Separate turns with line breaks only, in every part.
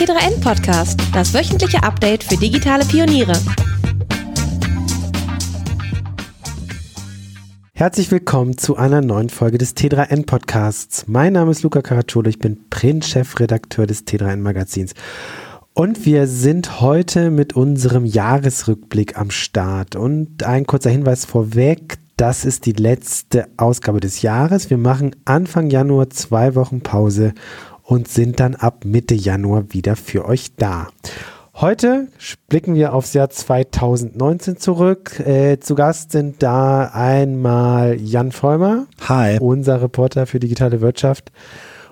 T3N Podcast, das wöchentliche Update für digitale Pioniere.
Herzlich willkommen zu einer neuen Folge des T3N Podcasts. Mein Name ist Luca Caracciolo, ich bin Print-Chefredakteur des T3N Magazins. Und wir sind heute mit unserem Jahresrückblick am Start. Und ein kurzer Hinweis vorweg, das ist die letzte Ausgabe des Jahres. Wir machen Anfang Januar zwei Wochen Pause und sind dann ab Mitte Januar wieder für euch da. Heute blicken wir aufs Jahr 2019 zurück. Äh, zu Gast sind da einmal Jan Vollmer,
Hi.
unser Reporter für digitale Wirtschaft,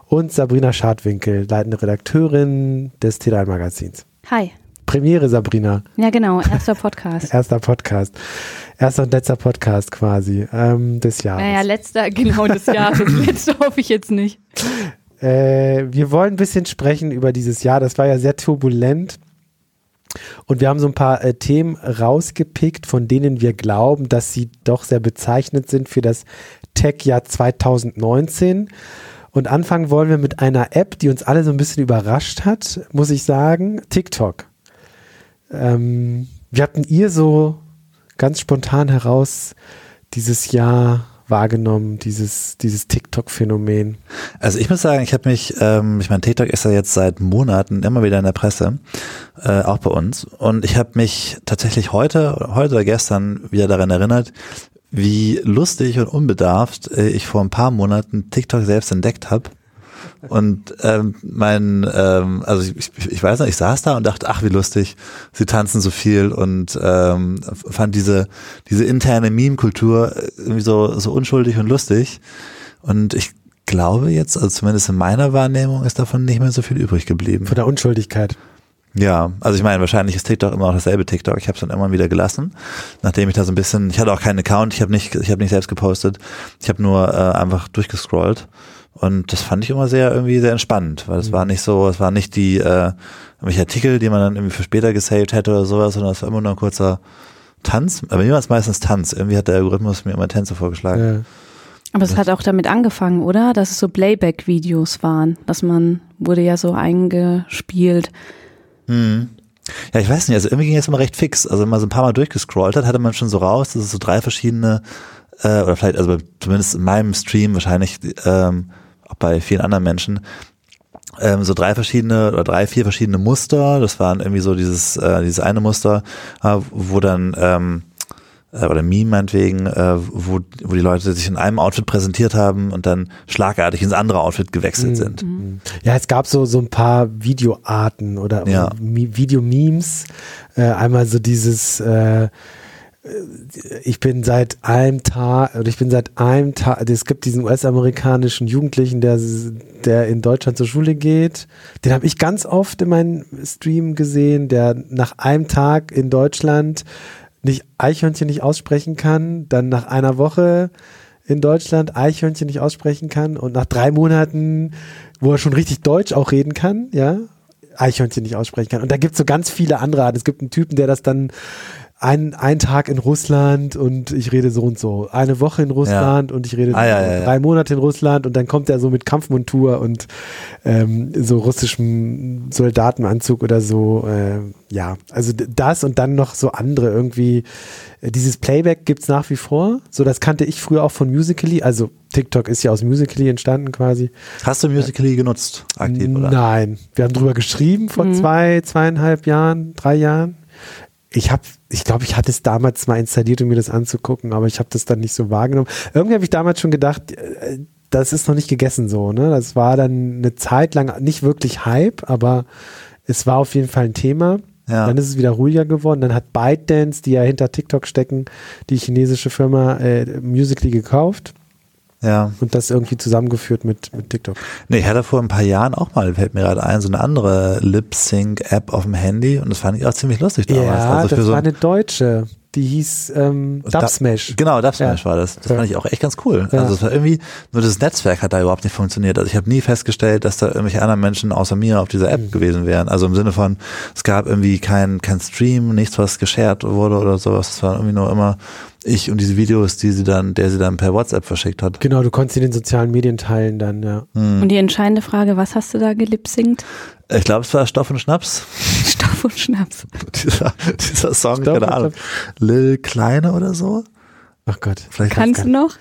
und Sabrina Schadwinkel, leitende Redakteurin des T3 Magazins.
Hi.
Premiere, Sabrina.
Ja, genau, erster Podcast.
Erster Podcast. Erster und letzter Podcast quasi ähm, des Jahres.
Naja, letzter, genau des Jahres. Letzter hoffe ich jetzt nicht.
Äh, wir wollen ein bisschen sprechen über dieses Jahr. Das war ja sehr turbulent. Und wir haben so ein paar äh, Themen rausgepickt, von denen wir glauben, dass sie doch sehr bezeichnend sind für das Tech-Jahr 2019. Und anfangen wollen wir mit einer App, die uns alle so ein bisschen überrascht hat, muss ich sagen, TikTok. Ähm, wie habt ihr so ganz spontan heraus dieses Jahr wahrgenommen, dieses, dieses TikTok-Phänomen?
Also ich muss sagen, ich habe mich, ähm, ich meine, TikTok ist ja jetzt seit Monaten immer wieder in der Presse, äh, auch bei uns. Und ich habe mich tatsächlich heute, heute oder gestern wieder daran erinnert, wie lustig und unbedarft äh, ich vor ein paar Monaten TikTok selbst entdeckt habe. Und ähm, mein, ähm, also ich, ich weiß noch, ich saß da und dachte, ach wie lustig, sie tanzen so viel und ähm, fand diese diese interne Meme-Kultur irgendwie so so unschuldig und lustig. Und ich glaube jetzt, also zumindest in meiner Wahrnehmung, ist davon nicht mehr so viel übrig geblieben.
Von der Unschuldigkeit.
Ja, also ich meine, wahrscheinlich ist TikTok immer auch dasselbe TikTok. Ich habe es dann irgendwann wieder gelassen, nachdem ich da so ein bisschen, ich hatte auch keinen Account, ich habe nicht, ich habe nicht selbst gepostet, ich habe nur äh, einfach durchgescrollt und das fand ich immer sehr irgendwie sehr entspannend, weil es mhm. war nicht so, es war nicht die äh, irgendwelche Artikel, die man dann irgendwie für später gesaved hätte oder sowas, sondern es war immer nur ein kurzer Tanz, aber mir war es meistens Tanz. Irgendwie hat der Algorithmus mir immer Tänze vorgeschlagen. Ja.
Aber es hat auch damit angefangen, oder? Dass es so Playback-Videos waren, dass man wurde ja so eingespielt.
Hm. Ja, ich weiß nicht, also irgendwie ging es immer recht fix. Also wenn man so ein paar Mal durchgescrollt hat, hatte man schon so raus, dass es so drei verschiedene, äh, oder vielleicht, also zumindest in meinem Stream wahrscheinlich, ähm, auch bei vielen anderen Menschen, ähm, so drei verschiedene oder drei, vier verschiedene Muster. Das waren irgendwie so dieses, äh, dieses eine Muster, äh, wo dann ähm, äh, oder Meme meinetwegen, äh, wo, wo die Leute sich in einem Outfit präsentiert haben und dann schlagartig ins andere Outfit gewechselt mhm. sind.
Mhm. Ja, es gab so, so ein paar Videoarten oder,
ja.
Videomemes. Äh, einmal so dieses äh, ich bin seit einem Tag, oder ich bin seit einem Tag, es gibt diesen US-amerikanischen Jugendlichen, der, der in Deutschland zur Schule geht. Den habe ich ganz oft in meinem Stream gesehen, der nach einem Tag in Deutschland nicht Eichhörnchen nicht aussprechen kann, dann nach einer Woche in Deutschland Eichhörnchen nicht aussprechen kann und nach drei Monaten, wo er schon richtig Deutsch auch reden kann, ja, Eichhörnchen nicht aussprechen kann. Und da gibt es so ganz viele andere Arten. Es gibt einen Typen, der das dann ein, ein Tag in Russland und ich rede so und so. Eine Woche in Russland
ja.
und ich rede
ah, ja, ja,
drei Monate in Russland und dann kommt er so mit Kampfmontur und ähm, so russischem Soldatenanzug oder so. Äh, ja, also das und dann noch so andere irgendwie. Äh, dieses Playback gibt's nach wie vor. So, das kannte ich früher auch von Musically. Also TikTok ist ja aus Musically entstanden quasi.
Hast du Musically genutzt aktiv, oder?
Nein, wir haben drüber geschrieben vor mhm. zwei, zweieinhalb Jahren, drei Jahren ich habe, ich glaube, ich hatte es damals mal installiert, um mir das anzugucken, aber ich habe das dann nicht so wahrgenommen. Irgendwie habe ich damals schon gedacht, äh, das ist noch nicht gegessen so, ne? Das war dann eine Zeit lang nicht wirklich Hype, aber es war auf jeden Fall ein Thema. Ja. Dann ist es wieder ruhiger geworden. Dann hat ByteDance, die ja hinter TikTok stecken, die chinesische Firma äh, Musically gekauft.
Ja.
Und das irgendwie zusammengeführt mit, mit TikTok.
Nee, ich hatte vor ein paar Jahren auch mal, fällt mir gerade ein, so eine andere Lip-Sync-App auf dem Handy und das fand ich auch ziemlich lustig damals.
Ja,
also
das
so
war eine deutsche. Die hieß ähm, Dubsmash.
Genau, Dubsmash ja. war das. Das ja. fand ich auch echt ganz cool. Ja. Also es war irgendwie, nur das Netzwerk hat da überhaupt nicht funktioniert. Also ich habe nie festgestellt, dass da irgendwelche anderen Menschen außer mir auf dieser App mhm. gewesen wären. Also im Sinne von, es gab irgendwie kein, kein Stream, nichts, was geshared wurde oder sowas. Es war irgendwie nur immer ich und diese Videos, die sie dann, der sie dann per WhatsApp verschickt hat.
Genau, du konntest sie in den sozialen Medien teilen dann, ja.
Hm. Und die entscheidende Frage, was hast du da gelipsingt?
Ich glaube, es war Stoff und Schnaps.
Stoff und Schnaps.
dieser, dieser Song,
Stoff
keine Ahnung. Lil Kleine oder so?
Ach Gott.
Vielleicht
Kannst du noch?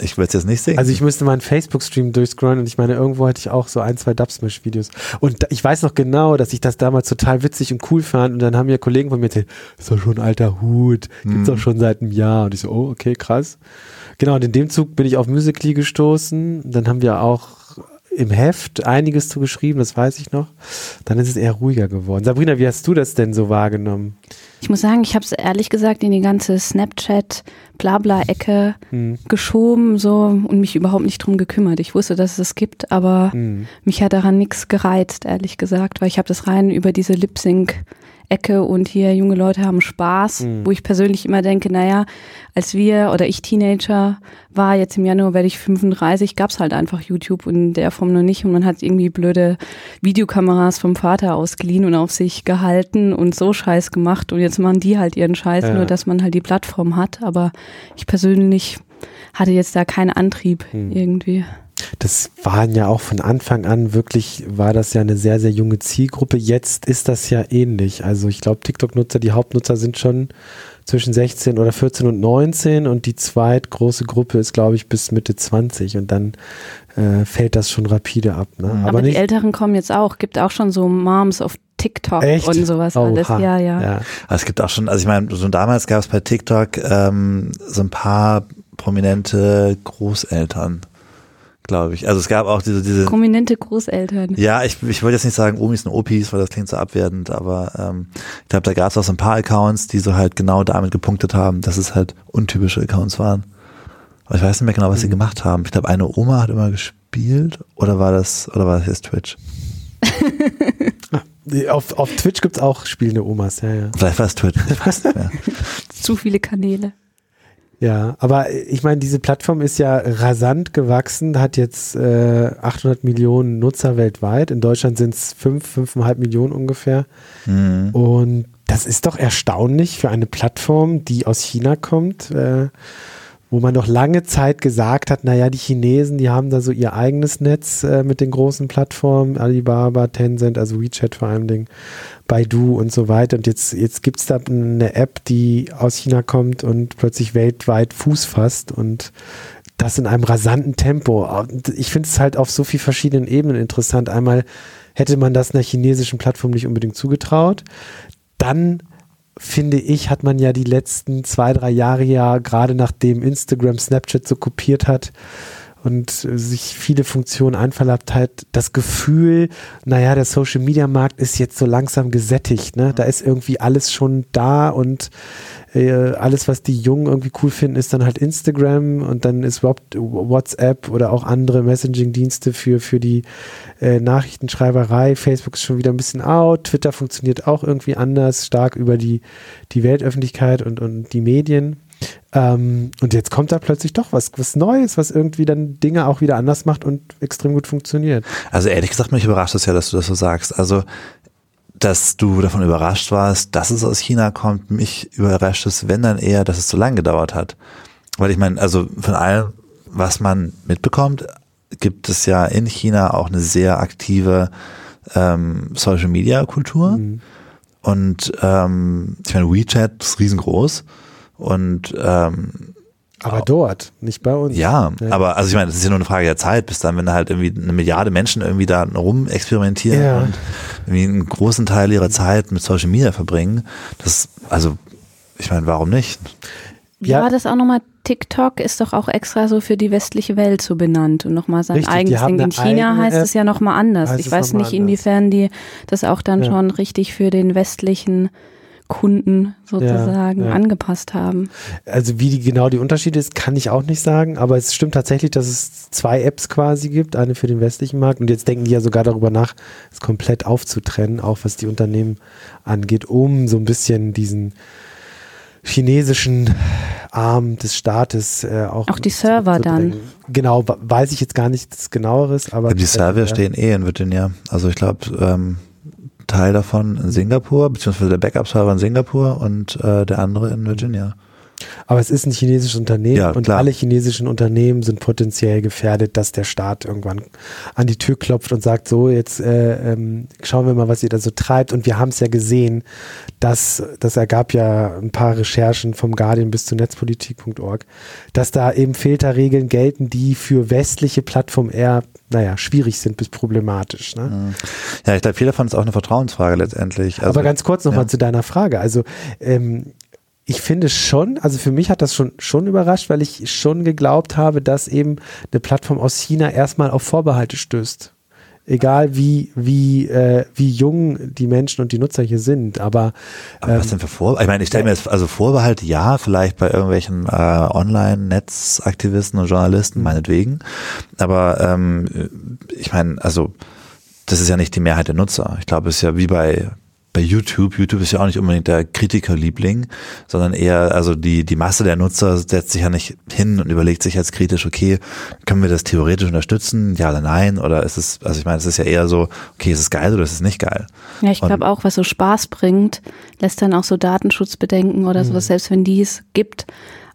Ich will es jetzt nicht singen.
Also ich müsste meinen Facebook-Stream durchscrollen und ich meine, irgendwo hatte ich auch so ein, zwei Dubsmash-Videos. Und ich weiß noch genau, dass ich das damals total witzig und cool fand und dann haben mir Kollegen von mir erzählt, ist doch schon ein alter Hut, gibt's doch schon seit einem Jahr. Und ich so, oh, okay, krass. Genau, und in dem Zug bin ich auf Musically gestoßen. Dann haben wir auch im Heft einiges zu geschrieben, das weiß ich noch. Dann ist es eher ruhiger geworden. Sabrina, wie hast du das denn so wahrgenommen?
Ich muss sagen, ich habe es ehrlich gesagt in die ganze Snapchat-Blabla-Ecke
Hm.
geschoben so und mich überhaupt nicht drum gekümmert. Ich wusste, dass es es gibt, aber
Hm.
mich hat daran nichts gereizt, ehrlich gesagt, weil ich habe das rein über diese Lip-Sync-Ecke und hier junge Leute haben Spaß,
Hm.
wo ich persönlich immer denke, naja, als wir oder ich Teenager war, jetzt im Januar werde ich 35, gab's halt einfach YouTube in der Form noch nicht und man hat irgendwie blöde Videokameras vom Vater ausgeliehen und auf sich gehalten und so Scheiß gemacht und jetzt machen die halt ihren Scheiß,
Ja.
nur dass man halt die Plattform hat, aber ich persönlich hatte jetzt da keinen Antrieb
Hm.
irgendwie.
Das waren ja auch von Anfang an wirklich, war das ja eine sehr, sehr junge Zielgruppe. Jetzt ist das ja ähnlich. Also ich glaube, TikTok-Nutzer, die Hauptnutzer sind schon zwischen 16 oder 14 und 19 und die zweitgroße Gruppe ist, glaube ich, bis Mitte 20 und dann äh, fällt das schon rapide ab. Ne? Aber,
Aber,
nicht,
die Älteren kommen jetzt auch, gibt auch schon so Moms auf TikTok
Echt?
und sowas
Oha.
alles. Ja, ja.
ja.
Es gibt auch schon, also ich meine, so damals gab es bei TikTok ähm, so ein paar prominente Großeltern, glaube ich. Also es gab auch diese, diese
Prominente Großeltern.
ja, ich, ich wollte jetzt nicht sagen Omis und Opis, weil das klingt so abwertend, aber ähm, ich glaube, da gab es auch so ein paar Accounts, die so halt genau damit gepunktet haben, dass es halt untypische Accounts waren. Aber ich weiß nicht mehr genau, was sie gemacht haben. Ich glaube, eine Oma hat immer gespielt oder war das, oder war das jetzt Twitch?
Auf, auf Twitch gibt es auch spielende Omas, ja, ja.
Vielleicht war es Twitch, ich weiß nicht mehr.
Zu viele Kanäle.
Ja, aber ich meine, diese Plattform ist ja rasant gewachsen, hat jetzt äh, 800 Millionen Nutzer weltweit. In Deutschland sind es 5, 5,5 Millionen ungefähr.
Mhm.
Und das ist doch erstaunlich für eine Plattform, die aus China kommt, äh, wo man doch lange Zeit gesagt hat, naja, die Chinesen, die haben da so ihr eigenes Netz äh, mit den großen Plattformen, Alibaba, Tencent, also WeChat vor allem Dingen, Baidu und so weiter. Und jetzt, jetzt gibt es da eine App, die aus China kommt und plötzlich weltweit Fuß fasst und das in einem rasanten Tempo. Ich finde es halt auf so vielen verschiedenen Ebenen interessant. Einmal hätte man das einer chinesischen Plattform nicht unbedingt zugetraut. Dann finde ich, hat man ja die letzten zwei, drei Jahre ja, gerade nachdem Instagram Snapchat so kopiert hat und sich viele Funktionen einverleibt hat, das Gefühl, naja, der Social Media Markt ist jetzt so langsam gesättigt, ne? Da ist irgendwie alles schon da und äh, alles, was die Jungen irgendwie cool finden, ist dann halt Instagram und dann ist überhaupt WhatsApp oder auch andere Messaging-Dienste für, für die äh, Nachrichtenschreiberei. Facebook ist schon wieder ein bisschen out, Twitter funktioniert auch irgendwie anders, stark über die, die Weltöffentlichkeit und, und die Medien. Ähm, und jetzt kommt da plötzlich doch was, was Neues, was irgendwie dann Dinge auch wieder anders macht und extrem gut funktioniert.
Also ehrlich gesagt, mich überrascht es ja, dass du das so sagst. Also, dass du davon überrascht warst, dass es aus China kommt. Mich überrascht es, wenn dann eher, dass es so lange gedauert hat. Weil ich meine, also von allem, was man mitbekommt, gibt es ja in China auch eine sehr aktive ähm, Social Media Kultur.
Mhm.
Und ähm, ich meine, WeChat ist riesengroß. Und ähm,
Aber dort, nicht bei uns.
ja,
Ja.
aber also ich meine, das ist ja nur eine Frage der Zeit, bis dann, wenn da halt irgendwie eine Milliarde Menschen irgendwie da rum experimentieren
Ja.
und irgendwie einen großen Teil ihrer Zeit mit Social Media verbringen. Das, also, ich meine, warum nicht?
Wie
Ja.
war das auch nochmal? TikTok ist doch auch extra so für die westliche Welt so benannt und nochmal sein
Richtig,
eigenes Ding. In China heißt
App,
es ja nochmal anders. Ich weiß nicht,
anders.
inwiefern die das auch dann
Ja.
schon richtig für den westlichen Kunden sozusagen
ja.
angepasst haben.
Also wie die genau die Unterschiede ist, kann ich auch nicht sagen, aber es stimmt tatsächlich, dass es zwei Apps quasi gibt, eine für den westlichen Markt und jetzt denken die ja sogar darüber nach, es komplett aufzutrennen, auch was die Unternehmen angeht, um so ein bisschen diesen chinesischen Arm des Staates äh, auch
Auch die Server dann.
Genau, weiß ich jetzt gar nichts genaueres, aber
die Server
ja.
stehen eh in Virginia. Also ich glaube, ähm, Teil davon in Singapur, beziehungsweise der Backup-Server in Singapur und äh, der andere in Virginia.
Aber es ist ein chinesisches Unternehmen
Ja,
und alle chinesischen Unternehmen sind potenziell gefährdet, dass der Staat irgendwann an die Tür klopft und sagt, so, jetzt äh, ähm, schauen wir mal, was ihr da so treibt. Und wir haben es ja gesehen, dass das ergab ja ein paar Recherchen vom Guardian bis zu netzpolitik.org, dass da eben Filterregeln gelten, die für westliche Plattformen eher, naja, schwierig sind bis problematisch. Ne?
Ja, ich glaube, viel davon ist auch eine Vertrauensfrage letztendlich. Also,
Aber ganz kurz nochmal
ja.
zu deiner Frage. Also ähm, ich finde schon, also für mich hat das schon, schon überrascht, weil ich schon geglaubt habe, dass eben eine Plattform aus China erstmal auf Vorbehalte stößt. Egal wie, wie, äh, wie jung die Menschen und die Nutzer hier sind. Aber,
Aber was
ähm,
denn für Vorbehalte? Ich meine, ich stelle mir jetzt, also Vorbehalte, ja, vielleicht bei irgendwelchen äh, Online-Netzaktivisten und
Mhm.
Journalisten, meinetwegen. Aber ähm, ich meine, also das ist ja nicht die Mehrheit der Nutzer. Ich glaube, es ist ja wie bei bei YouTube, YouTube ist ja auch nicht unbedingt der Kritikerliebling, sondern eher, also die, die Masse der Nutzer setzt sich ja nicht hin und überlegt sich jetzt kritisch, okay, können wir das theoretisch unterstützen? Ja oder nein? Oder ist es, also ich meine, es ist ja eher so, okay, ist es geil oder ist es nicht geil?
Ja, ich glaube auch, was so Spaß bringt, lässt dann auch so Datenschutzbedenken oder sowas, selbst wenn die es gibt,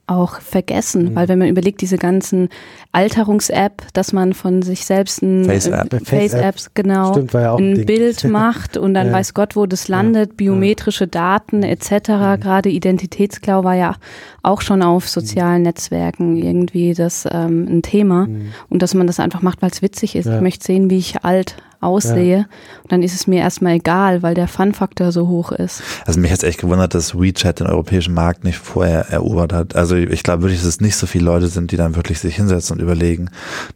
auch vergessen. Weil wenn man überlegt, diese ganzen Alterungs-App, dass man von sich selbst ein
Face-App.
äh, Face-Apps, genau,
Stimmt, ja ein
ein. Bild macht und dann
Ja.
weiß Gott, wo das landet, biometrische Daten etc. Gerade Identitätsklau war ja auch schon auf sozialen Netzwerken irgendwie das ähm, ein Thema und dass man das einfach macht, weil es witzig ist.
Ja.
Ich möchte sehen, wie ich alt aussehe und dann ist es mir erstmal egal, weil der Fun-Faktor so hoch ist.
Also mich hat echt gewundert, dass WeChat den europäischen Markt nicht vorher erobert hat. Also ich glaube wirklich, dass es nicht so viele Leute sind, die dann wirklich sich hinsetzen und überlegen,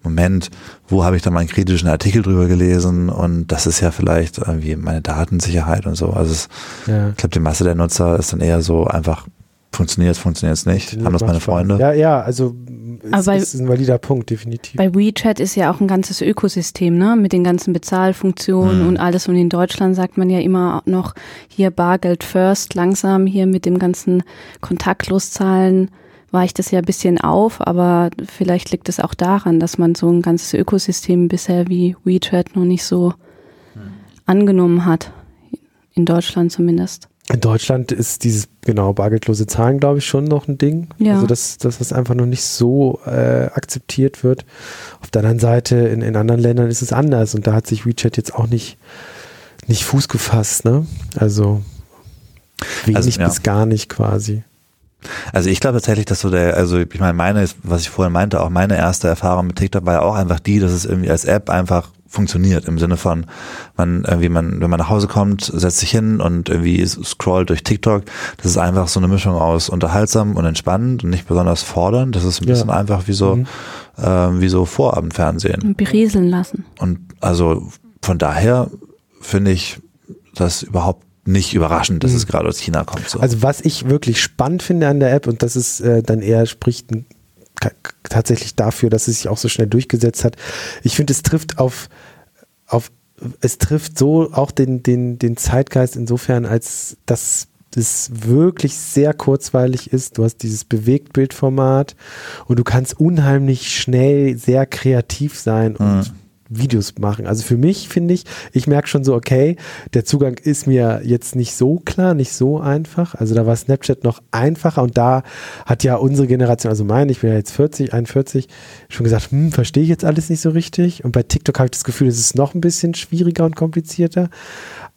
Moment, wo habe ich da mal einen kritischen Artikel drüber gelesen und das ist ja vielleicht irgendwie meine Datensicherheit und so. Also es,
ja.
ich glaube, die Masse der Nutzer ist dann eher so einfach, funktioniert es, funktioniert es nicht, haben das meine
Spaß.
Freunde.
Ja, ja, also es
bei-
ist ein valider Punkt, definitiv.
Bei WeChat ist ja auch ein ganzes Ökosystem, ne, mit den ganzen Bezahlfunktionen
Mhm.
und alles. Und in Deutschland sagt man ja immer noch hier Bargeld first, langsam hier mit dem ganzen Kontaktloszahlen weicht es ja ein bisschen auf, aber vielleicht liegt es auch daran, dass man so ein ganzes Ökosystem bisher wie WeChat noch nicht so angenommen hat. In Deutschland zumindest.
In Deutschland ist dieses, genau, bargeldlose Zahlen, glaube ich, schon noch ein Ding.
Ja.
Also, dass, dass das einfach noch nicht so äh, akzeptiert wird. Auf der anderen Seite, in, in anderen Ländern ist es anders und da hat sich WeChat jetzt auch nicht, nicht Fuß gefasst, ne? Also wenig
Also, ja.
bis gar nicht quasi.
Also ich glaube tatsächlich, dass so der, also ich meine, meine, ist, was ich vorhin meinte, auch meine erste Erfahrung mit TikTok war ja auch einfach die, dass es irgendwie als App einfach funktioniert im Sinne von, man irgendwie man, wenn man nach Hause kommt, setzt sich hin und irgendwie scrollt durch TikTok. Das ist einfach so eine Mischung aus unterhaltsam und entspannend und nicht besonders fordernd. Das ist ein
Ja.
bisschen einfach wie so,
Mhm.
ähm, wie so Vorabendfernsehen.
Und berieseln lassen.
Und also von daher finde ich das überhaupt nicht überraschend, dass es gerade aus China kommt. So.
Mhm. Also was ich wirklich spannend finde an der App und das ist äh, dann eher spricht n- ka- tatsächlich dafür, dass es sich auch so schnell durchgesetzt hat. Ich finde, es trifft auf, auf es trifft so auch den, den, den Zeitgeist insofern, als dass es wirklich sehr kurzweilig ist. Du hast dieses Bewegtbildformat und du kannst unheimlich schnell sehr kreativ sein und Videos machen. Also für mich finde ich, ich merke schon so, okay, der Zugang ist mir jetzt nicht so klar, nicht so einfach. Also da war Snapchat noch einfacher und da hat ja unsere Generation, also meine, ich bin ja jetzt 40, 41, schon gesagt, hm, verstehe ich jetzt alles nicht so richtig. Und bei TikTok habe ich das Gefühl, es ist noch ein bisschen schwieriger und komplizierter.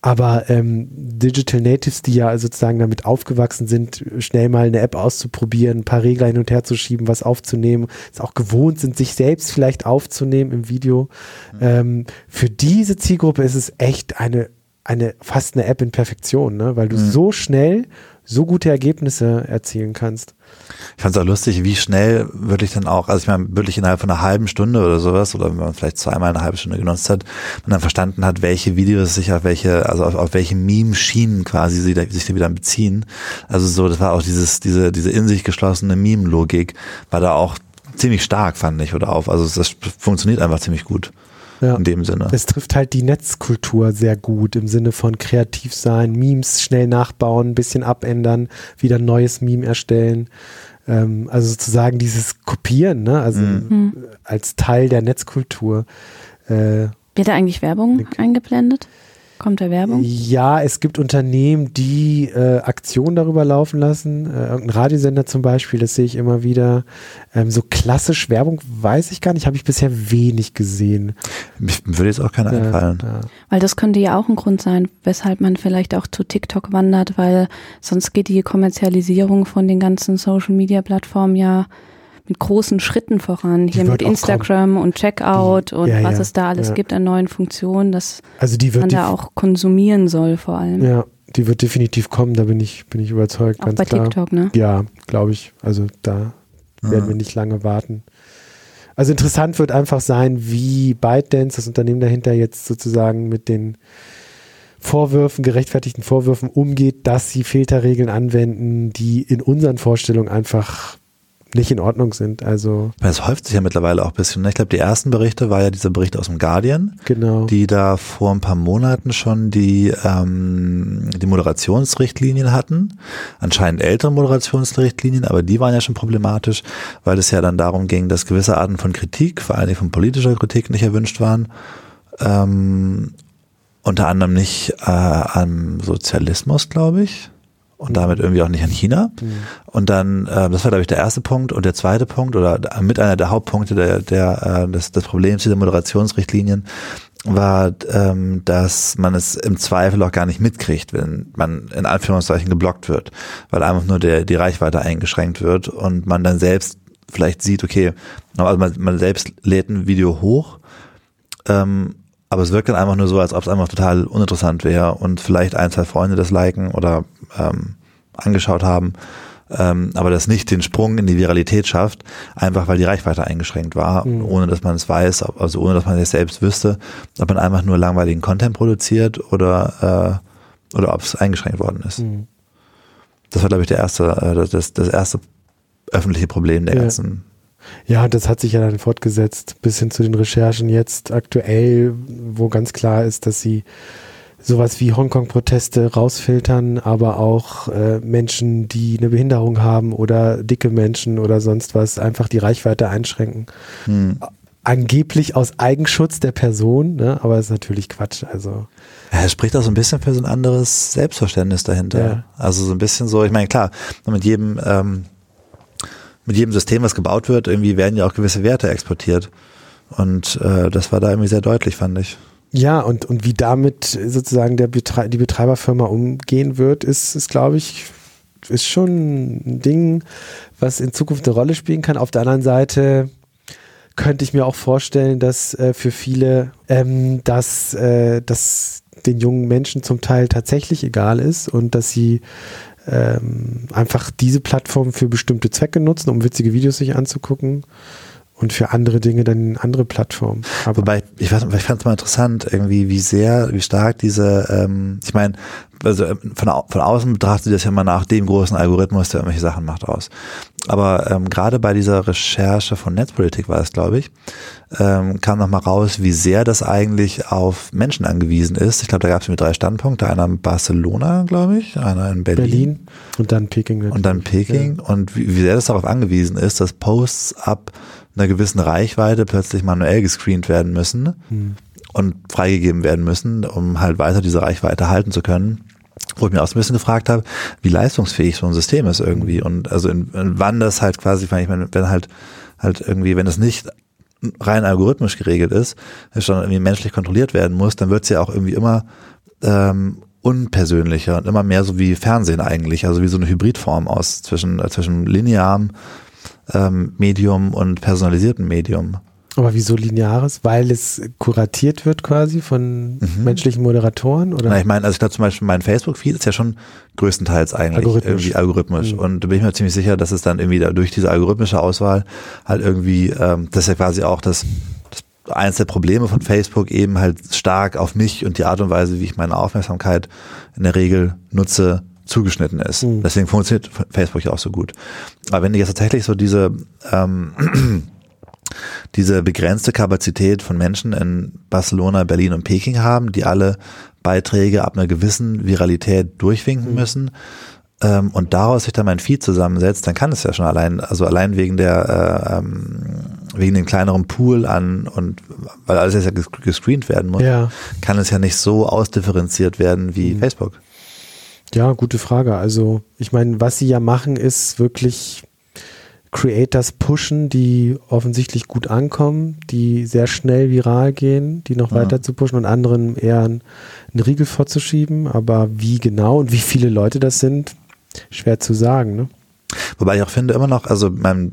Aber ähm, Digital Natives, die ja sozusagen damit aufgewachsen sind, schnell mal eine App auszuprobieren, ein paar Regler hin und her zu schieben, was aufzunehmen, es auch gewohnt sind, sich selbst vielleicht aufzunehmen im Video. Ähm, für diese Zielgruppe ist es echt eine, eine fast eine App in Perfektion, ne? weil du so schnell so gute Ergebnisse erzielen kannst.
Ich fand es auch lustig, wie schnell wirklich dann auch, also ich meine, wirklich innerhalb von einer halben Stunde oder sowas, oder wenn man vielleicht zweimal eine halbe Stunde genutzt hat, man dann verstanden hat, welche Videos sich auf welche, also auf, auf welche Meme-Schienen quasi sie da, sich da wieder beziehen. Also so, das war auch dieses, diese, diese in sich geschlossene Meme-Logik, war da auch ziemlich stark, fand ich, oder auf. Also das funktioniert einfach ziemlich gut.
Ja.
In dem Sinne.
Es trifft halt die Netzkultur sehr gut im Sinne von kreativ sein, Memes schnell nachbauen, ein bisschen abändern, wieder ein neues Meme erstellen. Ähm, also sozusagen dieses Kopieren, ne? also
Mhm.
als Teil der Netzkultur. Äh,
Wird da eigentlich Werbung eingeblendet? Kommt da Werbung?
Ja, es gibt Unternehmen, die äh, Aktionen darüber laufen lassen. Äh, irgendein Radiosender zum Beispiel, das sehe ich immer wieder. Ähm, so klassisch Werbung weiß ich gar nicht, habe ich bisher wenig gesehen.
Mir würde jetzt auch keiner einfallen.
Ja.
Weil das könnte ja auch ein Grund sein, weshalb man vielleicht auch zu TikTok wandert, weil sonst geht die Kommerzialisierung von den ganzen Social-Media-Plattformen ja mit großen Schritten voran. Hier mit Instagram und Checkout
Die-
und
ja,
was
ja,
es da alles
ja.
gibt an neuen Funktionen, dass
Also die
man da auch konsumieren soll vor allem.
ja, die wird definitiv kommen, da bin ich, bin ich überzeugt.
auch
ganz
bei
klar.
TikTok, ne?
Ja, glaube ich. Also da werden wir nicht lange warten. Also interessant wird einfach sein, wie ByteDance, das Unternehmen dahinter, jetzt sozusagen mit den Vorwürfen, gerechtfertigten Vorwürfen umgeht, dass sie Filterregeln anwenden, die in unseren Vorstellungen einfach nicht in Ordnung sind. Also
Es häuft sich ja mittlerweile auch ein bisschen. ne? Ich glaube, die ersten Berichte war ja dieser Bericht aus dem Guardian,
genau.
die da vor ein paar Monaten schon die, ähm, die Moderationsrichtlinien hatten. Anscheinend ältere Moderationsrichtlinien, aber die waren ja schon problematisch, weil es ja dann darum ging, dass gewisse Arten von Kritik, vor allem von politischer Kritik, nicht erwünscht waren. Ähm, unter anderem nicht äh, am Sozialismus, glaube ich. Und damit irgendwie auch nicht an China. Und dann, äh, das war, glaube ich, der erste Punkt. Und der zweite Punkt, oder mit einer der Hauptpunkte der, der, äh, des, des Problems dieser Moderationsrichtlinien, war, ähm, dass man es im Zweifel auch gar nicht mitkriegt, wenn man in Anführungszeichen geblockt wird, weil einfach nur der, die Reichweite eingeschränkt wird und man dann selbst vielleicht sieht, okay, also man, man selbst lädt ein Video hoch, ähm, aber es wirkt dann einfach nur so, als ob es einfach total uninteressant wäre und vielleicht ein, zwei Freunde das liken oder ähm, angeschaut haben, ähm, aber das nicht den Sprung in die Viralität schafft, einfach weil die Reichweite eingeschränkt war,
Mhm.
ohne dass man es weiß, also ohne dass man es selbst wüsste, ob man einfach nur langweiligen Content produziert oder äh, oder ob es eingeschränkt worden ist.
Mhm.
Das war, glaube ich, der erste, äh, das- das, das erste öffentliche Problem der
Ja.
ganzen.
Ja, das hat sich ja dann fortgesetzt bis hin zu den Recherchen jetzt aktuell, wo ganz klar ist, dass sie sowas wie Hongkong-Proteste rausfiltern, aber auch äh, Menschen, die eine Behinderung haben oder dicke Menschen oder sonst was, einfach die Reichweite einschränken.
Hm.
Angeblich aus Eigenschutz der Person, ne? aber ist natürlich Quatsch. Also
Ja, es spricht auch so ein bisschen für so ein anderes Selbstverständnis dahinter.
Ja.
Also so ein bisschen so, ich meine, klar, mit jedem, ähm, mit jedem System, was gebaut wird, irgendwie werden ja auch gewisse Werte exportiert. Und äh, das war da irgendwie sehr deutlich, fand ich.
Ja, und, und wie damit sozusagen der Betrei die Betreiberfirma umgehen wird, ist, ist glaube ich, ist schon ein Ding, was in Zukunft eine Rolle spielen kann. Auf der anderen Seite könnte ich mir auch vorstellen, dass äh, für viele, ähm, dass, äh, dass den jungen Menschen zum Teil tatsächlich egal ist und dass sie ähm, einfach diese Plattform für bestimmte Zwecke nutzen, um witzige Videos sich anzugucken und für andere Dinge dann andere Plattformen. Aber
Wobei, ich, fand es mal interessant, irgendwie, wie sehr, wie stark diese, ähm, ich meine, also ähm, von, au- von außen betrachtet das ja mal nach dem großen Algorithmus, der irgendwelche Sachen macht, aus. Aber ähm, gerade bei dieser Recherche von Netzpolitik war es, glaube ich, ähm, kam noch mal raus, wie sehr das eigentlich auf Menschen angewiesen ist. Ich glaube, da gab es mir drei Standpunkte. Einer in Barcelona, glaube ich, einer in Berlin,
Berlin und dann Peking.
und dann Peking. Und wie, wie sehr das darauf angewiesen ist, dass Posts ab einer gewissen Reichweite plötzlich manuell gescreent werden müssen
Hm.
und freigegeben werden müssen, um halt weiter diese Reichweite halten zu können. Wo ich mir auch so ein bisschen gefragt habe, wie leistungsfähig so ein System ist irgendwie und also in, in wann das halt quasi, ich meine, wenn halt halt irgendwie, wenn es nicht rein algorithmisch geregelt ist, schon irgendwie menschlich kontrolliert werden muss, dann wird es ja auch irgendwie immer ähm, unpersönlicher und immer mehr so wie Fernsehen eigentlich, also wie so eine Hybridform aus zwischen, äh, zwischen linearem ähm, Medium und personalisiertem Medium.
Aber wieso lineares? Weil es kuratiert wird quasi von menschlichen Moderatoren? Oder?
Na, ich meine, also ich glaube zum Beispiel mein Facebook-Feed ist ja schon größtenteils eigentlich
Algorithmisch.
irgendwie algorithmisch.
Mhm.
Und da bin ich mir ziemlich sicher, dass es dann irgendwie da durch diese algorithmische Auswahl halt irgendwie, ähm, das ist ja quasi auch das, das eins der Probleme von Facebook eben halt stark auf mich und die Art und Weise, wie ich meine Aufmerksamkeit in der Regel nutze, zugeschnitten ist.
Mhm.
Deswegen funktioniert Facebook ja auch so gut. Aber wenn du jetzt tatsächlich so diese ähm, diese begrenzte Kapazität von Menschen in Barcelona, Berlin und Peking haben, die alle Beiträge ab einer gewissen Viralität durchwinken müssen ähm, und daraus sich dann mein Feed zusammensetzt, dann kann es ja schon allein, also allein wegen der äh, ähm, wegen dem kleineren Pool an und weil alles jetzt ja gescreent werden muss,
Ja.
kann es ja nicht so ausdifferenziert werden wie
Mhm.
Facebook.
Ja, gute Frage. Also, ich meine, was sie ja machen, ist wirklich Creators pushen, die offensichtlich gut ankommen, die sehr schnell viral gehen, die noch
Mhm.
weiter zu pushen und anderen eher einen, einen Riegel vorzuschieben. Aber wie genau und wie viele Leute das sind, schwer zu sagen. Ne?
Wobei ich auch finde immer noch, also mein,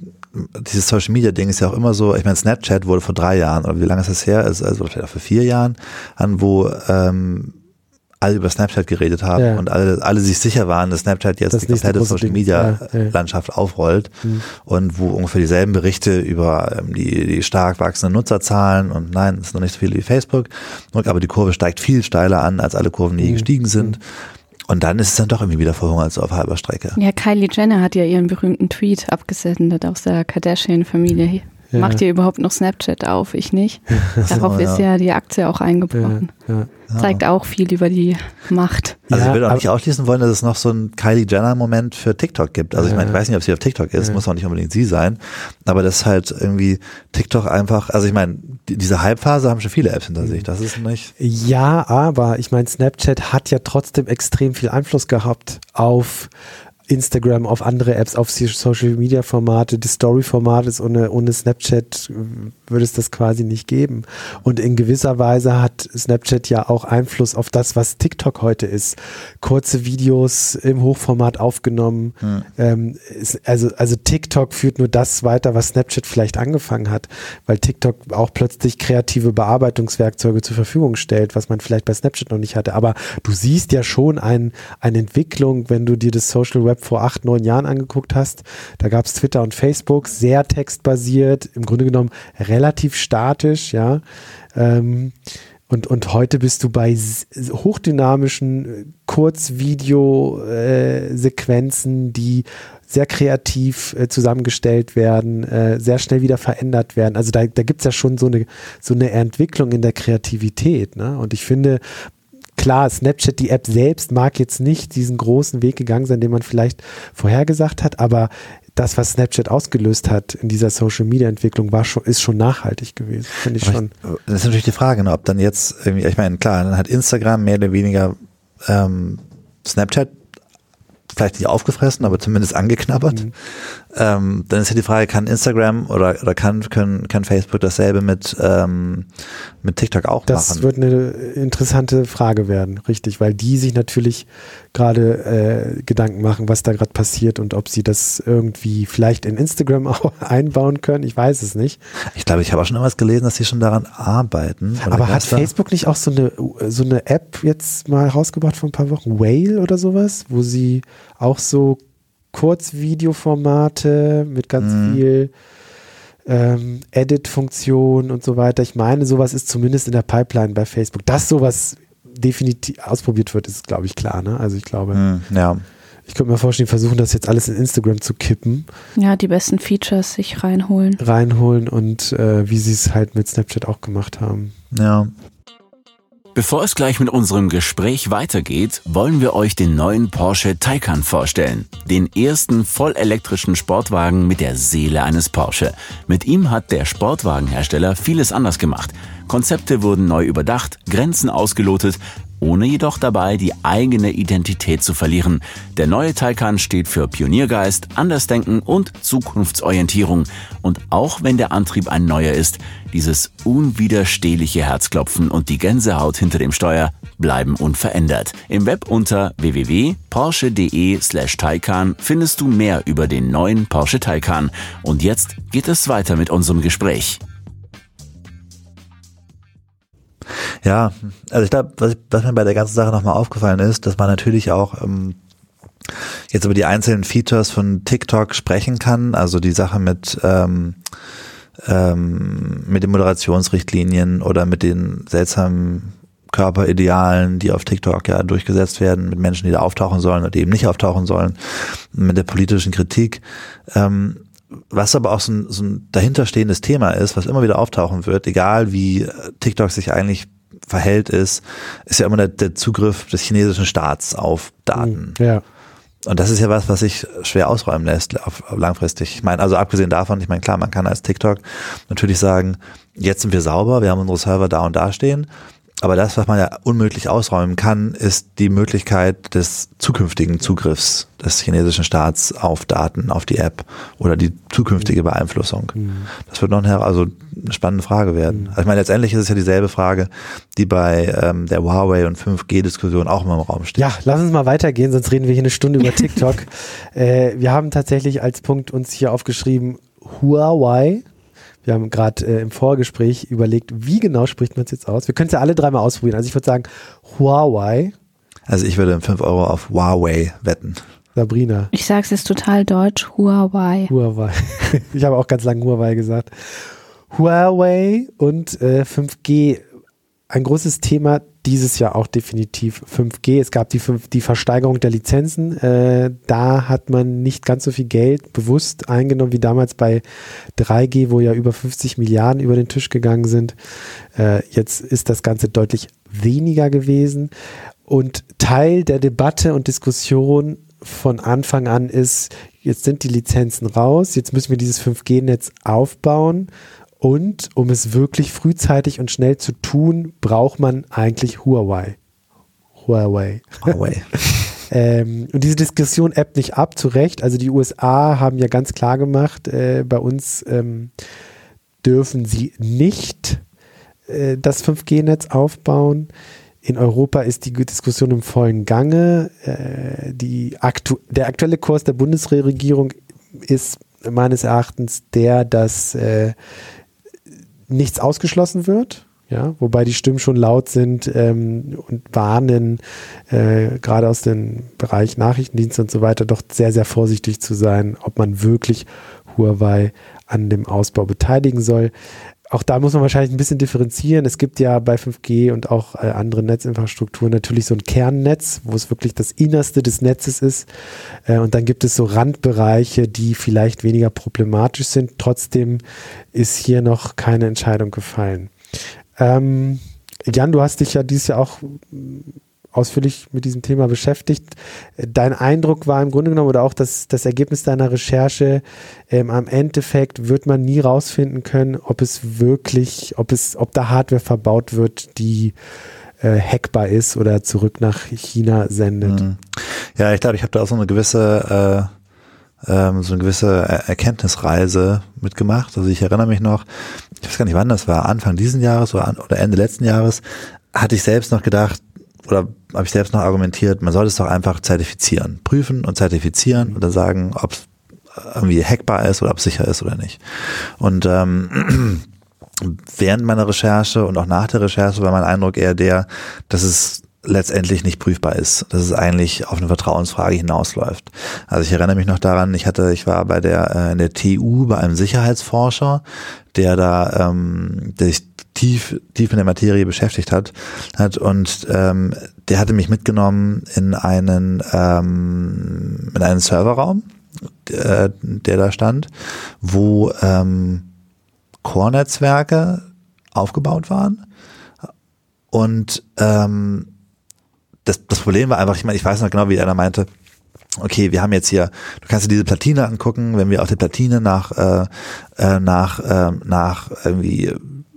dieses Social Media Ding ist ja auch immer so, ich meine, Snapchat wurde vor drei Jahren, oder wie lange ist das her? Also, also vielleicht auch vor vier Jahren, an wo ähm, alle über Snapchat geredet haben
Ja.
und alle, alle sich sicher waren, dass Snapchat jetzt
Das
die komplette Social. Media
Ja, ja.
Landschaft aufrollt
Mhm.
und wo ungefähr dieselben Berichte über ähm, die, die stark wachsenden Nutzerzahlen und nein, es ist noch nicht so viel wie Facebook, aber die Kurve steigt viel steiler an, als alle Kurven je
Mhm.
gestiegen sind. Und dann ist es dann doch irgendwie wieder verhungert, so auf halber Strecke.
Ja, Kylie Jenner hat ja ihren berühmten Tweet abgesendet aus der Kardashian-Familie.
Ja.
Macht ihr überhaupt noch Snapchat auf? Ich nicht. Darauf
So,
ist ja die Aktie auch eingebrochen.
Ja, ja.
Zeigt auch viel über die Macht.
Also
Ja,
ich würde auch nicht ausschließen wollen, dass es noch so einen Kylie Jenner-Moment für TikTok gibt. Also ich meine, ich weiß nicht, ob sie auf TikTok ist, muss auch nicht unbedingt sie sein, aber das halt irgendwie TikTok einfach, also ich meine, die- diese Hype-Phase haben schon viele Apps hinter sich. Das ist nicht.
Ja, aber ich meine, Snapchat hat ja trotzdem extrem viel Einfluss gehabt auf Instagram, auf andere Apps, auf Social Media Formate, die Story Formate ist ohne, ohne Snapchat würde es das quasi nicht geben. Und in gewisser Weise hat Snapchat ja auch Einfluss auf das, was TikTok heute ist. Kurze Videos im Hochformat aufgenommen. Ähm, ist, also, also TikTok führt nur das weiter, was Snapchat vielleicht angefangen hat, weil TikTok auch plötzlich kreative Bearbeitungswerkzeuge zur Verfügung stellt, was man vielleicht bei Snapchat noch nicht hatte. Aber du siehst ja schon ein, eine Entwicklung, wenn du dir das Social Web vor acht, neun Jahren angeguckt hast. Da gab es Twitter und Facebook, sehr textbasiert, im Grunde genommen relativ statisch, ja. Ähm, und, und heute bist du bei hochdynamischen äh, Kurzvideo-Sequenzen, die sehr kreativ äh, zusammengestellt werden, äh, sehr schnell wieder verändert werden. Also da, da gibt es ja schon so eine, so eine Entwicklung in der Kreativität. Ne? Und ich finde, klar, Snapchat, die App selbst mag jetzt nicht diesen großen Weg gegangen sein, den man vielleicht vorhergesagt hat, aber das, was Snapchat ausgelöst hat in dieser Social-Media-Entwicklung, war schon, ist schon nachhaltig gewesen. Finde ich
Aber
schon.
ich, das ist natürlich die Frage, ne, ob dann jetzt irgendwie, ich meine, klar, dann hat Instagram mehr oder weniger ähm, Snapchat vielleicht nicht aufgefressen, aber zumindest angeknabbert.
Mhm.
Ähm, dann ist ja die Frage, kann Instagram oder, oder kann, können, kann Facebook dasselbe mit, ähm, mit TikTok auch
Das
machen?
wird eine interessante Frage werden, richtig, weil die sich natürlich gerade äh, Gedanken machen, was da gerade passiert und ob sie das irgendwie vielleicht in Instagram auch einbauen können. Ich weiß es nicht.
Ich glaube, ich habe auch schon irgendwas gelesen, dass sie schon daran arbeiten.
Aber hat Facebook nicht auch so eine, so eine App jetzt mal rausgebracht vor ein paar Wochen, Whale oder sowas, wo sie auch so Kurzvideoformate mit ganz
Mhm.
viel ähm, Edit-Funktion und so weiter. Ich meine, sowas ist zumindest in der Pipeline bei Facebook. Dass sowas definitiv ausprobiert wird, ist, glaube ich, klar. Ne? Also ich glaube,
Hm, ja.
ich könnte mir vorstellen, die versuchen das jetzt alles in Instagram zu kippen,
Ja, die besten Features sich reinholen.
reinholen und äh, wie sie es halt mit Snapchat auch gemacht haben.
Ja.
Bevor es gleich mit unserem Gespräch weitergeht, wollen wir euch den neuen Porsche Taycan vorstellen. Den ersten vollelektrischen Sportwagen mit der Seele eines Porsche. Mit ihm hat der Sportwagenhersteller vieles anders gemacht. Konzepte wurden neu überdacht, Grenzen ausgelotet, ohne jedoch dabei die eigene Identität zu verlieren. Der neue Taycan steht für Pioniergeist, Andersdenken und Zukunftsorientierung. Und auch wenn der Antrieb ein neuer ist, dieses unwiderstehliche Herzklopfen und die Gänsehaut hinter dem Steuer bleiben unverändert. Im Web unter www.porsche.de slash Taycan findest du mehr über den neuen Porsche Taycan. Und jetzt geht es weiter mit unserem Gespräch.
Ja, also ich glaube, was, was mir bei der ganzen Sache nochmal aufgefallen ist, dass man natürlich auch ähm, jetzt über die einzelnen Features von TikTok sprechen kann, also die Sache mit ähm, ähm, mit den Moderationsrichtlinien oder mit den seltsamen Körperidealen, die auf TikTok ja durchgesetzt werden, mit Menschen, die da auftauchen sollen oder eben nicht auftauchen sollen, mit der politischen Kritik. Ähm, was aber auch so ein, so ein dahinterstehendes Thema ist, was immer wieder auftauchen wird, egal wie äh, TikTok sich eigentlich verhält, ist, ist ja immer der, der Zugriff des chinesischen Staats auf Daten.
Ja.
Und das ist ja was, was sich schwer ausräumen lässt auf, auf langfristig. Ich meine, also abgesehen davon, ich meine, klar, man kann als TikTok natürlich sagen, jetzt sind wir sauber, wir haben unsere Server da und da stehen. Aber das, was man ja unmöglich ausräumen kann, ist die Möglichkeit des zukünftigen Zugriffs des chinesischen Staats auf Daten, auf die App oder die zukünftige Beeinflussung. Mhm. Das wird noch eine, also eine spannende Frage werden. Mhm. Also ich meine, letztendlich ist es ja dieselbe Frage, die bei ähm, der Huawei und 5G-Diskussion auch immer im Raum steht.
Ja, lass uns mal weitergehen, sonst reden wir hier eine Stunde über TikTok. äh, wir haben tatsächlich als Punkt uns hier aufgeschrieben, Huawei wir haben gerade äh, im Vorgespräch überlegt, wie genau spricht man es jetzt aus. Wir können es ja alle dreimal ausprobieren. Also ich würde sagen Huawei.
Also ich würde 5 Euro auf Huawei wetten.
Sabrina.
Ich sage es ist total deutsch, Huawei.
Huawei. ich habe auch ganz lange Huawei gesagt. Huawei und äh, 5G. Ein großes Thema dieses Jahr auch definitiv 5G. Es gab die, 5, die Versteigerung der Lizenzen. Äh, da hat man nicht ganz so viel Geld bewusst eingenommen wie damals bei 3G, wo ja über 50 Milliarden über den Tisch gegangen sind. Äh, jetzt ist das Ganze deutlich weniger gewesen. Und Teil der Debatte und Diskussion von Anfang an ist, jetzt sind die Lizenzen raus, jetzt müssen wir dieses 5G-Netz aufbauen und um es wirklich frühzeitig und schnell zu tun, braucht man eigentlich Huawei. Huawei.
Huawei.
ähm, und diese Diskussion ebbt nicht ab, zu Recht. Also die USA haben ja ganz klar gemacht, äh, bei uns ähm, dürfen sie nicht äh, das 5G-Netz aufbauen. In Europa ist die Diskussion im vollen Gange. Äh, die aktu der aktuelle Kurs der Bundesregierung ist meines Erachtens der, dass äh, nichts ausgeschlossen wird. Ja, wobei die Stimmen schon laut sind ähm, und warnen, äh, gerade aus dem Bereich Nachrichtendienste und so weiter, doch sehr, sehr vorsichtig zu sein, ob man wirklich Huawei an dem Ausbau beteiligen soll auch da muss man wahrscheinlich ein bisschen differenzieren. Es gibt ja bei 5G und auch äh, anderen Netzinfrastrukturen natürlich so ein Kernnetz, wo es wirklich das Innerste des Netzes ist. Äh, und dann gibt es so Randbereiche, die vielleicht weniger problematisch sind. Trotzdem ist hier noch keine Entscheidung gefallen. Ähm, Jan, du hast dich ja dieses Jahr auch ausführlich mit diesem Thema beschäftigt. Dein Eindruck war im Grunde genommen oder auch das, das Ergebnis deiner Recherche, ähm, am Endeffekt wird man nie rausfinden können, ob es wirklich, ob es, ob da Hardware verbaut wird, die äh, hackbar ist oder zurück nach China sendet. Mhm.
Ja, ich glaube, ich habe da auch so eine gewisse äh ähm, so eine gewisse Erkenntnisreise mitgemacht. Also ich erinnere mich noch, ich weiß gar nicht wann das war, Anfang diesen Jahres oder, oder Ende letzten Jahres, hatte ich selbst noch gedacht, oder habe ich selbst noch argumentiert, man sollte es doch einfach zertifizieren, prüfen und zertifizieren dann sagen, ob es irgendwie hackbar ist oder ob es sicher ist oder nicht. Und ähm, während meiner Recherche und auch nach der Recherche war mein Eindruck eher der, dass es letztendlich nicht prüfbar ist, dass es eigentlich auf eine Vertrauensfrage hinausläuft. Also ich erinnere mich noch daran, ich hatte, ich war bei der äh, in der TU bei einem Sicherheitsforscher, der da ähm, der sich tief tief in der Materie beschäftigt hat, hat und ähm, der hatte mich mitgenommen in einen ähm, in einen Serverraum, der, der da stand, wo ähm, Core-Netzwerke aufgebaut waren. Und ähm, das, das Problem war einfach, ich meine, ich weiß noch genau, wie einer meinte, okay, wir haben jetzt hier, du kannst dir diese Platine angucken, wenn wir auf der Platine nach, äh, äh, nach, äh, nach irgendwie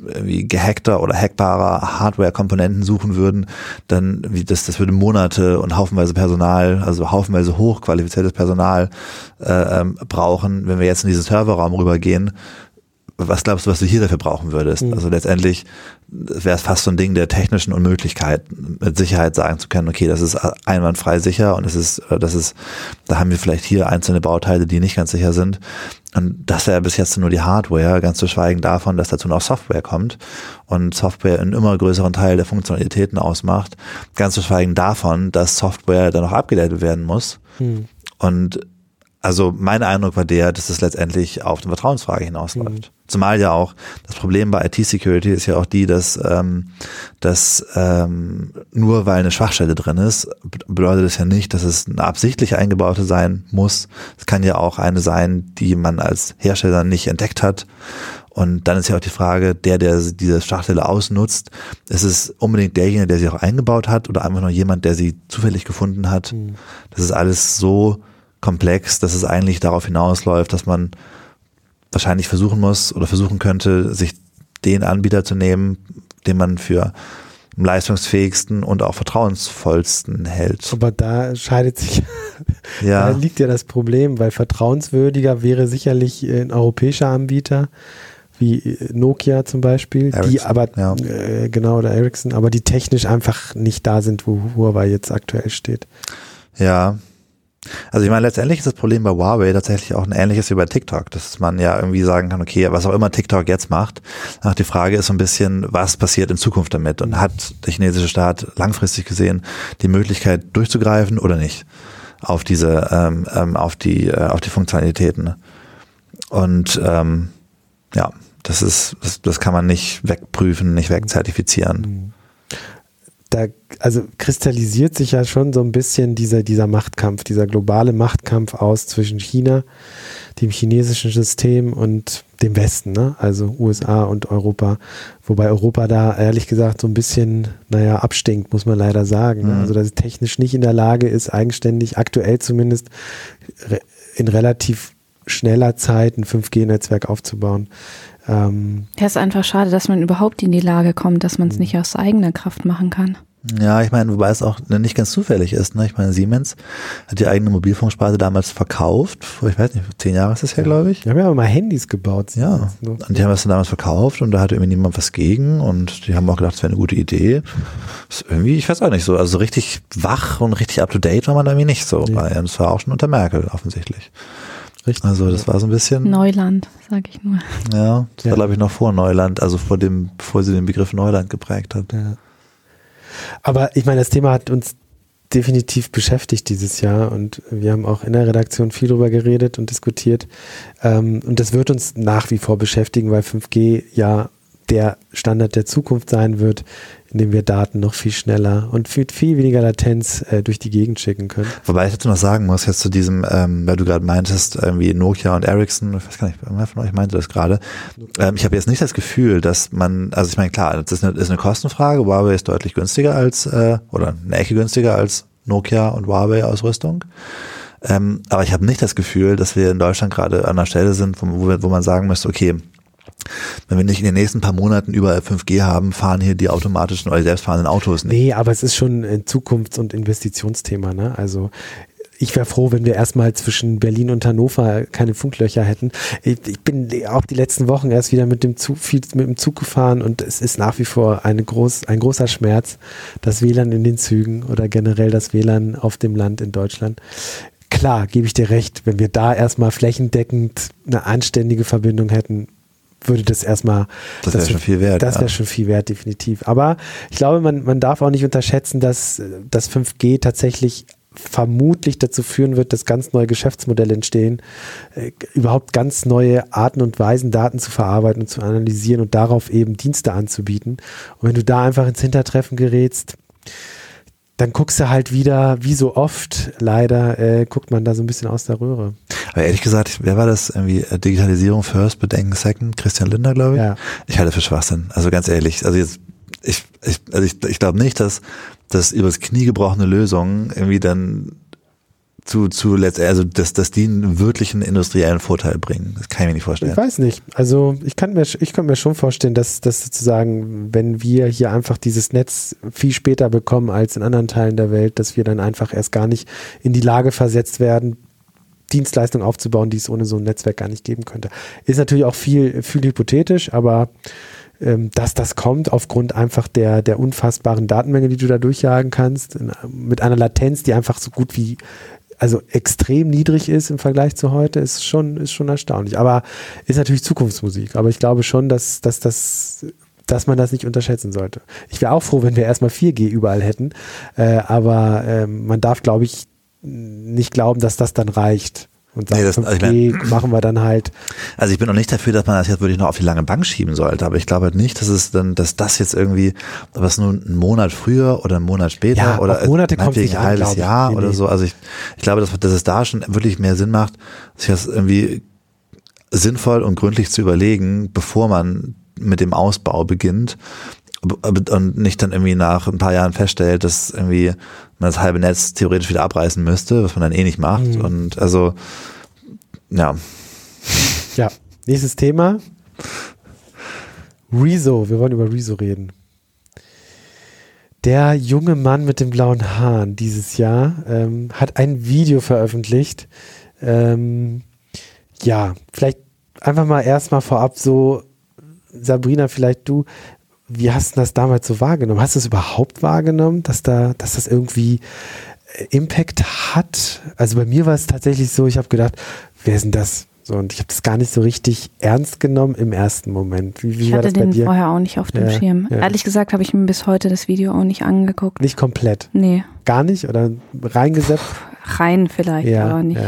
irgendwie gehackter oder hackbarer Hardware-Komponenten suchen würden, dann wie das, das würde Monate und haufenweise Personal, also haufenweise hochqualifiziertes Personal äh, ähm, brauchen. Wenn wir jetzt in diesen Serverraum rübergehen, was glaubst du, was du hier dafür brauchen würdest? Mhm. Also letztendlich wäre es fast so ein Ding der technischen Unmöglichkeit, mit Sicherheit sagen zu können, okay, das ist einwandfrei sicher und das ist, das ist, da haben wir vielleicht hier einzelne Bauteile, die nicht ganz sicher sind. Und das wäre bis jetzt nur die Hardware, ganz zu schweigen davon, dass dazu noch Software kommt und Software einen immer größeren Teil der Funktionalitäten ausmacht. Ganz zu schweigen davon, dass Software dann noch abgeleitet werden muss. Mhm. Und also mein Eindruck war der, dass es letztendlich auf eine Vertrauensfrage hinausläuft. Mhm. Zumal ja auch das Problem bei IT-Security ist ja auch die, dass, ähm, dass ähm, nur weil eine Schwachstelle drin ist, bedeutet es ja nicht, dass es eine absichtlich eingebaute sein muss. Es kann ja auch eine sein, die man als Hersteller nicht entdeckt hat Und dann ist ja auch die Frage, der, der diese Schachtel ausnutzt, ist es unbedingt derjenige, der sie auch eingebaut hat oder einfach nur jemand, der sie zufällig gefunden hat. Mhm. Das ist alles so komplex, dass es eigentlich darauf hinausläuft, dass man wahrscheinlich versuchen muss oder versuchen könnte, sich den Anbieter zu nehmen, den man für am leistungsfähigsten und auch vertrauensvollsten hält.
Aber da scheidet sich, ja. da liegt ja das Problem, weil vertrauenswürdiger wäre sicherlich ein europäischer Anbieter, wie Nokia zum Beispiel, Ericsson, die aber, ja. äh, genau, oder Ericsson, aber die technisch einfach nicht da sind, wo Huawei jetzt aktuell steht.
Ja. Also ich meine, letztendlich ist das Problem bei Huawei tatsächlich auch ein ähnliches wie bei TikTok, dass man ja irgendwie sagen kann, okay, was auch immer TikTok jetzt macht, ach, die Frage ist so ein bisschen, was passiert in Zukunft damit und hat der chinesische Staat langfristig gesehen die Möglichkeit durchzugreifen oder nicht auf diese, ähm, ähm auf die, äh, auf die Funktionalitäten. Und ähm, ja, das ist, das, das kann man nicht wegprüfen, nicht wegzertifizieren.
Da, also kristallisiert sich ja schon so ein bisschen dieser, dieser Machtkampf, dieser globale Machtkampf aus zwischen China, dem chinesischen System und dem Westen, ne? also USA und Europa. Wobei Europa da ehrlich gesagt so ein bisschen, naja, abstinkt, muss man leider sagen. Mhm. Also dass es technisch nicht in der Lage ist, eigenständig, aktuell zumindest, in relativ schneller Zeit ein 5G-Netzwerk aufzubauen.
Ähm ja, ist einfach schade, dass man überhaupt in die Lage kommt, dass man es mhm. nicht aus eigener Kraft machen kann.
Ja, ich meine, wobei es auch nicht ganz zufällig ist. Ne? Ich meine, Siemens hat die eigene Mobilfunksparte damals verkauft. Vor, ich weiß nicht, zehn Jahre ist das ja, glaube ich.
Die haben ja mal Handys gebaut.
Ja, und die haben das dann damals verkauft und da hatte irgendwie niemand was gegen und die haben auch gedacht, das wäre eine gute Idee. ist irgendwie, ich weiß auch nicht so, also richtig wach und richtig up-to-date war man da irgendwie nicht so. Nee. Bei, das war auch schon unter Merkel offensichtlich. Richtig. Also das war so ein bisschen.
Neuland, sage ich nur.
Ja, das ja. war glaube ich noch vor Neuland, also vor dem, bevor sie den Begriff Neuland geprägt hat. Ja.
Aber ich meine, das Thema hat uns definitiv beschäftigt dieses Jahr und wir haben auch in der Redaktion viel darüber geredet und diskutiert. Ähm, und das wird uns nach wie vor beschäftigen, weil 5G ja der Standard der Zukunft sein wird, indem wir Daten noch viel schneller und viel, viel weniger Latenz äh, durch die Gegend schicken können.
Wobei ich dazu noch sagen muss, jetzt zu diesem, ähm, weil du gerade meintest, irgendwie Nokia und Ericsson, ich weiß gar nicht, wer von euch meinte das gerade. Ähm, ich habe jetzt nicht das Gefühl, dass man, also ich meine, klar, das ist eine, ist eine Kostenfrage, Huawei ist deutlich günstiger als, äh, oder eine Ecke günstiger als Nokia und Huawei-Ausrüstung. Ähm, aber ich habe nicht das Gefühl, dass wir in Deutschland gerade an einer Stelle sind, wo, wo man sagen müsste, okay, wenn wir nicht in den nächsten paar Monaten überall 5G haben, fahren hier die automatischen oder selbstfahrenden Autos nicht.
Nee, aber es ist schon ein Zukunfts- und Investitionsthema. Ne? Also ich wäre froh, wenn wir erstmal zwischen Berlin und Hannover keine Funklöcher hätten. Ich, ich, bin auch die letzten Wochen erst wieder mit dem Zug, viel mit dem Zug gefahren und es ist nach wie vor eine groß, ein großer Schmerz, das WLAN in den Zügen oder generell das WLAN auf dem Land in Deutschland. Klar, gebe ich dir recht, wenn wir da erstmal flächendeckend eine anständige Verbindung hätten, würde das erstmal.
Das wäre schon viel wert.
Das wäre ja. schon viel wert, definitiv. Aber ich glaube, man, man darf auch nicht unterschätzen, dass das 5G tatsächlich vermutlich dazu führen wird, dass ganz neue Geschäftsmodelle entstehen, äh, überhaupt ganz neue Arten und Weisen, Daten zu verarbeiten und zu analysieren und darauf eben Dienste anzubieten. Und wenn du da einfach ins Hintertreffen gerätst, dann guckst du halt wieder, wie so oft, leider, äh, guckt man da so ein bisschen aus der Röhre.
Aber ehrlich gesagt, wer war das? Irgendwie äh, Digitalisierung first, Bedenken second? Christian Linder, glaube ich. Ja. Ich halte für Schwachsinn. Also ganz ehrlich, also jetzt, ich, ich, also ich, ich glaube nicht, dass, dass übers Knie gebrochene Lösungen irgendwie dann zu, zu letztendlich, also dass, dass die einen wirklichen industriellen Vorteil bringen. Das kann ich mir nicht vorstellen.
Ich weiß nicht. Also ich kann mir, ich kann mir schon vorstellen, dass, dass sozusagen, wenn wir hier einfach dieses Netz viel später bekommen als in anderen Teilen der Welt, dass wir dann einfach erst gar nicht in die Lage versetzt werden, Dienstleistungen aufzubauen, die es ohne so ein Netzwerk gar nicht geben könnte. Ist natürlich auch viel, viel hypothetisch, aber ähm, dass das kommt aufgrund einfach der, der unfassbaren Datenmenge, die du da durchjagen kannst, mit einer Latenz, die einfach so gut wie also extrem niedrig ist im Vergleich zu heute, ist schon, ist schon erstaunlich. Aber ist natürlich Zukunftsmusik. Aber ich glaube schon, dass, dass das dass man das nicht unterschätzen sollte. Ich wäre auch froh, wenn wir erstmal 4G überall hätten, äh, aber äh, man darf, glaube ich, nicht glauben, dass das dann reicht. Und sagen, nee, das, 5G also ich mein, machen wir dann halt.
Also ich bin noch nicht dafür, dass man das jetzt wirklich noch auf die lange Bank schieben sollte, aber ich glaube halt nicht, dass es dann, dass das jetzt irgendwie, was nun ein Monat früher oder ein Monat später ja, oder
Monate kommt
ein halbes Jahr nee, oder so. Also ich, ich glaube, dass, dass es da schon wirklich mehr Sinn macht, sich das irgendwie sinnvoll und gründlich zu überlegen, bevor man mit dem Ausbau beginnt und nicht dann irgendwie nach ein paar Jahren feststellt, dass irgendwie man das halbe Netz theoretisch wieder abreißen müsste, was man dann eh nicht macht. Mhm. Und also, ja.
Ja, nächstes Thema. Rezo, wir wollen über Rezo reden. Der junge Mann mit den blauen Haaren dieses Jahr ähm, hat ein Video veröffentlicht. Ähm, ja, vielleicht einfach mal erstmal vorab so, Sabrina, vielleicht du, wie hast du das damals so wahrgenommen? Hast du es überhaupt wahrgenommen, dass da, dass das irgendwie äh, Impact hat? Also bei mir war es tatsächlich so, ich habe gedacht, wer ist denn das? So, und ich habe das gar nicht so richtig ernst genommen im ersten Moment.
Wie, wie ich hatte den vorher auch nicht auf dem ja, Schirm. Ja. Ehrlich gesagt habe ich mir bis heute das Video auch nicht angeguckt.
Nicht komplett?
Nee.
Gar nicht? Oder reingesetzt?
rein vielleicht, ja, aber nicht.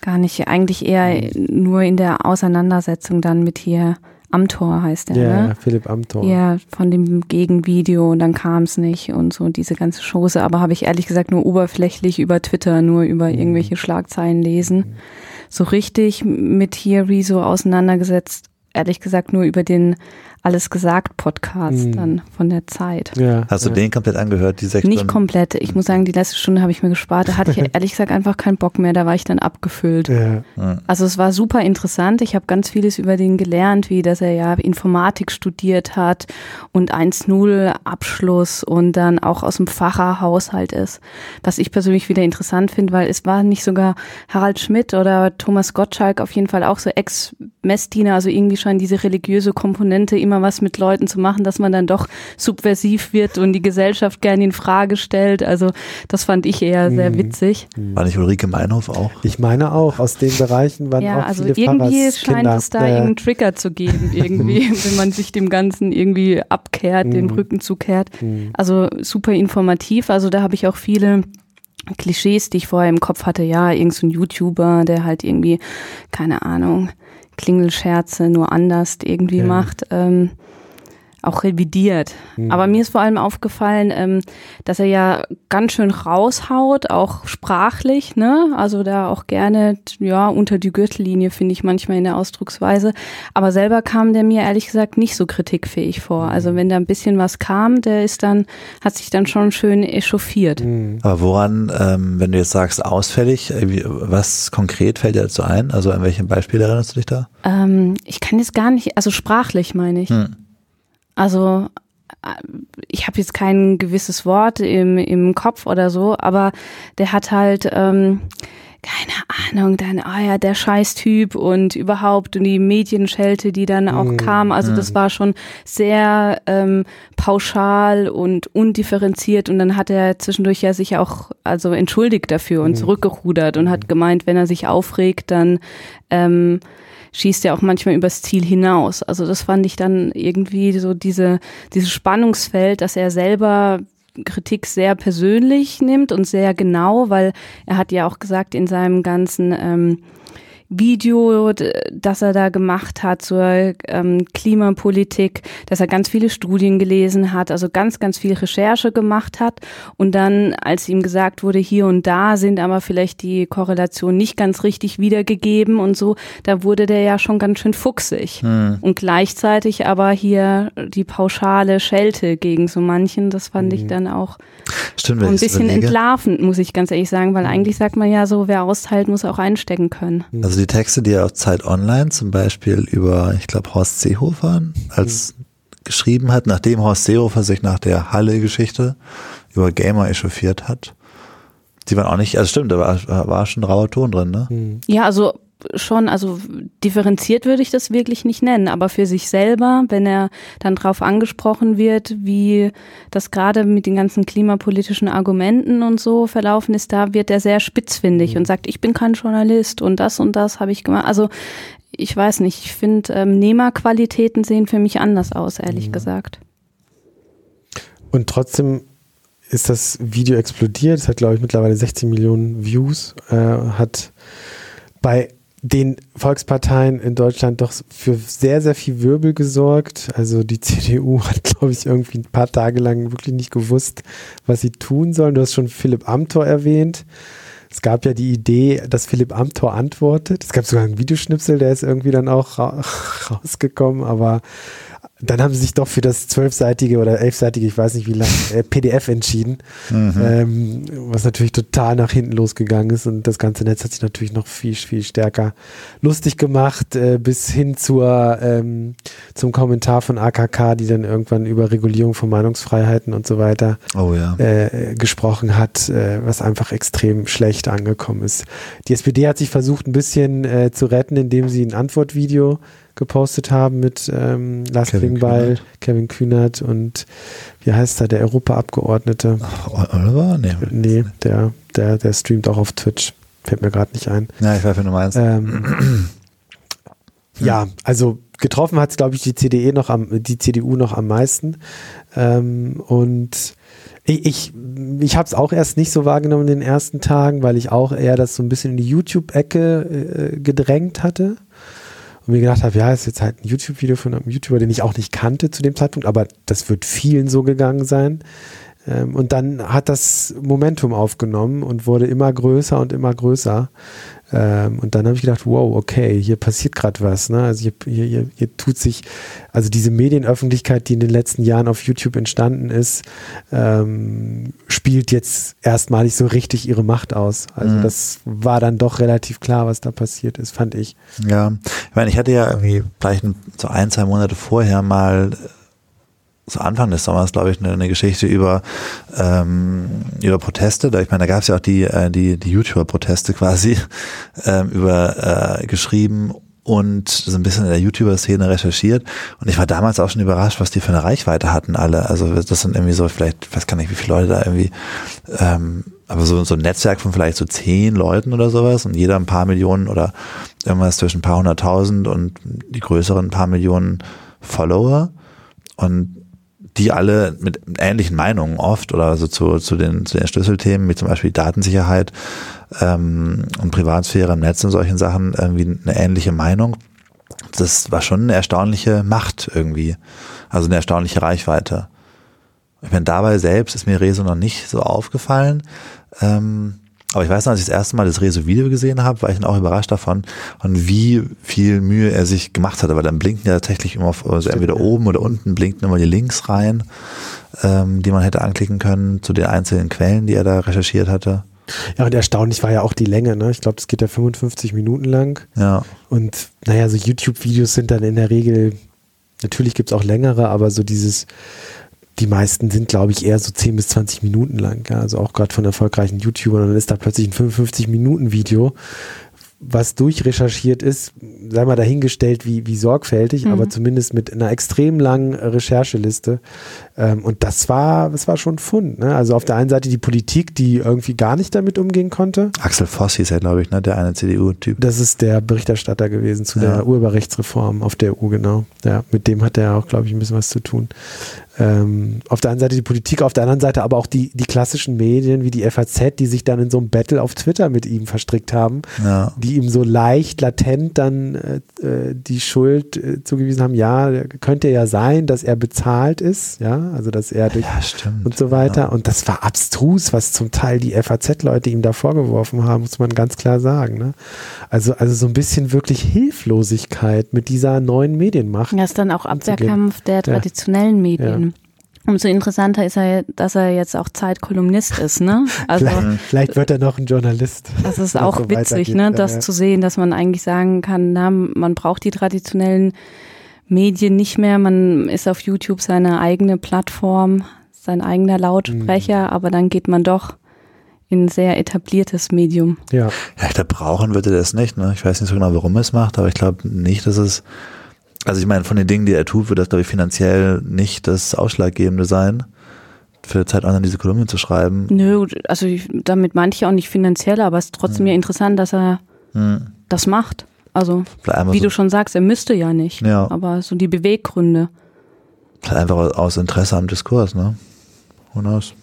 Gar nicht. Eigentlich eher nur in der Auseinandersetzung dann mit hier Amtor heißt er,
ja,
ne?
Philipp Amtor.
Ja, von dem Gegenvideo und dann kam es nicht und so diese ganze Chose. Aber habe ich ehrlich gesagt nur oberflächlich über Twitter, nur über mhm. irgendwelche Schlagzeilen lesen. So richtig mit hier Rezo auseinandergesetzt, ehrlich gesagt nur über den alles gesagt Podcast mhm. dann von der Zeit.
Ja, Hast du
ja.
den komplett angehört, die sechs
Nicht komplett. Ich muss sagen, die letzte Stunde habe ich mir gespart. Da hatte ich ehrlich gesagt einfach keinen Bock mehr. Da war ich dann abgefüllt. Ja. Also es war super interessant. Ich habe ganz vieles über den gelernt, wie dass er ja Informatik studiert hat und 1-0 Abschluss und dann auch aus dem Facherhaushalt ist. Was ich persönlich wieder interessant finde, weil es war nicht sogar Harald Schmidt oder Thomas Gottschalk auf jeden Fall auch so Ex-Messdiener, also irgendwie schon diese religiöse Komponente immer was mit Leuten zu machen, dass man dann doch subversiv wird und die Gesellschaft gerne in Frage stellt. Also das fand ich eher sehr mhm. witzig.
War nicht Ulrike Meinhof auch?
Ich meine auch, aus den Bereichen waren ja, auch
also
viele
irgendwie scheint es da ja. irgendeinen Trigger zu geben, irgendwie, wenn man sich dem Ganzen irgendwie abkehrt, den mhm. Rücken zukehrt. Mhm. Also super informativ. Also da habe ich auch viele Klischees, die ich vorher im Kopf hatte. Ja, irgend so ein YouTuber, der halt irgendwie, keine Ahnung, Klingelscherze nur anders irgendwie ja. macht. Ähm, auch revidiert. Mhm. Aber mir ist vor allem aufgefallen, ähm, dass er ja ganz schön raushaut, auch sprachlich, ne? Also da auch gerne, ja, unter die Gürtellinie finde ich manchmal in der Ausdrucksweise. Aber selber kam der mir ehrlich gesagt nicht so kritikfähig vor. Mhm. Also wenn da ein bisschen was kam, der ist dann, hat sich dann schon schön echauffiert.
Mhm. Aber woran, ähm, wenn du jetzt sagst, ausfällig, äh, was konkret fällt dir dazu ein? Also an welchem Beispiel erinnerst du dich da?
Ähm, ich kann jetzt gar nicht, also sprachlich meine ich. Hm. Also äh, ich habe jetzt kein gewisses Wort im, im Kopf oder so, aber der hat halt, ähm, keine Ahnung, dann, ah oh ja, der Scheißtyp und überhaupt und die Medienschelte, die dann auch mm, kam. Also das war schon sehr ähm, pauschal und undifferenziert und dann hat er zwischendurch ja sich auch also entschuldigt dafür und mm. zurückgerudert und hat gemeint, wenn er sich aufregt, dann ähm, schießt ja auch manchmal übers Ziel hinaus. Also das fand ich dann irgendwie so diese, dieses Spannungsfeld, dass er selber Kritik sehr persönlich nimmt und sehr genau, weil er hat ja auch gesagt in seinem ganzen ähm, Video, das er da gemacht hat zur ähm, Klimapolitik, dass er ganz viele Studien gelesen hat, also ganz, ganz viel Recherche gemacht hat. Und dann, als ihm gesagt wurde, hier und da sind aber vielleicht die Korrelationen nicht ganz richtig wiedergegeben und so, da wurde der ja schon ganz schön fuchsig. Hm. Und gleichzeitig aber hier die pauschale Schelte gegen so manchen, das fand ich dann auch
Stimmt,
ein bisschen entlarvend, muss ich ganz ehrlich sagen, weil hm. eigentlich sagt man ja so, wer austeilt, muss auch einstecken können.
Also also die Texte, die er auf Zeit Online zum Beispiel über, ich glaube, Horst Seehofer als mhm. geschrieben hat, nachdem Horst Seehofer sich nach der Halle-Geschichte über Gamer echauffiert hat. Die waren auch nicht, also stimmt, da war, war schon rauer Ton drin, ne?
Mhm. Ja, also schon, also differenziert würde ich das wirklich nicht nennen, aber für sich selber, wenn er dann drauf angesprochen wird, wie das gerade mit den ganzen klimapolitischen Argumenten und so verlaufen ist, da wird er sehr spitzfindig mhm. und sagt, ich bin kein Journalist und das und das habe ich gemacht. Also ich weiß nicht, ich finde, ähm, Nehmerqualitäten sehen für mich anders aus, ehrlich mhm. gesagt.
Und trotzdem ist das Video explodiert. Es hat, glaube ich, mittlerweile 16 Millionen Views. Äh, hat bei den Volksparteien in Deutschland doch für sehr, sehr viel Wirbel gesorgt. Also die CDU hat, glaube ich, irgendwie ein paar Tage lang wirklich nicht gewusst, was sie tun sollen. Du hast schon Philipp Amthor erwähnt. es gab ja die Idee, dass Philipp Amthor antwortet. Es gab sogar einen Videoschnipsel, der ist irgendwie dann auch ra rausgekommen, aber dann haben sie sich doch für das zwölfseitige oder elfseitige, ich weiß nicht wie lang, äh, PDF entschieden, mhm. ähm, was natürlich total nach hinten losgegangen ist und das ganze Netz hat sich natürlich noch viel, viel stärker lustig gemacht, äh, bis hin zur, ähm, zum Kommentar von AKK, die dann irgendwann über Regulierung von Meinungsfreiheiten und so weiter
oh, ja.
äh, gesprochen hat, äh, was einfach extrem schlecht angekommen ist. Die SPD hat sich versucht, ein bisschen äh, zu retten, indem sie ein Antwortvideo gepostet haben mit ähm, Lars Kevin Klingbeil, Kühnert. Kevin Kühnert und wie heißt er, der Europaabgeordnete?
Oliver? Nee,
nee der, der, der streamt auch auf Twitch. Fällt mir gerade nicht ein.
Ja, ich weiß, wie du meinst.
Ähm, ja, also getroffen hat es, glaube ich, die CDE noch am, die CDU noch am meisten. Ähm, und ich, ich, ich habe es auch erst nicht so wahrgenommen in den ersten Tagen, weil ich auch eher das so ein bisschen in die YouTube-Ecke äh, gedrängt hatte und mir gedacht habe, ja, ist jetzt halt ein YouTube-Video von einem YouTuber, den ich auch nicht kannte zu dem Zeitpunkt, aber das wird vielen so gegangen sein. Ähm, und dann hat das Momentum aufgenommen und wurde immer größer und immer größer. Ähm, und dann habe ich gedacht, wow, okay, hier passiert gerade was. Ne? Also hier, hier, hier, hier, tut sich, also diese Medienöffentlichkeit, die in den letzten Jahren auf YouTube entstanden ist, ähm, spielt jetzt erstmalig so richtig ihre Macht aus. Also mhm. das war dann doch relativ klar, was da passiert ist, fand ich.
Ja, ich meine, ich hatte ja irgendwie vielleicht so ein, zwei Monate vorher mal so Anfang des Sommers, glaube ich, eine, eine Geschichte über, ähm, über Proteste. Ich meine, da gab es ja auch die, äh, die, die YouTuber-Proteste quasi ähm, über äh, geschrieben und so ein bisschen in der YouTuber-Szene recherchiert. Und ich war damals auch schon überrascht, was die für eine Reichweite hatten alle. Also das sind irgendwie so, vielleicht, ich weiß gar nicht, wie viele Leute da irgendwie, ähm, aber so, so ein Netzwerk von vielleicht so zehn Leuten oder sowas und jeder ein paar Millionen oder irgendwas zwischen ein paar hunderttausend und die größeren ein paar Millionen Follower. Und die alle mit ähnlichen Meinungen oft oder so zu, zu, den, zu den Schlüsselthemen, wie zum Beispiel Datensicherheit ähm, und Privatsphäre im Netz und solchen Sachen irgendwie eine ähnliche Meinung. Das war schon eine erstaunliche Macht irgendwie, also eine erstaunliche Reichweite. Ich meine, dabei selbst ist mir Rezo noch nicht so aufgefallen. Ähm, aber ich weiß noch, als ich das erste Mal das Rezo-Video gesehen habe, war ich dann auch überrascht davon, und wie viel Mühe er sich gemacht hatte, weil dann blinken ja tatsächlich immer auf, also entweder oben oder unten blinken immer die Links rein, ähm, die man hätte anklicken können zu den einzelnen Quellen, die er da recherchiert hatte.
Ja, und erstaunlich war ja auch die Länge, ne? Ich glaube, das geht ja 55 Minuten lang.
Ja.
Und naja, so YouTube-Videos sind dann in der Regel, natürlich gibt es auch längere, aber so dieses die meisten sind, glaube ich, eher so 10 bis 20 Minuten lang. Ja? Also auch gerade von erfolgreichen YouTubern. Und dann ist da plötzlich ein 55-Minuten-Video, was durchrecherchiert ist, sei mal dahingestellt, wie, wie sorgfältig, mhm. aber zumindest mit einer extrem langen Rechercheliste. Ähm, und das war, das war schon ein Fund. Ne? Also auf der einen Seite die Politik, die irgendwie gar nicht damit umgehen konnte.
Axel Voss hieß er, glaube ich, ne? der eine CDU-Typ.
Das ist der Berichterstatter gewesen zu ja. der Urheberrechtsreform auf der EU, genau. Ja, mit dem hat er auch, glaube ich, ein bisschen was zu tun ähm, auf der einen Seite die Politik, auf der anderen Seite aber auch die, die klassischen Medien wie die FAZ, die sich dann in so einem Battle auf Twitter mit ihm verstrickt haben, ja. die ihm so leicht, latent dann äh, äh die Schuld äh, zugewiesen haben, ja, könnte ja sein, dass er bezahlt ist, ja, also dass er durch
ja, stimmt,
und so weiter. Ja. Und das war abstrus, was zum Teil die FAZ-Leute ihm da vorgeworfen haben, muss man ganz klar sagen. Ne? Also, also so ein bisschen wirklich Hilflosigkeit mit dieser neuen Medienmacht.
Das ist dann auch Abwehrkampf der traditionellen Medien. Umso interessanter ist er, dass er jetzt auch Zeitkolumnist ist, ne?
Also vielleicht, vielleicht wird er noch ein Journalist.
Das ist auch so witzig, ne? Das ja. zu sehen, dass man eigentlich sagen kann, na, man braucht die traditionellen Medien nicht mehr. Man ist auf YouTube seine eigene Plattform, sein eigener Lautsprecher, mhm. aber dann geht man doch in ein sehr etabliertes Medium.
Ja. Ja, glaube, brauchen würde das nicht, ne? Ich weiß nicht so genau, warum er es macht, aber ich glaube nicht, dass es also ich meine, von den Dingen, die er tut, wird das, glaube ich, finanziell nicht das Ausschlaggebende sein, für Zeit Online diese Kolumne zu schreiben.
Nö, also ich, damit ich auch nicht finanziell, aber es ist trotzdem hm. ja interessant, dass er hm. das macht. Also, wie so du schon sagst, er müsste ja nicht. Ja. Aber so die Beweggründe.
Vielleicht einfach aus Interesse am Diskurs, ne? Who knows?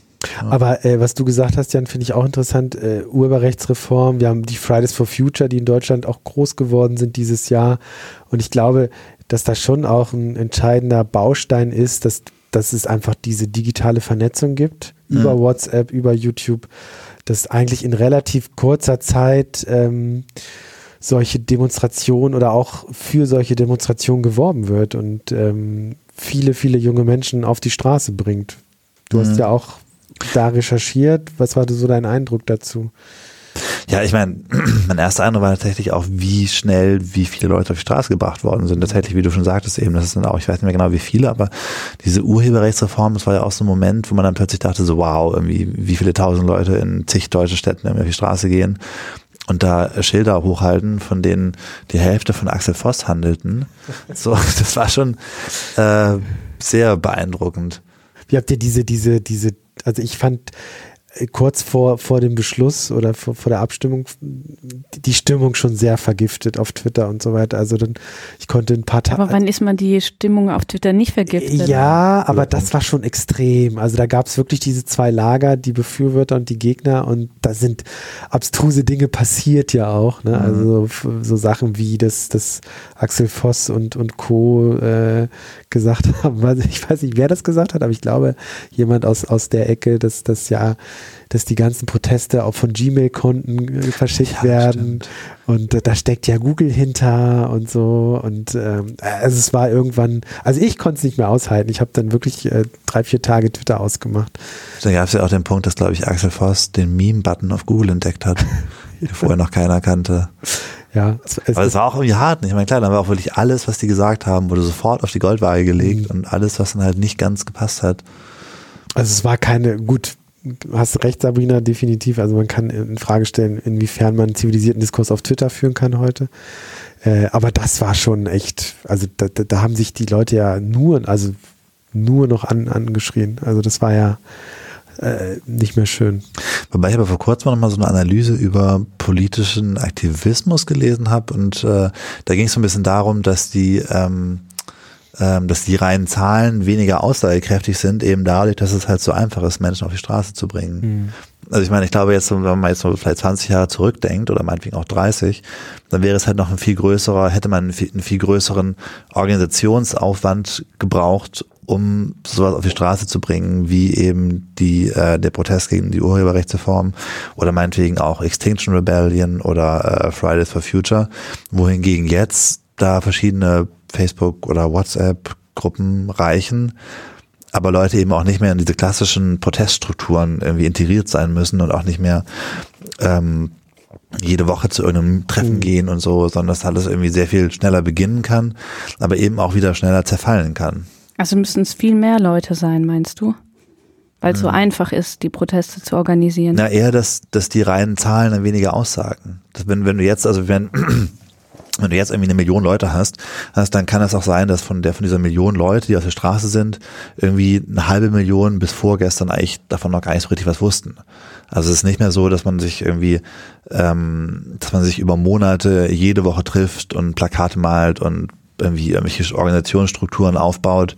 Ja. Aber äh, was du gesagt hast, Jan, finde ich auch interessant. Äh, Urheberrechtsreform, wir haben die Fridays for Future, die in Deutschland auch groß geworden sind dieses Jahr. Und ich glaube, dass das schon auch ein entscheidender Baustein ist, dass, dass es einfach diese digitale Vernetzung gibt, mhm. über WhatsApp, über YouTube, dass eigentlich in relativ kurzer Zeit ähm, solche Demonstrationen oder auch für solche Demonstrationen geworben wird und ähm, viele, viele junge Menschen auf die Straße bringt. Du mhm. hast ja auch da recherchiert. Was war so dein Eindruck dazu?
Ja, ich meine, mein erster Eindruck war tatsächlich auch, wie schnell, wie viele Leute auf die Straße gebracht worden sind. Tatsächlich, wie du schon sagtest eben, das ist dann auch, ich weiß nicht mehr genau wie viele, aber diese Urheberrechtsreform, das war ja auch so ein Moment, wo man dann plötzlich dachte so, wow, irgendwie, wie viele tausend Leute in zig deutsche Städten irgendwie auf die Straße gehen und da Schilder hochhalten, von denen die Hälfte von Axel Voss handelten. So, das war schon äh, sehr beeindruckend.
Wie habt ihr diese, diese, diese, also ich fand, kurz vor, vor dem Beschluss oder vor, vor der Abstimmung die Stimmung schon sehr vergiftet auf Twitter und so weiter. Also dann, ich konnte ein paar Tage.
Aber wann ist man die Stimmung auf Twitter nicht vergiftet?
Ja, aber das war schon extrem. Also da gab es wirklich diese zwei Lager, die Befürworter und die Gegner und da sind abstruse Dinge passiert ja auch. Ne? Mhm. Also so Sachen wie, dass, dass Axel Voss und, und Co. Äh, gesagt haben. Ich weiß nicht, wer das gesagt hat, aber ich glaube, jemand aus, aus der Ecke, dass das ja dass die ganzen Proteste auch von Gmail-Konten äh, verschickt ja, werden. Stimmt. Und äh, da steckt ja Google hinter und so. Und ähm, also es war irgendwann, also ich konnte es nicht mehr aushalten. Ich habe dann wirklich äh, drei, vier Tage Twitter ausgemacht.
Da gab es ja auch den Punkt, dass, glaube ich, Axel Voss den Meme-Button auf Google entdeckt hat, den vorher noch keiner kannte.
Ja,
es, es aber es war auch irgendwie hart. Ich meine, klar, dann war auch wirklich alles, was die gesagt haben, wurde sofort auf die Goldwaage gelegt mhm. und alles, was dann halt nicht ganz gepasst hat.
Also es war keine, gut, hast recht, Sabrina, definitiv. Also man kann in Frage stellen, inwiefern man zivilisierten Diskurs auf Twitter führen kann heute. Äh, aber das war schon echt, also da, da, da, haben sich die Leute ja nur, also nur noch an, angeschrien. Also das war ja äh, nicht mehr schön.
Wobei ich aber vor kurzem noch mal so eine Analyse über politischen Aktivismus gelesen habe und äh, da ging es so ein bisschen darum, dass die ähm, ähm, dass die reinen Zahlen weniger aussagekräftig sind, eben dadurch, dass es halt so einfach ist, Menschen auf die Straße zu bringen. Mhm. Also ich meine, ich glaube jetzt, wenn man jetzt so vielleicht 20 Jahre zurückdenkt oder meinetwegen auch 30, dann wäre es halt noch ein viel größerer, hätte man einen viel, einen viel größeren Organisationsaufwand gebraucht, um sowas auf die Straße zu bringen, wie eben die äh, der Protest gegen die Urheberrechtsreform oder meinetwegen auch Extinction Rebellion oder äh, Fridays for Future, wohingegen jetzt da verschiedene Facebook oder WhatsApp-Gruppen reichen, aber Leute eben auch nicht mehr in diese klassischen Proteststrukturen irgendwie integriert sein müssen und auch nicht mehr ähm, jede Woche zu irgendeinem Treffen mhm. gehen und so, sondern dass alles irgendwie sehr viel schneller beginnen kann, aber eben auch wieder schneller zerfallen kann.
Also müssen es viel mehr Leute sein, meinst du? Weil es mhm. so einfach ist, die Proteste zu organisieren.
Na, eher, dass, dass die reinen Zahlen dann weniger aussagen. Dass wenn, wenn du jetzt, also wenn wenn du jetzt irgendwie eine Million Leute hast, hast, dann kann es auch sein, dass von der von dieser Million Leute, die auf der Straße sind, irgendwie eine halbe Million bis vorgestern eigentlich davon noch gar nicht so richtig was wussten. Also es ist nicht mehr so, dass man sich irgendwie, ähm, dass man sich über Monate jede Woche trifft und Plakate malt und irgendwie irgendwelche Organisationsstrukturen aufbaut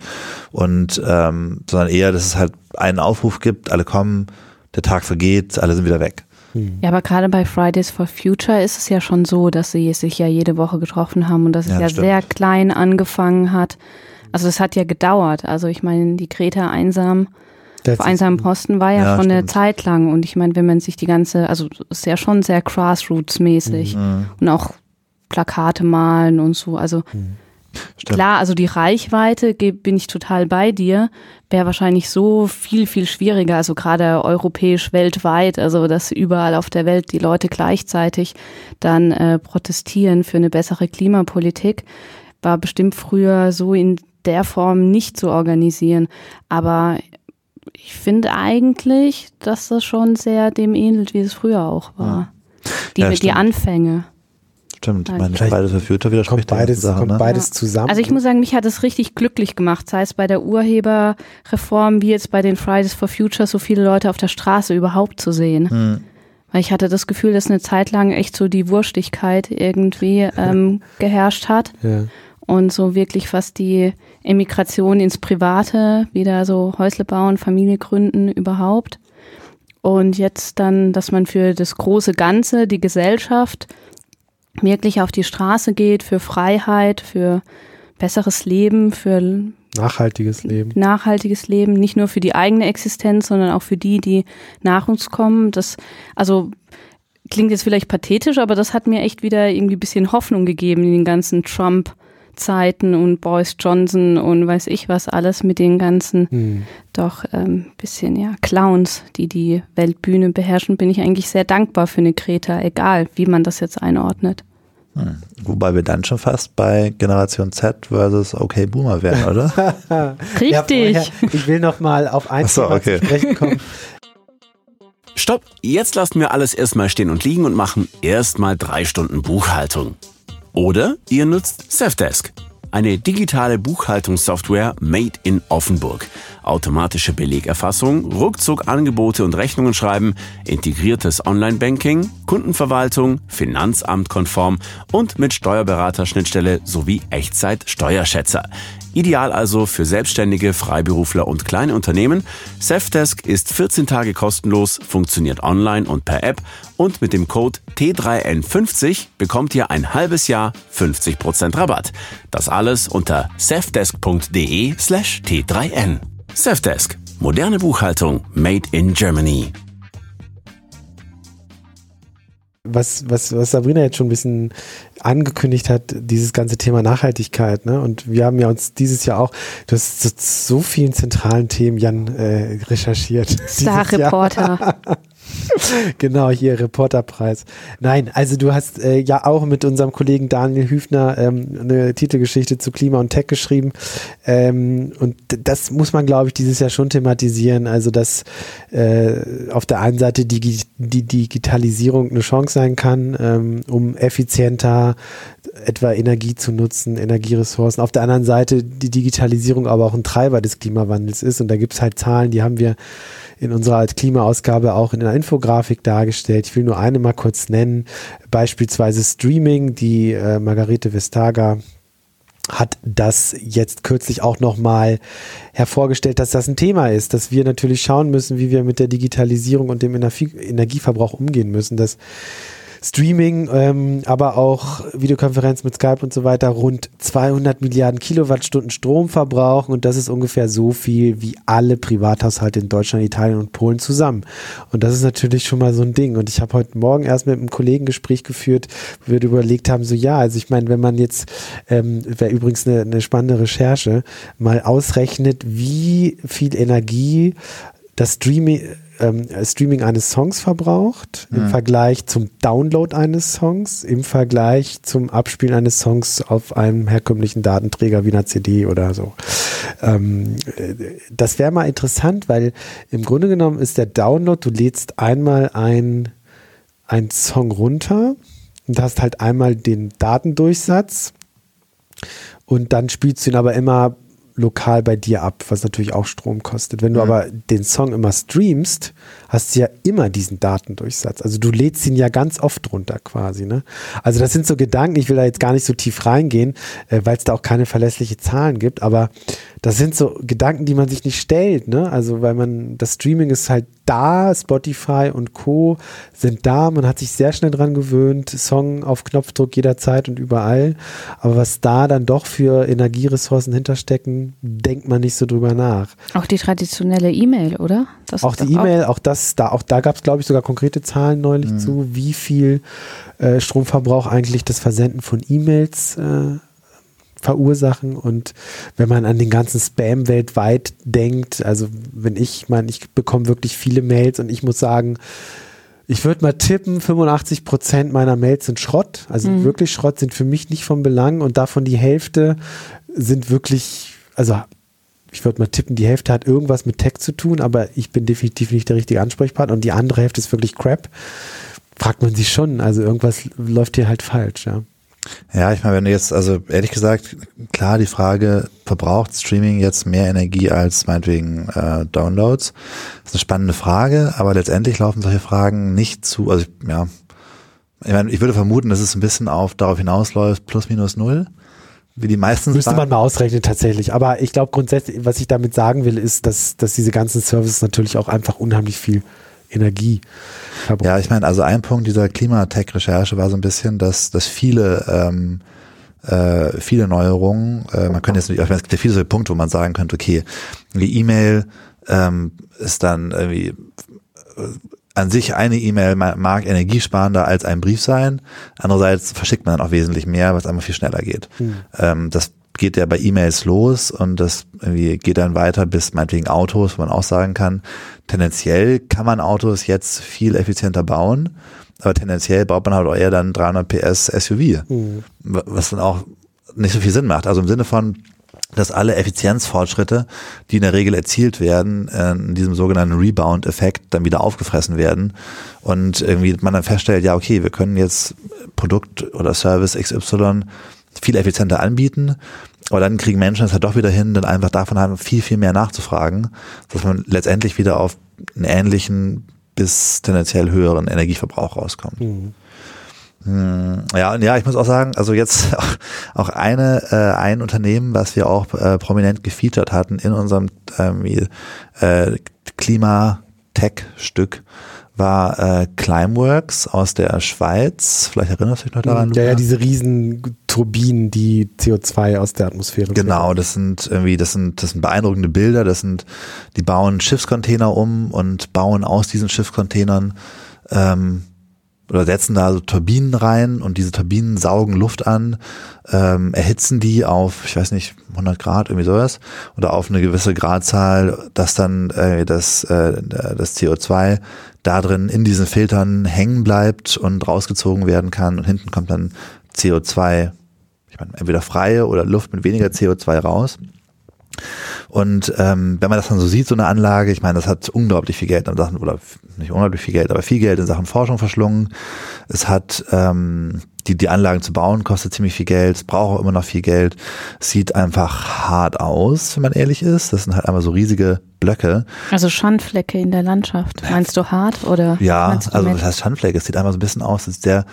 und ähm, sondern eher, dass es halt einen Aufruf gibt, alle kommen, der Tag vergeht, alle sind wieder weg.
Hm. Ja, aber gerade bei Fridays for Future ist es ja schon so, dass sie sich ja jede Woche getroffen haben und dass es ja, ja sehr klein angefangen hat. Also es hat ja gedauert. Also ich meine, die Greta einsam auf einsamen Posten war ja, ja schon stimmt. eine Zeit lang. Und ich meine, wenn man sich die ganze, also es ist ja schon sehr Grassroots-mäßig mhm. und auch Plakate malen und so. Also mhm. Stimmt. Klar, also die Reichweite bin ich total bei dir, wäre wahrscheinlich so viel, viel schwieriger, also gerade europäisch, weltweit, also dass überall auf der Welt die Leute gleichzeitig dann äh, protestieren für eine bessere Klimapolitik, war bestimmt früher so in der Form nicht zu organisieren. Aber ich finde eigentlich, dass das schon sehr dem ähnelt, wie es früher auch war. Die, ja, die Anfänge.
Stimmt, meine, beides verführt widerspricht
kommt beides, Sache, kommt
ne?
beides zusammen.
Also ich muss sagen, mich hat es richtig glücklich gemacht, sei es bei der Urheberreform wie jetzt bei den Fridays for Future, so viele Leute auf der Straße überhaupt zu sehen. Hm. Weil ich hatte das Gefühl, dass eine Zeit lang echt so die Wurstigkeit irgendwie ähm, geherrscht hat. Ja. Und so wirklich fast die Emigration ins Private, wieder so Häusle bauen, Familie gründen überhaupt. Und jetzt dann, dass man für das große Ganze, die Gesellschaft, wirklich auf die Straße geht für Freiheit, für besseres Leben, für
nachhaltiges Leben.
Nachhaltiges Leben, nicht nur für die eigene Existenz, sondern auch für die, die nach uns kommen. Das, also klingt jetzt vielleicht pathetisch, aber das hat mir echt wieder irgendwie ein bisschen Hoffnung gegeben in den ganzen Trump- Zeiten und Boris Johnson und weiß ich was alles mit den ganzen hm. doch ähm, bisschen ja Clowns, die die Weltbühne beherrschen, bin ich eigentlich sehr dankbar für eine Greta, egal wie man das jetzt einordnet.
Hm. Wobei wir dann schon fast bei Generation Z versus OK Boomer wären, oder?
Richtig. Ja,
ich will noch mal auf ein so, okay. zu sprechen kommen.
Stopp, jetzt lassen wir alles erstmal stehen und liegen und machen erstmal drei Stunden Buchhaltung. Oder ihr nutzt Safdesk, eine digitale Buchhaltungssoftware made in Offenburg. Automatische Belegerfassung, ruckzuck Angebote und Rechnungen schreiben, integriertes Online-Banking, Kundenverwaltung, Finanzamt-konform und mit Steuerberaterschnittstelle sowie Echtzeit-Steuerschätzer. Ideal also für Selbstständige, Freiberufler und kleine Unternehmen. Safdesk ist 14 Tage kostenlos, funktioniert online und per App und mit dem Code T3N50 bekommt ihr ein halbes Jahr 50% Rabatt. Das alles unter safdesk.de slash T3N. Safdesk. Moderne Buchhaltung made in Germany.
was, was, was Sabrina jetzt schon ein bisschen angekündigt hat, dieses ganze Thema Nachhaltigkeit. Ne? Und wir haben ja uns dieses Jahr auch, du hast zu so vielen zentralen Themen, Jan, äh, recherchiert.
Star-Reporter.
genau, hier Reporterpreis. Nein, also du hast äh, ja auch mit unserem Kollegen Daniel Hüfner ähm, eine Titelgeschichte zu Klima und Tech geschrieben. Ähm, und das muss man, glaube ich, dieses Jahr schon thematisieren. Also, dass äh, auf der einen Seite die, die Digitalisierung eine Chance sein kann, ähm, um effizienter etwa Energie zu nutzen, Energieressourcen. Auf der anderen Seite die Digitalisierung aber auch ein Treiber des Klimawandels ist. Und da gibt es halt Zahlen, die haben wir in unserer Klimaausgabe auch in einer Infografik dargestellt. Ich will nur eine mal kurz nennen. Beispielsweise Streaming, die äh, Margarete Vestager hat das jetzt kürzlich auch nochmal hervorgestellt, dass das ein Thema ist, dass wir natürlich schauen müssen, wie wir mit der Digitalisierung und dem Energieverbrauch umgehen müssen, dass Streaming, ähm, aber auch Videokonferenz mit Skype und so weiter rund 200 Milliarden Kilowattstunden Strom verbrauchen und das ist ungefähr so viel wie alle Privathaushalte in Deutschland, Italien und Polen zusammen. Und das ist natürlich schon mal so ein Ding. Und ich habe heute Morgen erst mit einem Kollegen Gespräch geführt, wo wir überlegt haben, so ja, also ich meine, wenn man jetzt, ähm, wäre übrigens eine, eine spannende Recherche, mal ausrechnet, wie viel Energie das Streaming ähm, Streaming eines Songs verbraucht, mhm. im Vergleich zum Download eines Songs, im Vergleich zum Abspielen eines Songs auf einem herkömmlichen Datenträger wie einer CD oder so. Ähm, das wäre mal interessant, weil im Grunde genommen ist der Download, du lädst einmal ein, ein Song runter und hast halt einmal den Datendurchsatz und dann spielst du ihn aber immer lokal bei dir ab, was natürlich auch Strom kostet. Wenn du mhm. aber den Song immer streamst, hast du ja immer diesen Datendurchsatz. Also du lädst ihn ja ganz oft runter quasi. Ne? Also das sind so Gedanken, ich will da jetzt gar nicht so tief reingehen, äh, weil es da auch keine verlässliche Zahlen gibt, aber das sind so Gedanken, die man sich nicht stellt. Ne? Also weil man, das Streaming ist halt da, Spotify und Co. sind da, man hat sich sehr schnell dran gewöhnt, Song auf Knopfdruck jederzeit und überall. Aber was da dann doch für Energieressourcen hinterstecken, denkt man nicht so drüber nach.
Auch die traditionelle E-Mail, oder?
Das auch die E-Mail, auch das, da, auch da gab es, glaube ich, sogar konkrete Zahlen neulich mhm. zu, wie viel äh, Stromverbrauch eigentlich das Versenden von E-Mails äh, verursachen. Und wenn man an den ganzen Spam weltweit denkt, also wenn ich, meine, ich bekomme wirklich viele Mails und ich muss sagen, ich würde mal tippen, 85 Prozent meiner Mails sind Schrott, also mhm. wirklich Schrott, sind für mich nicht von Belang und davon die Hälfte sind wirklich, also ich würde mal tippen, die Hälfte hat irgendwas mit Tech zu tun, aber ich bin definitiv nicht der richtige Ansprechpartner und die andere Hälfte ist wirklich Crap. Fragt man sich schon, also irgendwas läuft hier halt falsch, ja.
Ja, ich meine, wenn du jetzt, also ehrlich gesagt, klar die Frage, verbraucht Streaming jetzt mehr Energie als meinetwegen äh, Downloads? Das ist eine spannende Frage, aber letztendlich laufen solche Fragen nicht zu, also ja, ich meine, ich würde vermuten, dass es ein bisschen auf darauf hinausläuft, plus minus null. Wie die meisten
Müsste man mal ausrechnen tatsächlich. Aber ich glaube grundsätzlich, was ich damit sagen will, ist, dass, dass diese ganzen Services natürlich auch einfach unheimlich viel Energie
verbrauchen. Ja, ich meine, also ein Punkt dieser Klimatech-Recherche war so ein bisschen, dass, dass viele ähm, äh, viele Neuerungen. Äh, man könnte jetzt, ich meine, es gibt ja viele so Punkte, wo man sagen könnte, okay, die E-Mail ähm, ist dann irgendwie äh, an sich eine E-Mail mag energiesparender als ein Brief sein. Andererseits verschickt man dann auch wesentlich mehr, was einfach viel schneller geht. Hm. Ähm, das geht ja bei E-Mails los und das irgendwie geht dann weiter bis meinetwegen Autos, wo man auch sagen kann, tendenziell kann man Autos jetzt viel effizienter bauen, aber tendenziell baut man halt auch eher dann 300 PS SUV, mhm. was dann auch nicht so viel Sinn macht. Also im Sinne von, dass alle Effizienzfortschritte, die in der Regel erzielt werden, in diesem sogenannten Rebound-Effekt dann wieder aufgefressen werden und irgendwie man dann feststellt, ja okay, wir können jetzt Produkt oder Service XY viel effizienter anbieten, aber dann kriegen Menschen es halt doch wieder hin, dann einfach davon haben, viel, viel mehr nachzufragen, dass man letztendlich wieder auf einen ähnlichen bis tendenziell höheren Energieverbrauch rauskommt. Mhm. Hm, ja, und ja, ich muss auch sagen, also jetzt auch, auch eine, äh, ein Unternehmen, was wir auch äh, prominent gefeatured hatten in unserem ähm, äh, Klima-Tech-Stück, war äh, Climeworks aus der Schweiz. Vielleicht erinnerst du dich noch daran?
Ja, ja, diese riesen Turbinen, die CO2 aus der Atmosphäre.
Genau, das sind irgendwie, das sind, das sind beeindruckende Bilder. Das sind, die bauen Schiffscontainer um und bauen aus diesen Schiffscontainern ähm, oder setzen da so Turbinen rein und diese Turbinen saugen Luft an, ähm, erhitzen die auf, ich weiß nicht, 100 Grad, irgendwie sowas, oder auf eine gewisse Gradzahl, dass dann äh, das, äh, das CO2 da drin in diesen Filtern hängen bleibt und rausgezogen werden kann und hinten kommt dann CO2, ich meine, entweder freie oder Luft mit weniger CO2 raus. Und ähm, wenn man das dann so sieht, so eine Anlage, ich meine, das hat unglaublich viel Geld in Sachen, oder nicht unglaublich viel Geld, aber viel Geld in Sachen Forschung verschlungen. Es hat ähm, die, die Anlagen zu bauen, kostet ziemlich viel Geld, es braucht auch immer noch viel Geld. sieht einfach hart aus, wenn man ehrlich ist. Das sind halt einfach so riesige Blöcke.
Also Schandflecke in der Landschaft. Meinst du hart oder?
Ja, also das heißt Schandflecke, es sieht einfach so ein bisschen aus, als der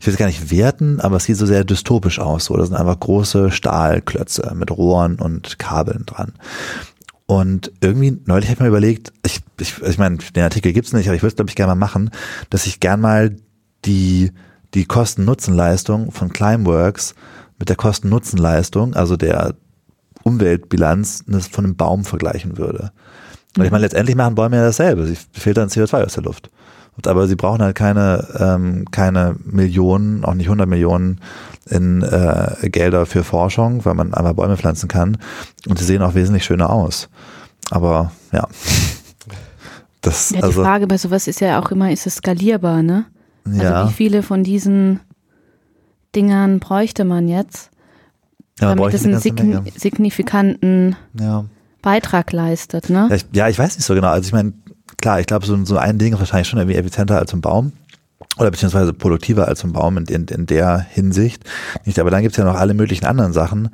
ich will es gar nicht werten, aber es sieht so sehr dystopisch aus. So, da sind einfach große Stahlklötze mit Rohren und Kabeln dran. Und irgendwie, neulich habe ich mir überlegt, ich, ich, ich meine, den Artikel gibt's nicht, aber ich würde es, glaube ich, gerne mal machen, dass ich gern mal die, die Kosten-Nutzen-Leistung von Climeworks mit der Kosten-Nutzen-Leistung, also der Umweltbilanz von einem Baum vergleichen würde. Weil ich meine, letztendlich machen Bäume ja dasselbe. Sie filtern CO2 aus der Luft aber sie brauchen halt keine, ähm, keine Millionen, auch nicht 100 Millionen in äh, Gelder für Forschung, weil man einfach Bäume pflanzen kann. Und sie sehen auch wesentlich schöner aus. Aber ja.
Das, ja, die also, Frage bei sowas ist ja auch immer, ist es skalierbar, ne? Also
ja.
wie viele von diesen Dingern bräuchte man jetzt, ja, damit es einen sign signifikanten ja. Beitrag leistet, ne?
Ja ich, ja, ich weiß nicht so genau. Also ich meine, klar, ich glaube, so, so ein Ding ist wahrscheinlich schon irgendwie effizienter als ein Baum oder beziehungsweise produktiver als ein Baum in, in, in der Hinsicht. Nicht, aber dann gibt's ja noch alle möglichen anderen Sachen,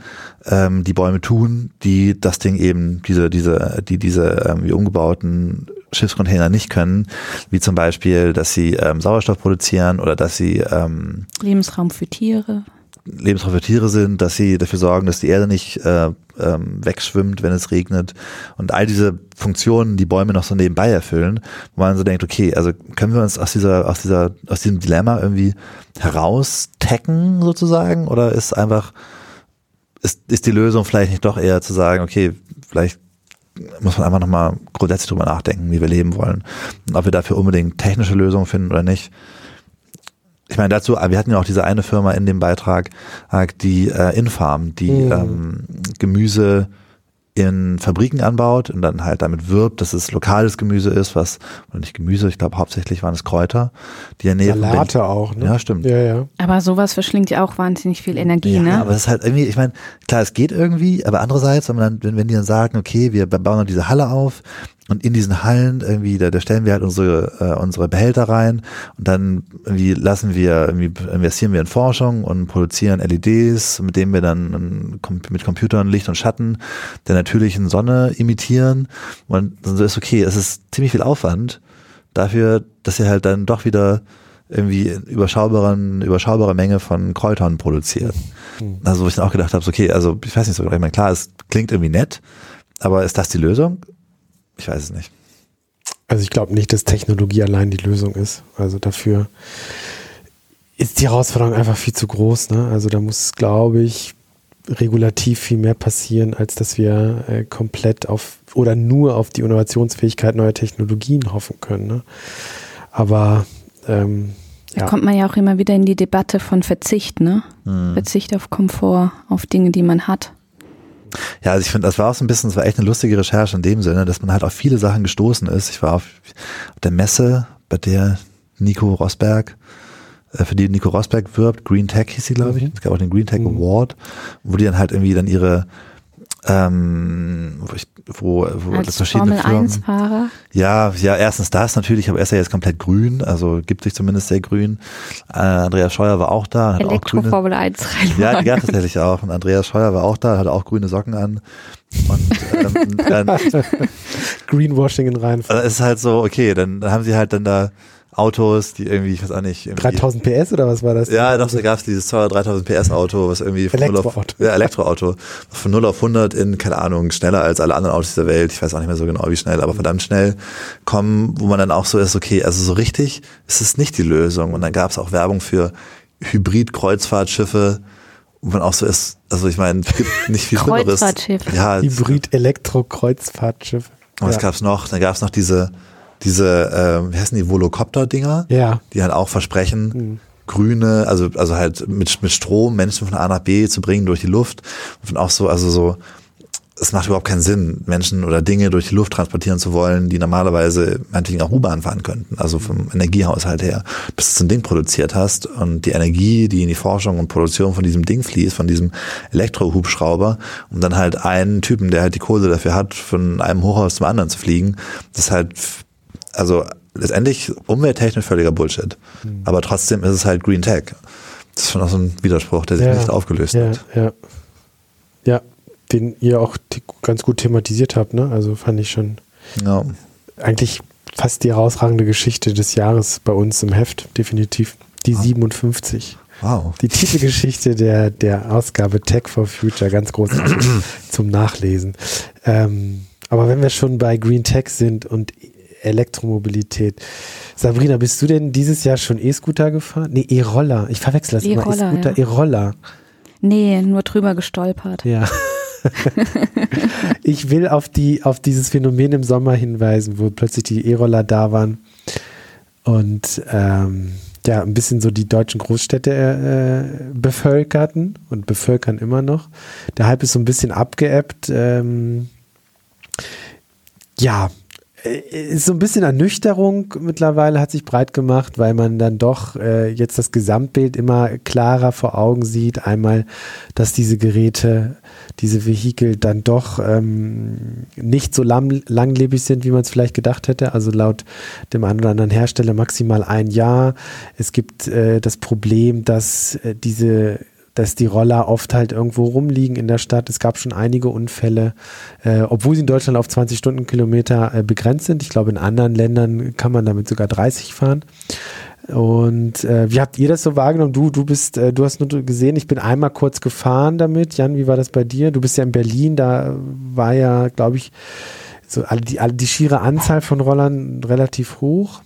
ähm, die Bäume tun, die das Ding eben, diese, diese, die diese ähm, wie umgebauten Schiffscontainer nicht können, wie zum Beispiel, dass sie ähm, Sauerstoff produzieren oder dass sie ähm,
Lebensraum für Tiere.
Für Tiere sind, dass sie dafür sorgen, dass die Erde nicht äh, ähm, wegschwimmt, wenn es regnet. Und all diese Funktionen, die Bäume noch so nebenbei erfüllen, wo man so denkt, okay, also können wir uns aus dieser, aus dieser, aus diesem Dilemma irgendwie heraustecken sozusagen? Oder ist einfach, ist, ist die Lösung vielleicht nicht doch eher zu sagen, okay, vielleicht muss man einfach nochmal grundsätzlich drüber nachdenken, wie wir leben wollen. Und ob wir dafür unbedingt technische Lösungen finden oder nicht ich meine dazu, wir hatten ja auch diese eine Firma in dem Beitrag, äh, die äh, Infarm, die mhm. ähm, Gemüse in Fabriken anbaut und dann halt damit wirbt, dass es lokales Gemüse ist, was, oder nicht Gemüse, ich glaube hauptsächlich waren es Kräuter, die in der
Nähe Salate auch, ne?
Ja, stimmt.
Ja, ja.
Aber sowas verschlingt ja auch wahnsinnig viel Energie,
ja,
ne?
aber es ist halt irgendwie, ich meine, klar, es geht irgendwie, aber andererseits, wenn man dann, wenn, wenn die dann sagen, okay, wir bauen dann diese Halle auf, und in diesen Hallen irgendwie, da, da stellen wir halt unsere, äh, unsere Behälter rein und dann irgendwie lassen wir, irgendwie investieren wir in Forschung und produzieren LEDs, mit denen wir dann mit Computern Licht und Schatten der natürlichen Sonne imitieren. Und so ist okay, es ist ziemlich viel Aufwand dafür, dass ihr halt dann doch wieder irgendwie überschaubaren, überschaubare Menge von Kräutern produziert. Mhm. Also wo ich dann auch gedacht habe, okay, also ich weiß nicht so genau, ich meine, klar, es klingt irgendwie nett, aber ist das die Lösung? Ich weiß es nicht.
Also ich glaube nicht, dass Technologie allein die Lösung ist. Also dafür ist die Herausforderung einfach viel zu groß. Ne? Also da muss, glaube ich, regulativ viel mehr passieren, als dass wir äh, komplett auf oder nur auf die Innovationsfähigkeit neuer Technologien hoffen können. Ne? Aber ähm,
Da
ja.
kommt man ja auch immer wieder in die Debatte von Verzicht, ne? Verzicht auf Komfort, auf Dinge, die man hat.
Ja, also ich finde, das war auch so ein bisschen, das war echt eine lustige Recherche in dem Sinne, dass man halt auf viele Sachen gestoßen ist. Ich war auf, auf der Messe, bei der Nico Rosberg, äh, für die Nico Rosberg wirbt, Green Tech hieß sie, glaube ich.
Mhm.
Es gab auch den Green Tech
Mhm.
Award, wo die dann halt irgendwie dann ihre ähm, wo, ich, wo, wo
Als
verschiedene
Formel
Firmen,
1-Fahrer.
ja, ja, erstens das natürlich, aber er ist ja jetzt komplett grün, also gibt sich zumindest sehr grün. Äh, Andreas Scheuer war auch da, hat auch grüne,
Elektro-Formel 1
ja, ja, tatsächlich auch. Und Andreas Scheuer war auch da, hatte auch grüne Socken an. Und ähm, dann
Greenwashing in Reihen.
also es ist halt so, okay, dann, dann haben sie halt dann da Autos, die irgendwie, ich weiß auch nicht, irgendwie,
3000 PS oder was war das?
ja, doch, da gab es dieses teure 3000 PS Auto, was irgendwie von 0 auf,
Elektroauto.
ja, Elektroauto, von 0 auf 100 in, keine Ahnung, schneller als alle anderen Autos dieser Welt. Ich weiß auch nicht mehr so genau, wie schnell, aber verdammt schnell kommen, wo man dann auch so ist, okay, also so richtig ist es nicht die Lösung. Und dann gab es auch Werbung für Hybrid-Kreuzfahrtschiffe, wo man auch so ist, also ich meine, es gibt nicht viel Schlimmeres.
Kreuzfahrtschiff.
Ja, es-
Hybrid-Elektro-Kreuzfahrtschiff.
was
ja.
gab's noch? Dann gab's noch diese, diese, äh, wie heißen die, Volocopter-Dinger?
Ja.
die halt auch versprechen,
Mhm.
grüne, also, also halt mit, mit Strom Menschen von A nach B zu bringen durch die Luft. Und auch so, also so, es macht überhaupt keinen Sinn, Menschen oder Dinge durch die Luft transportieren zu wollen, die normalerweise meinetwegen auch U-Bahn fahren könnten, also vom Energiehaushalt her, bis du so ein Ding produziert hast und die Energie, die in die Forschung und Produktion von diesem Ding fließt, von diesem Elektrohubschrauber, um dann halt einen Typen, der halt die Kohle dafür hat, von einem Hochhaus zum anderen zu fliegen, das ist halt, also letztendlich umwelttechnisch völliger Bullshit.
Hm.
Aber trotzdem ist es halt Green Tech. Das ist schon auch so ein Widerspruch, der sich
Ja.
nicht aufgelöst
Ja,
hat.
ja. Ja, den ihr auch ganz gut thematisiert habt, ne? Also fand ich schon
Ja.
eigentlich fast die herausragende Geschichte des Jahres bei uns im Heft, definitiv. Die 57.
Wow.
Die Titelgeschichte der, der Ausgabe Tech for Future, ganz großartig zum Nachlesen. Ähm, aber wenn wir schon bei Green Tech sind und Elektromobilität. Sabrina, bist du denn dieses Jahr schon E-Scooter gefahren? Nee, E-Roller. Ich verwechsel das immer.
E-Roller,
E-Scooter,
ja.
E-Roller.
Nee, nur drüber gestolpert.
Ja. ich will auf, die, auf dieses Phänomen im Sommer hinweisen, wo plötzlich die E-Roller da waren und ähm, ja, ein bisschen so die deutschen Großstädte äh, bevölkerten und bevölkern immer noch. Der Hype ist so ein bisschen abgeebbt. Ähm, ja, so ein bisschen Ernüchterung mittlerweile hat sich breit gemacht, weil man dann doch äh, jetzt das Gesamtbild immer klarer vor Augen sieht. Einmal, dass diese Geräte, diese Vehikel dann doch ähm, nicht so lang, langlebig sind, wie man es vielleicht gedacht hätte. Also laut dem einen oder anderen Hersteller maximal ein Jahr. Es gibt äh, das Problem, dass äh, diese dass die Roller oft halt irgendwo rumliegen in der Stadt. Es gab schon einige Unfälle, äh, obwohl sie in Deutschland auf 20 Stundenkilometer äh, begrenzt sind. Ich glaube, in anderen Ländern kann man damit sogar 30 fahren. Und äh, wie habt ihr das so wahrgenommen? Du, du bist, äh, du hast nur gesehen, ich bin einmal kurz gefahren damit. Jan, wie war das bei dir? Du bist ja in Berlin, da war ja, glaube ich, so die, die schiere Anzahl von Rollern relativ hoch.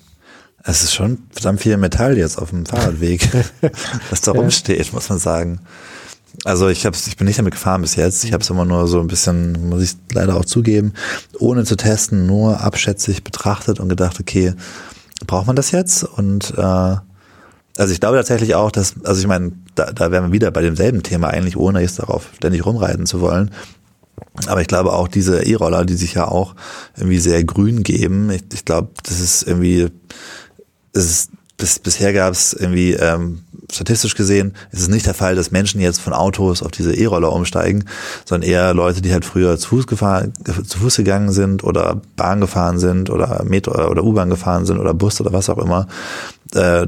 Es ist schon verdammt viel Metall jetzt auf dem Fahrradweg, das da rumsteht, muss man sagen. Also ich hab's, ich bin nicht damit gefahren bis jetzt. Ich habe es immer nur so ein bisschen, muss ich leider auch zugeben, ohne zu testen, nur abschätzig betrachtet und gedacht, okay, braucht man das jetzt? Und äh, also ich glaube tatsächlich auch, dass, also ich meine, da, da wären wir wieder bei demselben Thema eigentlich, ohne jetzt darauf ständig rumreiten zu wollen. Aber ich glaube auch diese E-Roller, die sich ja auch irgendwie sehr grün geben, ich, ich glaube, das ist irgendwie, ist, bis, bisher gab es irgendwie ähm, statistisch gesehen, ist es nicht der Fall, dass Menschen jetzt von Autos auf diese E-Roller umsteigen, sondern eher Leute, die halt früher zu Fuß gefahren, zu Fuß gegangen sind oder Bahn gefahren sind oder Metro oder U-Bahn gefahren sind oder Bus oder was auch immer, äh,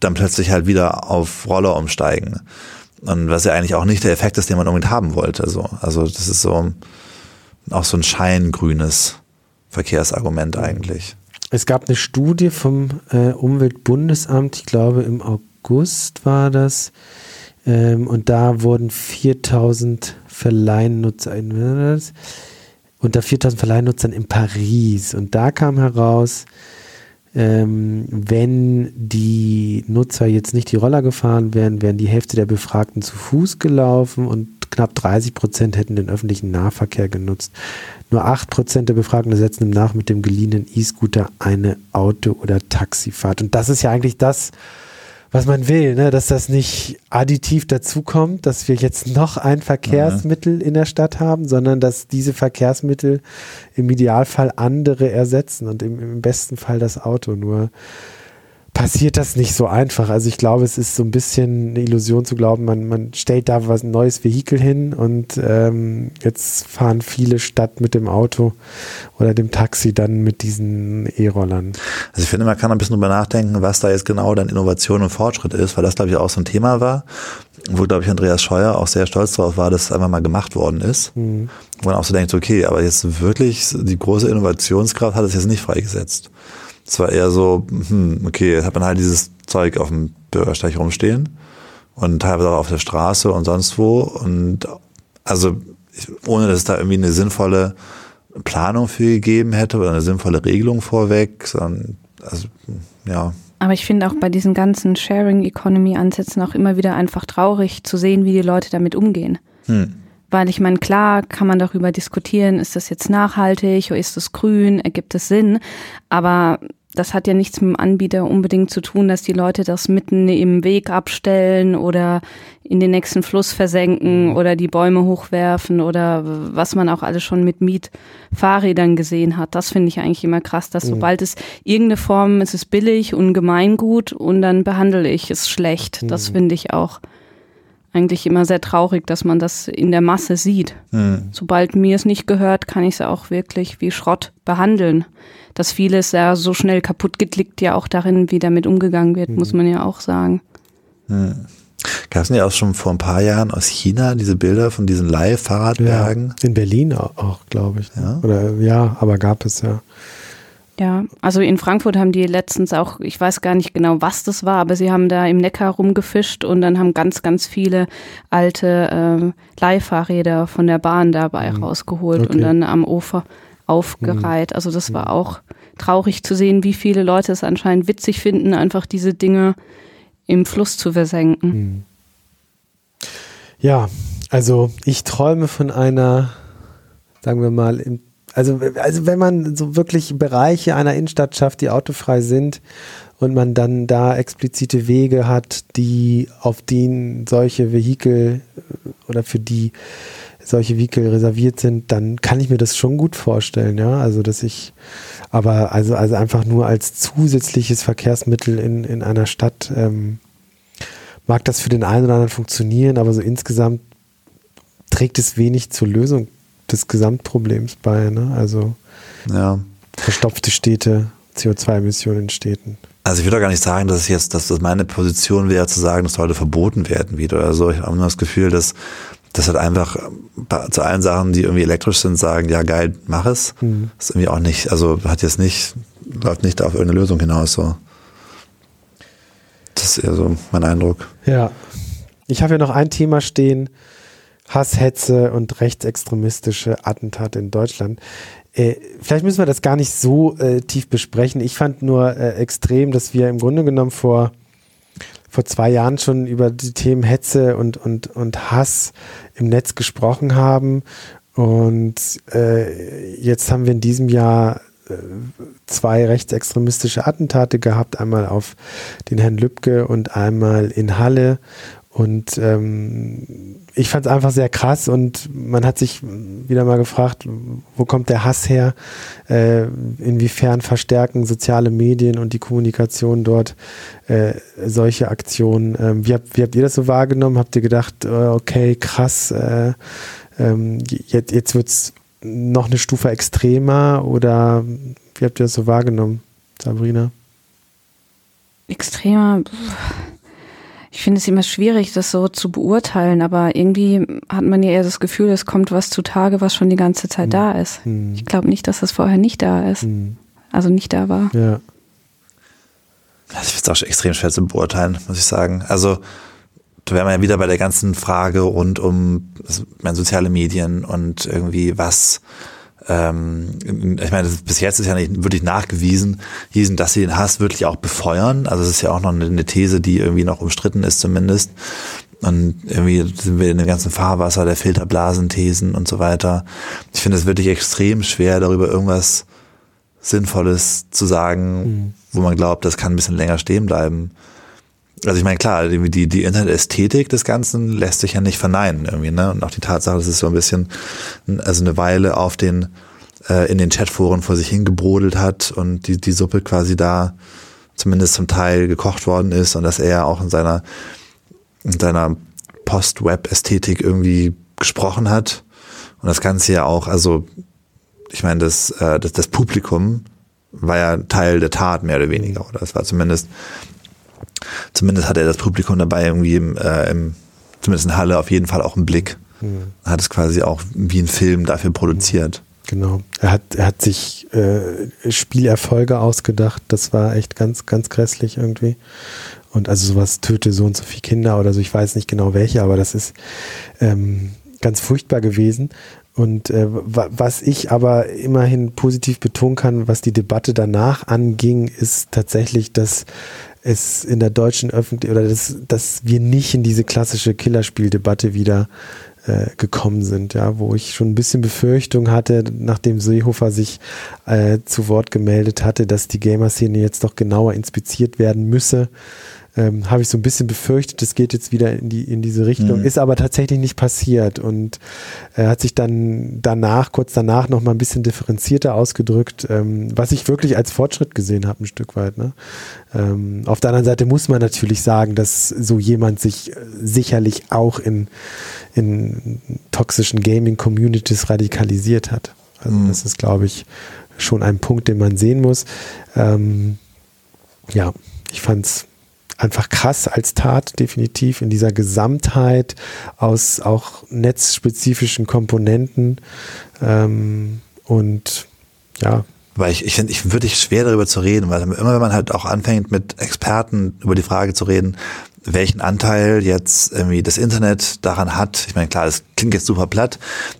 dann plötzlich halt wieder auf Roller umsteigen. Und was ja eigentlich auch nicht der Effekt ist, den man unbedingt haben wollte. So. Also das ist so auch so ein scheingrünes Verkehrsargument eigentlich.
Es gab eine Studie vom äh, Umweltbundesamt, ich glaube im August war das, ähm, und da wurden 4000 Verleihennutzer, unter 4000 Verleihnutzern in Paris. Und da kam heraus, ähm, wenn die Nutzer jetzt nicht die Roller gefahren wären, wären die Hälfte der Befragten zu Fuß gelaufen und knapp 30 Prozent hätten den öffentlichen Nahverkehr genutzt. Nur 8 Prozent der Befragten setzen im Nach mit dem geliehenen E-Scooter eine Auto- oder Taxifahrt. Und das ist ja eigentlich das, was man will, ne? dass das nicht additiv dazukommt, dass wir jetzt noch ein Verkehrsmittel mhm. in der Stadt haben, sondern dass diese Verkehrsmittel im Idealfall andere ersetzen und im, im besten Fall das Auto. Nur passiert das nicht so einfach. Also ich glaube, es ist so ein bisschen eine Illusion zu glauben, man, man stellt da was ein neues Vehikel hin und ähm, jetzt fahren viele statt mit dem Auto oder dem Taxi dann mit diesen E-Rollern.
Also ich finde, man kann ein bisschen drüber nachdenken, was da jetzt genau dann Innovation und Fortschritt ist, weil das glaube ich auch so ein Thema war, wo glaube ich Andreas Scheuer auch sehr stolz darauf war, dass es einfach mal gemacht worden ist. Mhm. Wo man auch so denkt, okay, aber jetzt wirklich die große Innovationskraft hat es jetzt nicht freigesetzt. Es war eher so, hm, okay, hat man halt dieses Zeug auf dem Bürgersteig rumstehen und teilweise auch auf der Straße und sonst wo. Und also ohne dass es da irgendwie eine sinnvolle Planung für gegeben hätte oder eine sinnvolle Regelung vorweg, sondern also ja.
Aber ich finde auch bei diesen ganzen Sharing Economy Ansätzen auch immer wieder einfach traurig zu sehen, wie die Leute damit umgehen. Hm. Weil ich meine, klar kann man darüber diskutieren, ist das jetzt nachhaltig oder ist das grün, ergibt es Sinn, aber das hat ja nichts mit dem Anbieter unbedingt zu tun, dass die Leute das mitten im Weg abstellen oder in den nächsten Fluss versenken mhm. oder die Bäume hochwerfen oder was man auch alles schon mit Mietfahrrädern gesehen hat. Das finde ich eigentlich immer krass, dass mhm. sobald es irgendeine Form, es ist billig und Gemeingut und dann behandle ich es schlecht. Das mhm. finde ich auch eigentlich immer sehr traurig, dass man das in der Masse sieht. Mhm. Sobald mir es nicht gehört, kann ich es auch wirklich wie Schrott behandeln dass vieles ja so schnell kaputt geht, liegt ja auch darin, wie damit umgegangen wird, mhm. muss man ja auch sagen.
Mhm. Gab es ja auch schon vor ein paar Jahren aus China diese Bilder von diesen Leih-Fahrradbergen?
Ja, in Berlin auch, auch glaube ich. Ja? Oder ja, aber gab es ja.
Ja, also in Frankfurt haben die letztens auch, ich weiß gar nicht genau, was das war, aber sie haben da im Neckar rumgefischt und dann haben ganz, ganz viele alte äh, Leihfahrräder von der Bahn dabei mhm. rausgeholt okay. und dann am Ufer aufgereiht. Also das war auch traurig zu sehen, wie viele Leute es anscheinend witzig finden, einfach diese Dinge im Fluss zu versenken. Hm.
Ja, also ich träume von einer, sagen wir mal, im, also, also wenn man so wirklich Bereiche einer Innenstadt schafft, die autofrei sind und man dann da explizite Wege hat, die auf denen solche Vehikel oder für die solche Vehikel reserviert sind, dann kann ich mir das schon gut vorstellen, ja. Also dass ich, aber also, also einfach nur als zusätzliches Verkehrsmittel in, in einer Stadt ähm, mag das für den einen oder anderen funktionieren, aber so insgesamt trägt es wenig zur Lösung des Gesamtproblems bei, ne? Also ja. verstopfte Städte, CO2-Emissionen in Städten.
Also ich würde auch gar nicht sagen, dass es jetzt, dass das meine Position wäre, zu sagen, das sollte verboten werden wieder oder so. Ich habe nur das Gefühl, dass das hat einfach zu allen Sachen, die irgendwie elektrisch sind, sagen, ja geil, mach es. Mhm. Das ist irgendwie auch nicht, also hat jetzt nicht, läuft nicht auf irgendeine Lösung hinaus. So. Das ist eher so mein Eindruck.
Ja. Ich habe ja noch ein Thema stehen. Hass, Hetze und rechtsextremistische Attentate in Deutschland. Äh, vielleicht müssen wir das gar nicht so äh, tief besprechen. Ich fand nur äh, extrem, dass wir im Grunde genommen vor vor zwei Jahren schon über die Themen Hetze und, und, und Hass im Netz gesprochen haben. Und äh, jetzt haben wir in diesem Jahr äh, zwei rechtsextremistische Attentate gehabt, einmal auf den Herrn Lübcke und einmal in Halle. Und ähm, ich fand es einfach sehr krass und man hat sich wieder mal gefragt, wo kommt der Hass her? Äh, inwiefern verstärken soziale Medien und die Kommunikation dort äh, solche Aktionen? Ähm, wie, habt, wie habt ihr das so wahrgenommen? Habt ihr gedacht, äh, okay, krass, äh, ähm, jetzt, jetzt wird es noch eine Stufe extremer oder wie habt ihr das so wahrgenommen, Sabrina?
Extremer. Ich finde es immer schwierig, das so zu beurteilen, aber irgendwie hat man ja eher das Gefühl, es kommt was zutage, was schon die ganze Zeit mhm. da ist. Mhm. Ich glaube nicht, dass das vorher nicht da ist. Mhm. Also nicht da war.
Ja.
Das ist auch extrem schwer zu beurteilen, muss ich sagen. Also, da wären wir ja wieder bei der ganzen Frage rund um meine, soziale Medien und irgendwie was ähm, ich meine, bis jetzt ist ja nicht wirklich nachgewiesen, hießen, dass sie den Hass wirklich auch befeuern. Also es ist ja auch noch eine These, die irgendwie noch umstritten ist zumindest. Und irgendwie sind wir in dem ganzen Fahrwasser der Filterblasenthesen und so weiter. Ich finde es wirklich extrem schwer, darüber irgendwas Sinnvolles zu sagen, mhm. wo man glaubt, das kann ein bisschen länger stehen bleiben. Also ich meine, klar, die, die Internetästhetik des Ganzen lässt sich ja nicht verneinen irgendwie, ne? Und auch die Tatsache, dass es so ein bisschen, also eine Weile auf den, äh, in den Chatforen vor sich hingebrodelt hat und die, die Suppe quasi da zumindest zum Teil gekocht worden ist und dass er auch in seiner in seiner Post-Web-Ästhetik irgendwie gesprochen hat. Und das Ganze ja auch, also ich meine, das, äh, das, das Publikum war ja Teil der Tat, mehr oder weniger. Oder es war zumindest, zumindest hatte er das Publikum dabei irgendwie im, äh, im zumindest in Halle auf jeden Fall auch im Blick. Mhm. Hat es quasi auch wie ein Film dafür produziert.
Genau. Er hat, er hat sich äh, Spielerfolge ausgedacht. Das war echt ganz, ganz grässlich irgendwie. Und also sowas töte so und so viele Kinder oder so, ich weiß nicht genau welche, aber das ist ähm, ganz furchtbar gewesen. Und äh, was ich aber immerhin positiv betonen kann, was die Debatte danach anging, ist tatsächlich, dass es in der deutschen Öffentlichkeit oder dass, dass wir nicht in diese klassische Killerspieldebatte wieder äh, gekommen sind, ja, wo ich schon ein bisschen Befürchtung hatte, nachdem Seehofer sich äh, zu Wort gemeldet hatte, dass die Gamer-Szene jetzt doch genauer inspiziert werden müsse ähm, habe ich so ein bisschen befürchtet, es geht jetzt wieder in die in diese Richtung, mhm. ist aber tatsächlich nicht passiert und er hat sich dann danach kurz danach noch mal ein bisschen differenzierter ausgedrückt, ähm, was ich wirklich als Fortschritt gesehen habe ein Stück weit. Ne? Ähm, auf der anderen Seite muss man natürlich sagen, dass so jemand sich äh, sicherlich auch in in toxischen Gaming Communities radikalisiert hat. Also mhm. das ist, glaube ich, schon ein Punkt, den man sehen muss. Ähm, ja, ich fand's einfach krass als Tat, definitiv in dieser Gesamtheit aus auch netzspezifischen Komponenten. Ähm, und ja.
Weil ich, ich finde, ich würde schwer darüber zu reden, weil immer wenn man halt auch anfängt mit Experten über die Frage zu reden, welchen Anteil jetzt irgendwie das Internet daran hat. Ich meine, klar, das klingt jetzt super platt,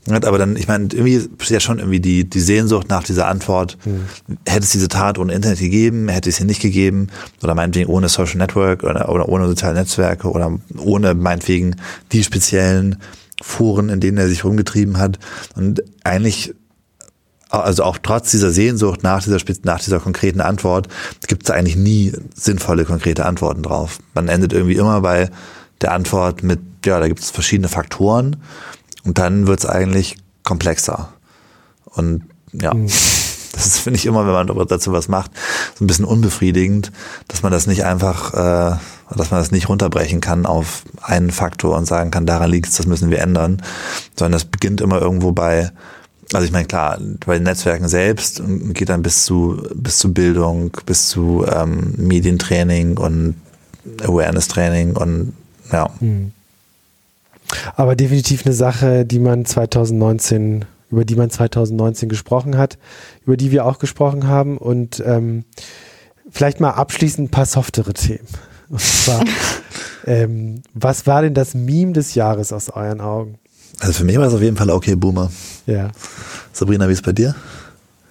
aber dann, ich meine, irgendwie besteht ja schon irgendwie die, die Sehnsucht nach dieser Antwort. Mhm. Hätte es diese Tat ohne Internet gegeben, hätte es sie nicht gegeben, oder meinetwegen ohne Social Network oder, oder ohne soziale Netzwerke oder ohne meinetwegen die speziellen Foren, in denen er sich rumgetrieben hat. Und eigentlich also auch trotz dieser Sehnsucht nach dieser, nach dieser konkreten Antwort gibt es eigentlich nie sinnvolle, konkrete Antworten drauf. Man endet irgendwie immer bei der Antwort mit, ja, da gibt es verschiedene Faktoren und dann wird es eigentlich komplexer. Und ja, mhm. das ist, finde ich, immer, wenn man dazu was macht, so ein bisschen unbefriedigend, dass man das nicht einfach, äh, dass man das nicht runterbrechen kann auf einen Faktor und sagen kann, daran liegt es, das müssen wir ändern, sondern das beginnt immer irgendwo bei also ich meine, klar, bei den Netzwerken selbst geht dann bis zu, bis zu Bildung, bis zu ähm, Medientraining und Awareness-Training und ja. Hm.
Aber definitiv eine Sache, die man 2019, über die man 2019 gesprochen hat, über die wir auch gesprochen haben und ähm, vielleicht mal abschließend ein paar softere Themen. Und zwar, ähm, was war denn das Meme des Jahres aus euren Augen?
Also für mich war es auf jeden Fall okay Boomer.
Ja.
Sabrina, wie ist es bei dir?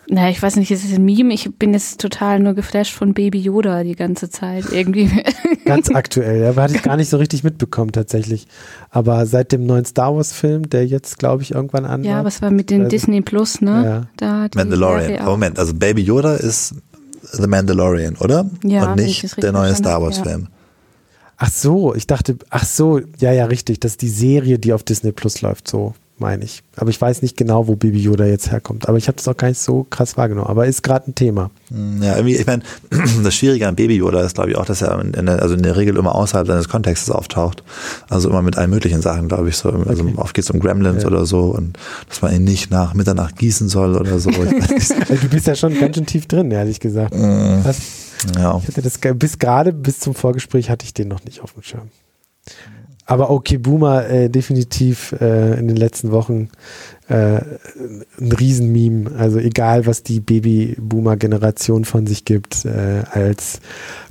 Na, ich weiß nicht, es ist ein Meme. Ich bin jetzt total nur geflasht von Baby Yoda die ganze Zeit irgendwie.
Ganz aktuell, ja, hatte ich gar nicht so richtig mitbekommen tatsächlich. Aber seit dem neuen Star Wars Film, der jetzt, glaube ich, irgendwann an.
Ja, was war mit den also, Disney Plus, ne?
Ja. Da Mandalorian. Moment, also Baby Yoda ist The Mandalorian, oder?
Ja.
Und nicht der neue Star Wars Film. Ja.
Ach so, ich dachte, ach so, ja, ja, richtig. Das ist die Serie, die auf Disney Plus läuft, so meine ich. Aber ich weiß nicht genau, wo Baby Yoda jetzt herkommt. Aber ich habe das auch gar nicht so krass wahrgenommen. Aber ist gerade ein Thema.
Hm, ja, irgendwie, ich meine, das Schwierige an Baby Yoda ist, glaube ich, auch, dass er in der, also in der Regel immer außerhalb seines Kontextes auftaucht. Also immer mit allen möglichen Sachen, glaube ich. So, also okay. oft geht es um Gremlins ja. oder so und dass man ihn nicht nach Mitternacht gießen soll oder so.
du bist ja schon ganz schön tief drin, ehrlich gesagt. Mm. Ja. Ich hatte das bis gerade, bis zum Vorgespräch hatte ich den noch nicht auf dem Schirm. Aber okay, Boomer äh, definitiv äh, in den letzten Wochen äh, ein Riesenmeme. Also egal, was die Baby-Boomer-Generation von sich gibt, äh, als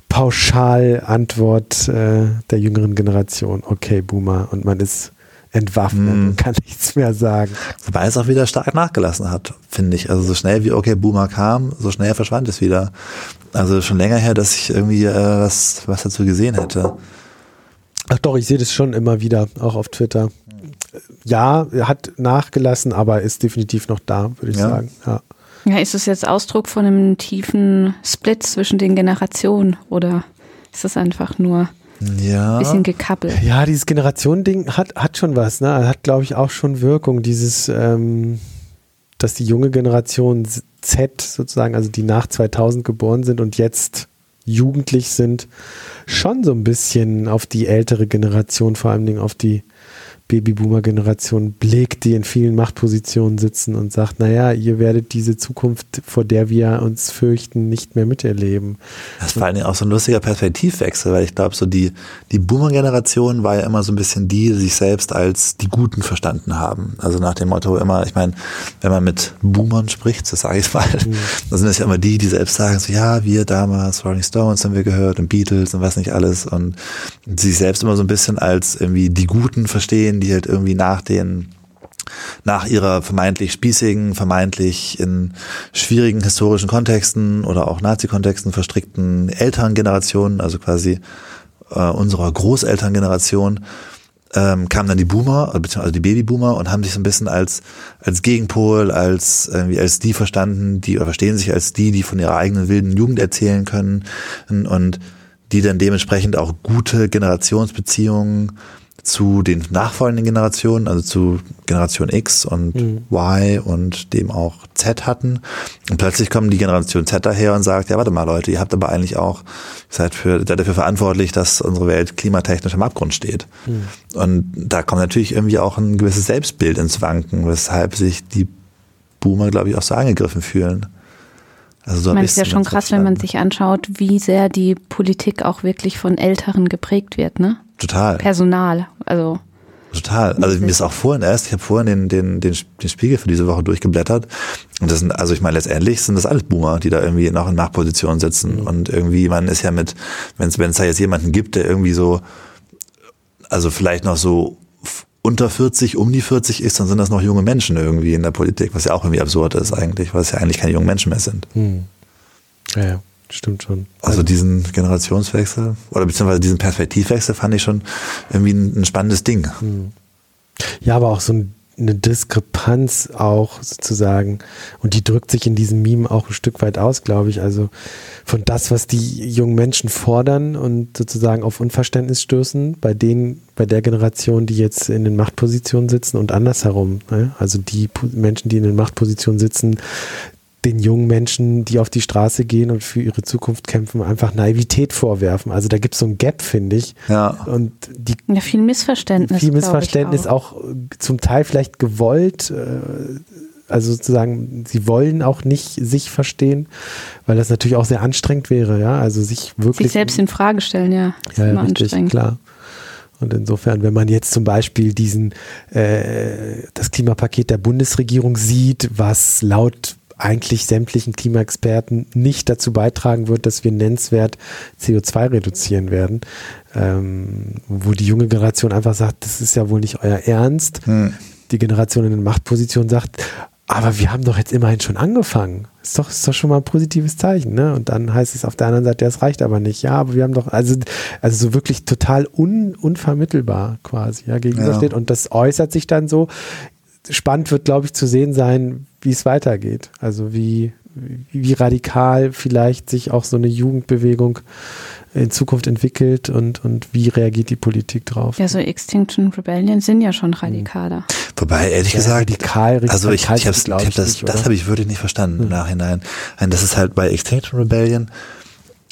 Pauschalantwort äh, der jüngeren Generation. Okay, Boomer. Und man ist entwaffnen und kann nichts mehr sagen.
Wobei es auch wieder stark nachgelassen hat, finde ich. Also so schnell wie okay Boomer kam, so schnell verschwand es wieder. Also schon länger her, dass ich irgendwie äh, was, was dazu gesehen hätte.
Ach doch, ich sehe das schon immer wieder, auch auf Twitter. Ja, hat nachgelassen, aber ist definitiv noch da, würde ich
Ja.
sagen. Ja.
Ja, ist es jetzt Ausdruck von einem tiefen Split zwischen den Generationen oder ist es einfach nur ein
Ja.
bisschen gekappelt?
Ja, dieses Generationending hat, hat schon was, ne? Hat, glaube ich, auch schon Wirkung. Dieses, ähm, dass die junge Generation Z sozusagen, also die nach 2000 geboren sind und jetzt jugendlich sind, schon so ein bisschen auf die ältere Generation, vor allen Dingen auf die Babyboomer-Generation blickt, die in vielen Machtpositionen sitzen und sagt, naja, ihr werdet diese Zukunft, vor der wir uns fürchten, nicht mehr miterleben.
Das ist vor Dingen auch so ein lustiger Perspektivwechsel, weil ich glaube, so die, die Boomer-Generation war ja immer so ein bisschen die, die sich selbst als die Guten verstanden haben. Also nach dem Motto immer, ich meine, wenn man mit Boomern spricht, das sage ich mal, dann sind es ja immer die, die selbst sagen, so ja, wir damals, Rolling Stones haben wir gehört und Beatles und was nicht alles und sich selbst immer so ein bisschen als irgendwie die Guten verstehen, die halt irgendwie nach den nach ihrer vermeintlich spießigen, vermeintlich in schwierigen historischen Kontexten oder auch Nazi-Kontexten verstrickten Elterngenerationen, also quasi äh, unserer Großelterngeneration, ähm, kamen dann die Boomer, beziehungsweise die Babyboomer und haben sich so ein bisschen als, als Gegenpol, als, irgendwie als die verstanden, die, oder verstehen sich als die, die von ihrer eigenen wilden Jugend erzählen können und die dann dementsprechend auch gute Generationsbeziehungen zu den nachfolgenden Generationen, also zu Generation X und Y und dem auch Z hatten. Und plötzlich kommen die Generation Z daher und sagt, ja, warte mal Leute, ihr habt aber eigentlich auch, ihr seid, für, seid dafür verantwortlich, dass unsere Welt klimatechnisch am Abgrund steht. Und da kommt natürlich irgendwie auch ein gewisses Selbstbild ins Wanken, weshalb sich die Boomer, glaube ich, auch so angegriffen fühlen. Also so
es ist ja schon krass, wenn man
verstanden.
sich anschaut, wie sehr die Politik auch wirklich von Älteren geprägt wird, ne?
Total.
Personal, also
Total. Also mir ist auch vorhin erst, ich habe vorhin den, den, den, den Spiegel für diese Woche durchgeblättert. Und das sind, also ich meine, letztendlich sind das alles Boomer, die da irgendwie noch in Machtpositionen sitzen. Und irgendwie, man ist ja mit, wenn es da jetzt jemanden gibt, der irgendwie so, also vielleicht noch so unter 40, um die 40 ist, dann sind das noch junge Menschen irgendwie in der Politik, was ja auch irgendwie absurd ist eigentlich, weil es ja eigentlich keine jungen Menschen mehr sind.
Ja, ja, stimmt schon.
Also diesen Generationswechsel oder beziehungsweise diesen Perspektivwechsel fand ich schon irgendwie ein, ein spannendes Ding.
Ja, aber auch so ein, eine Diskrepanz auch sozusagen. Und die drückt sich in diesem Meme auch ein Stück weit aus, glaube ich. Also von das, was die jungen Menschen fordern und sozusagen auf Unverständnis stößen, bei denen, bei der Generation, die jetzt in den Machtpositionen sitzen und andersherum. Ne? Also die Menschen, die in den Machtpositionen sitzen, den jungen Menschen, die auf die Straße gehen und für ihre Zukunft kämpfen, einfach Naivität vorwerfen. Also da gibt es so ein Gap, finde ich.
Ja.
Und die
ja, viel Missverständnis.
viel Missverständnis auch. äh, zum Teil vielleicht gewollt. äh, Also sozusagen, sie wollen auch nicht sich verstehen, weil das natürlich auch sehr anstrengend wäre, ja. Also sich wirklich.
Sich selbst in Frage stellen, ja. Ist
ja, ja,
immer
richtig,
anstrengend.
klar. Und insofern, wenn man jetzt zum Beispiel diesen äh, das Klimapaket der Bundesregierung sieht, was laut eigentlich sämtlichen Klimaexperten nicht dazu beitragen wird, dass wir nennenswert CO2 reduzieren werden, ähm, wo die junge Generation einfach sagt, das ist ja wohl nicht euer Ernst. Die Generation in den Machtpositionen sagt, aber wir haben doch jetzt immerhin schon angefangen. Ist doch, ist doch schon mal ein positives Zeichen, ne? Und dann heißt es auf der anderen Seite, das reicht aber nicht. Ja, aber wir haben doch, also, also so wirklich total un, unvermittelbar quasi, ja, gegenübersteht. Und das äußert sich dann so. Spannend wird, glaube ich, zu sehen sein, wie es weitergeht. Also wie, wie radikal vielleicht sich auch so eine Jugendbewegung in Zukunft entwickelt und, und wie reagiert die Politik drauf.
Ja, so Extinction Rebellion sind ja schon radikaler.
Wobei, ehrlich
Ja,
gesagt,
radikal,
also ich, ich
glaub
hab
ich
das,
nicht,
das habe ich wirklich nicht verstanden im Nachhinein. Nein, das ist halt bei Extinction Rebellion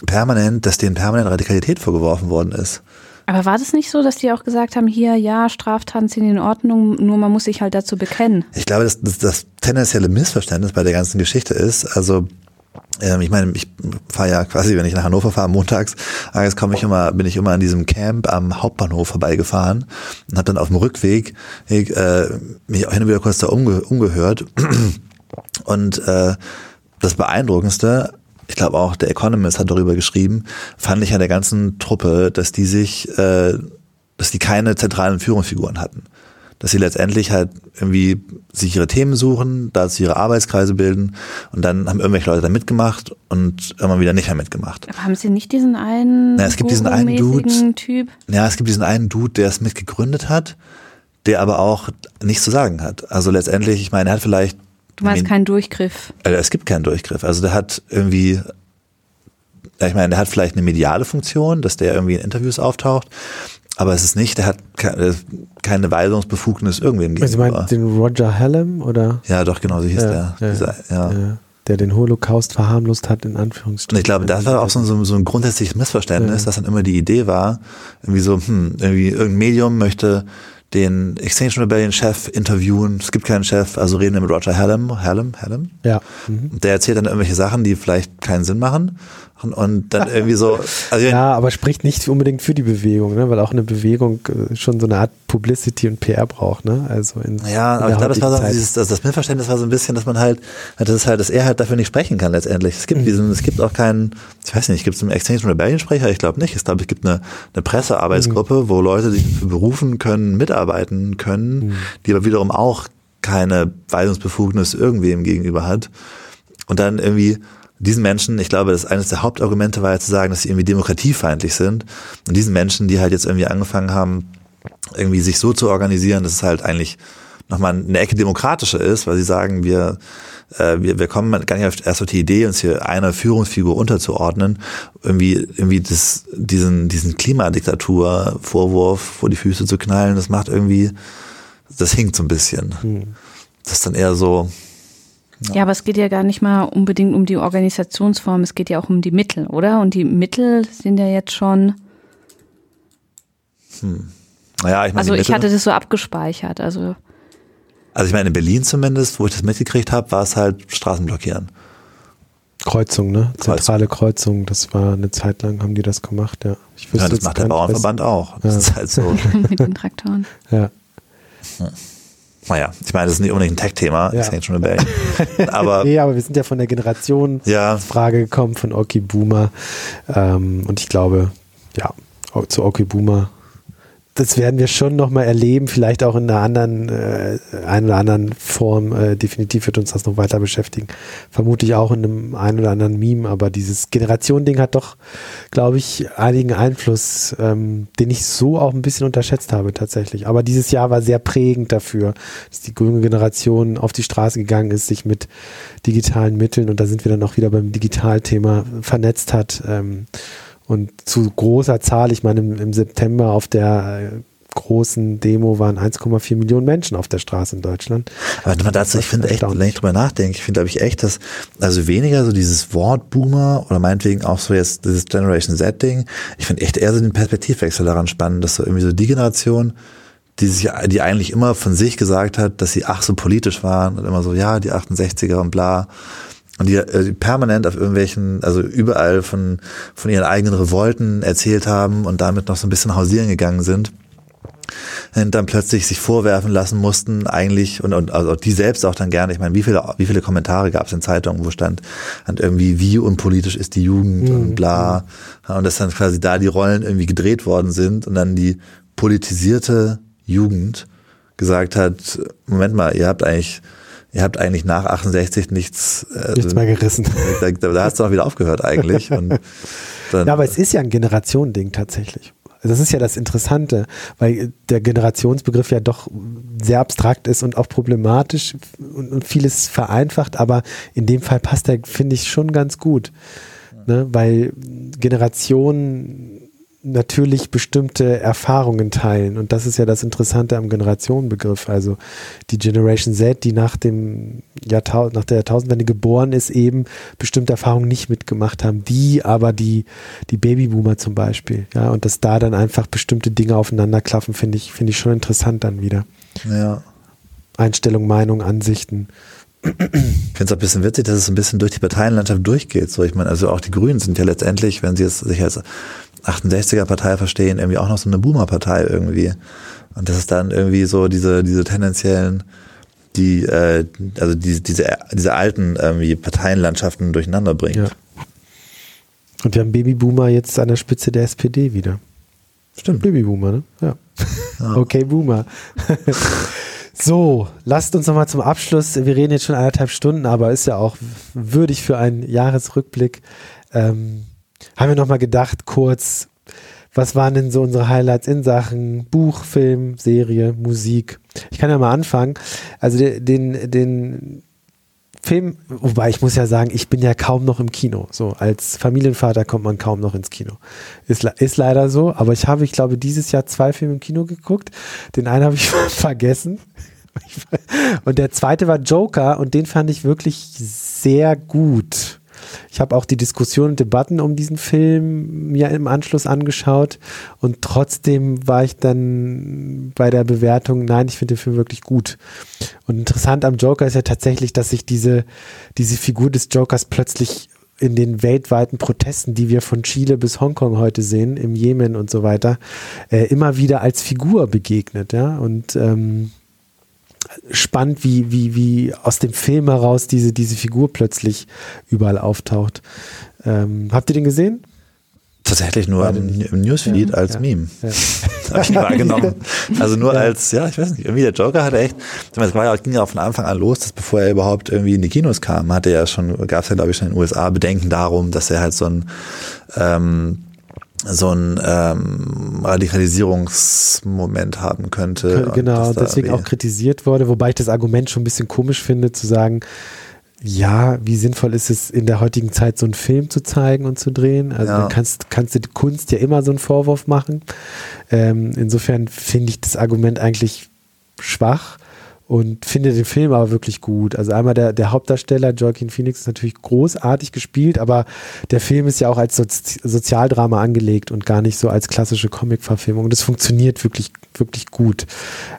permanent, dass denen permanent Radikalität vorgeworfen worden ist.
Aber war das nicht so, dass die auch gesagt haben, hier, ja, Straftaten sind in Ordnung, nur man muss sich halt dazu bekennen?
Ich glaube, dass das, das tendenzielle Missverständnis bei der ganzen Geschichte ist, also ähm, ich meine, ich fahre ja quasi, wenn ich nach Hannover fahre montags, jetzt komme ich immer, bin ich immer an diesem Camp am Hauptbahnhof vorbeigefahren und habe dann auf dem Rückweg ich, äh, mich auch hin und wieder kurz da umge umgehört und äh, das Beeindruckendste, ich glaube auch der Economist hat darüber geschrieben, fand ich an der ganzen Truppe, dass die sich, äh, dass die keine zentralen Führungsfiguren hatten. dass sie letztendlich halt irgendwie sich ihre Themen suchen, dazu ihre Arbeitskreise bilden und dann haben irgendwelche Leute da mitgemacht und irgendwann wieder nicht mehr mitgemacht.
Aber haben Sie nicht diesen einen,
Na, es gibt diesen einen Dude.
Typ?
Ja, es gibt diesen einen Dude, der es mitgegründet hat, der aber auch nichts zu sagen hat. Also letztendlich, ich meine, er hat vielleicht
Du meinst keinen Durchgriff.
Also es gibt keinen Durchgriff. Also der hat irgendwie, ja, ich meine, der hat vielleicht eine mediale Funktion, dass der irgendwie in Interviews auftaucht, aber es ist nicht, der hat ke- keine Weisungsbefugnis irgendwem
Also, Sie
gegenüber.
meinen den Roger Hallam oder
Ja, doch, genau, so hieß
Ja,
der.
ja,
Dieser, ja.
äh, der den Holocaust verharmlost hat, in Anführungsstrichen.
Und ich glaube, das war auch so, ein- so, ein- so ein grundsätzliches Missverständnis,
Ja.
dass dann immer die Idee war, irgendwie so, hm, irgendwie irgendein Medium möchte den Extinction Rebellion Chef interviewen. Es gibt keinen Chef, also reden wir mit Roger Hallam, Hallam, Hallam.
Ja. Mhm.
Und der erzählt dann irgendwelche Sachen, die vielleicht keinen Sinn machen. Und, und dann irgendwie so, also
Ja, aber spricht nicht unbedingt für die Bewegung, ne? weil auch eine Bewegung äh, schon so eine Art Publicity und PR braucht. Ne? Also in,
Ja,
in
aber ich glaube, das war so dieses, das, das Missverständnis war so ein bisschen, dass man halt, das ist halt, dass er halt dafür nicht sprechen kann letztendlich. Es gibt
Mhm.
diesen, es gibt auch keinen, ich weiß nicht, gibt es einen Extinction Rebellion Sprecher? Ich glaube nicht. Ich glaube, es gibt eine, eine Pressearbeitsgruppe,
Mhm.
wo Leute sich berufen können, mitarbeiten können,
Mhm.
die aber wiederum auch keine Weisungsbefugnis irgendwem gegenüber hat. Und dann irgendwie diesen Menschen, ich glaube, das eines der Hauptargumente war ja zu sagen, dass sie irgendwie demokratiefeindlich sind. Und diesen Menschen, die halt jetzt irgendwie angefangen haben, irgendwie sich so zu organisieren, dass es halt eigentlich nochmal eine Ecke demokratischer ist, weil sie sagen, wir, äh, wir, wir kommen gar nicht auf, erst auf die Idee, uns hier einer Führungsfigur unterzuordnen, irgendwie, irgendwie das, diesen, diesen Klimadiktatur-Vorwurf vor die Füße zu knallen, das macht irgendwie, das hinkt so ein bisschen. Das ist dann eher so,
Ja. aber es geht ja gar nicht mal unbedingt um die Organisationsform, es geht ja auch um die Mittel, oder? Und die Mittel sind ja jetzt schon,
naja, ich meine,
also ich hatte das so abgespeichert, also
also ich meine, in Berlin zumindest, wo ich das mitgekriegt habe, war es halt Straßen blockieren.
Kreuzung, ne?
Kreuzung.
Zentrale Kreuzung, das war eine Zeit lang, haben die das gemacht, ja. Ich
Ja,
wüsste
das
jetzt
macht der
was-
Bauernverband auch. Das
Ja.
ist halt so.
mit den Traktoren.
Ja.
Naja, ich meine, das ist nicht unbedingt ein Tech-Thema,
Ja.
Extinction Rebellion. Aber
nee, aber wir sind ja von der
Ja.
Generationsfrage gekommen, von Oki Boomer. Ähm, und ich glaube, ja, zu Oki Boomer, das werden wir schon nochmal erleben, vielleicht auch in einer anderen, äh, einer oder anderen Form. Äh, definitiv wird uns das noch weiter beschäftigen. Vermutlich auch in einem ein oder anderen Meme, aber dieses Generation-Ding hat doch, glaube ich, einigen Einfluss, ähm, den ich so auch ein bisschen unterschätzt habe tatsächlich. Aber dieses Jahr war sehr prägend dafür, dass die junge Generation auf die Straße gegangen ist, sich mit digitalen Mitteln, und da sind wir dann auch wieder beim Digitalthema, vernetzt hat. Ähm, und zu großer Zahl, ich meine, im, im September auf der äh, großen Demo waren 1,4 Millionen Menschen auf der Straße in Deutschland.
Aber man dazu, ich finde echt, wenn ich drüber nachdenke, ich finde, glaube ich, echt, dass, also weniger so dieses Wort Boomer oder meinetwegen auch so jetzt dieses Generation Z-Ding, ich finde echt eher so den Perspektivwechsel daran spannend, dass so irgendwie so die Generation, die sich, die eigentlich immer von sich gesagt hat, dass sie ach so politisch waren und immer so, ja, die 68er und bla. Und die äh, permanent auf irgendwelchen, also überall von, von ihren eigenen Revolten erzählt haben und damit noch so ein bisschen hausieren gegangen sind und dann plötzlich sich vorwerfen lassen mussten, eigentlich, und, und also die selbst auch dann gerne, ich meine, wie viele, wie viele Kommentare gab es in Zeitungen, wo stand und irgendwie, wie unpolitisch ist die Jugend
Mhm.
und bla. Und dass dann quasi da die Rollen irgendwie gedreht worden sind und dann die politisierte Jugend gesagt hat, Moment mal, ihr habt eigentlich, ihr habt eigentlich nach 68 nichts, äh,
Nichts mehr gerissen.
Da, da, da hast du auch wieder aufgehört eigentlich. Und dann,
Ja, aber es ist ja ein Generationending tatsächlich. Das ist ja das Interessante, weil der Generationsbegriff ja doch sehr abstrakt ist und auch problematisch und, und vieles vereinfacht, aber in dem Fall passt er, finde ich, schon ganz gut. Ne? Weil Generationen natürlich bestimmte Erfahrungen teilen und das ist ja das Interessante am Generationenbegriff. Also die Generation Z, die nach dem Jahrtausend, nach der Jahrtausendwende geboren ist, eben bestimmte Erfahrungen nicht mitgemacht haben, die aber die, die Babyboomer zum Beispiel, ja, und dass da dann einfach bestimmte Dinge aufeinanderklaffen, finde ich, finde ich schon interessant dann wieder.
ja.
Einstellung, Meinung, Ansichten.
Ich finde es auch ein bisschen witzig, dass es ein bisschen durch die Parteienlandschaft durchgeht. So, ich meine, also auch die Grünen sind ja letztendlich, wenn sie jetzt sich als 68er-Partei verstehen, irgendwie auch noch so eine Boomer-Partei irgendwie. Und das ist dann irgendwie so diese, diese tendenziellen, die, äh, also diese, diese, diese alten irgendwie Parteienlandschaften durcheinander bringt.
Ja. Und wir haben Babyboomer jetzt an der Spitze der SPD wieder.
Stimmt.
Babyboomer, ne? Ja. Okay, Boomer. so, lasst uns nochmal zum Abschluss. Wir reden jetzt schon eineinhalb Stunden, aber ist ja auch würdig für einen Jahresrückblick. Ähm, haben wir nochmal gedacht, kurz, was waren denn so unsere Highlights in Sachen Buch, Film, Serie, Musik? Ich kann ja mal anfangen. Also den, den Film, wobei ich muss ja sagen, ich bin ja kaum noch im Kino. So als Familienvater kommt man kaum noch ins Kino. Ist, ist leider so, aber ich habe, ich glaube, dieses Jahr zwei Filme im Kino geguckt. Den einen habe ich vergessen. Und der zweite war Joker und den fand ich wirklich sehr gut. Ich habe auch die Diskussion und Debatten um diesen Film mir im Anschluss angeschaut und trotzdem war ich dann bei der Bewertung, nein, ich finde den Film wirklich gut. Und interessant am Joker ist ja tatsächlich, dass sich diese, diese Figur des Jokers plötzlich in den weltweiten Protesten, die wir von Chile bis Hongkong heute sehen, im Jemen und so weiter, äh, immer wieder als Figur begegnet, ja. Und ähm, spannend, wie, wie, wie aus dem Film heraus diese, diese Figur plötzlich überall auftaucht. Ähm, habt ihr den gesehen?
Tatsächlich nur im, im, Newsfeed ja, als ja, Meme. Ja. Habe ich wahrgenommen. Also nur als, ja, ich weiß nicht, irgendwie der Joker hat echt, es war ja, ging ja von Anfang an los, dass bevor er überhaupt irgendwie in die Kinos kam, hatte er ja schon, gab es ja glaube ich schon in den USA Bedenken darum, dass er halt so ein ähm, so ein ähm, Radikalisierungsmoment haben könnte.
Genau, deswegen auch kritisiert wurde, wobei ich das Argument schon ein bisschen komisch finde, zu sagen, ja, wie sinnvoll ist es in der heutigen Zeit, so einen Film zu zeigen und zu drehen? Also ja. kannst, kannst du die Kunst ja immer so einen Vorwurf machen. Ähm, insofern finde ich das Argument eigentlich schwach und finde den Film aber wirklich gut. Also einmal der, der Hauptdarsteller, Joaquin Phoenix, ist natürlich großartig gespielt, aber der Film ist ja auch als Sozi Sozialdrama angelegt und gar nicht so als klassische Comic-Verfilmung. Und das funktioniert wirklich, wirklich gut.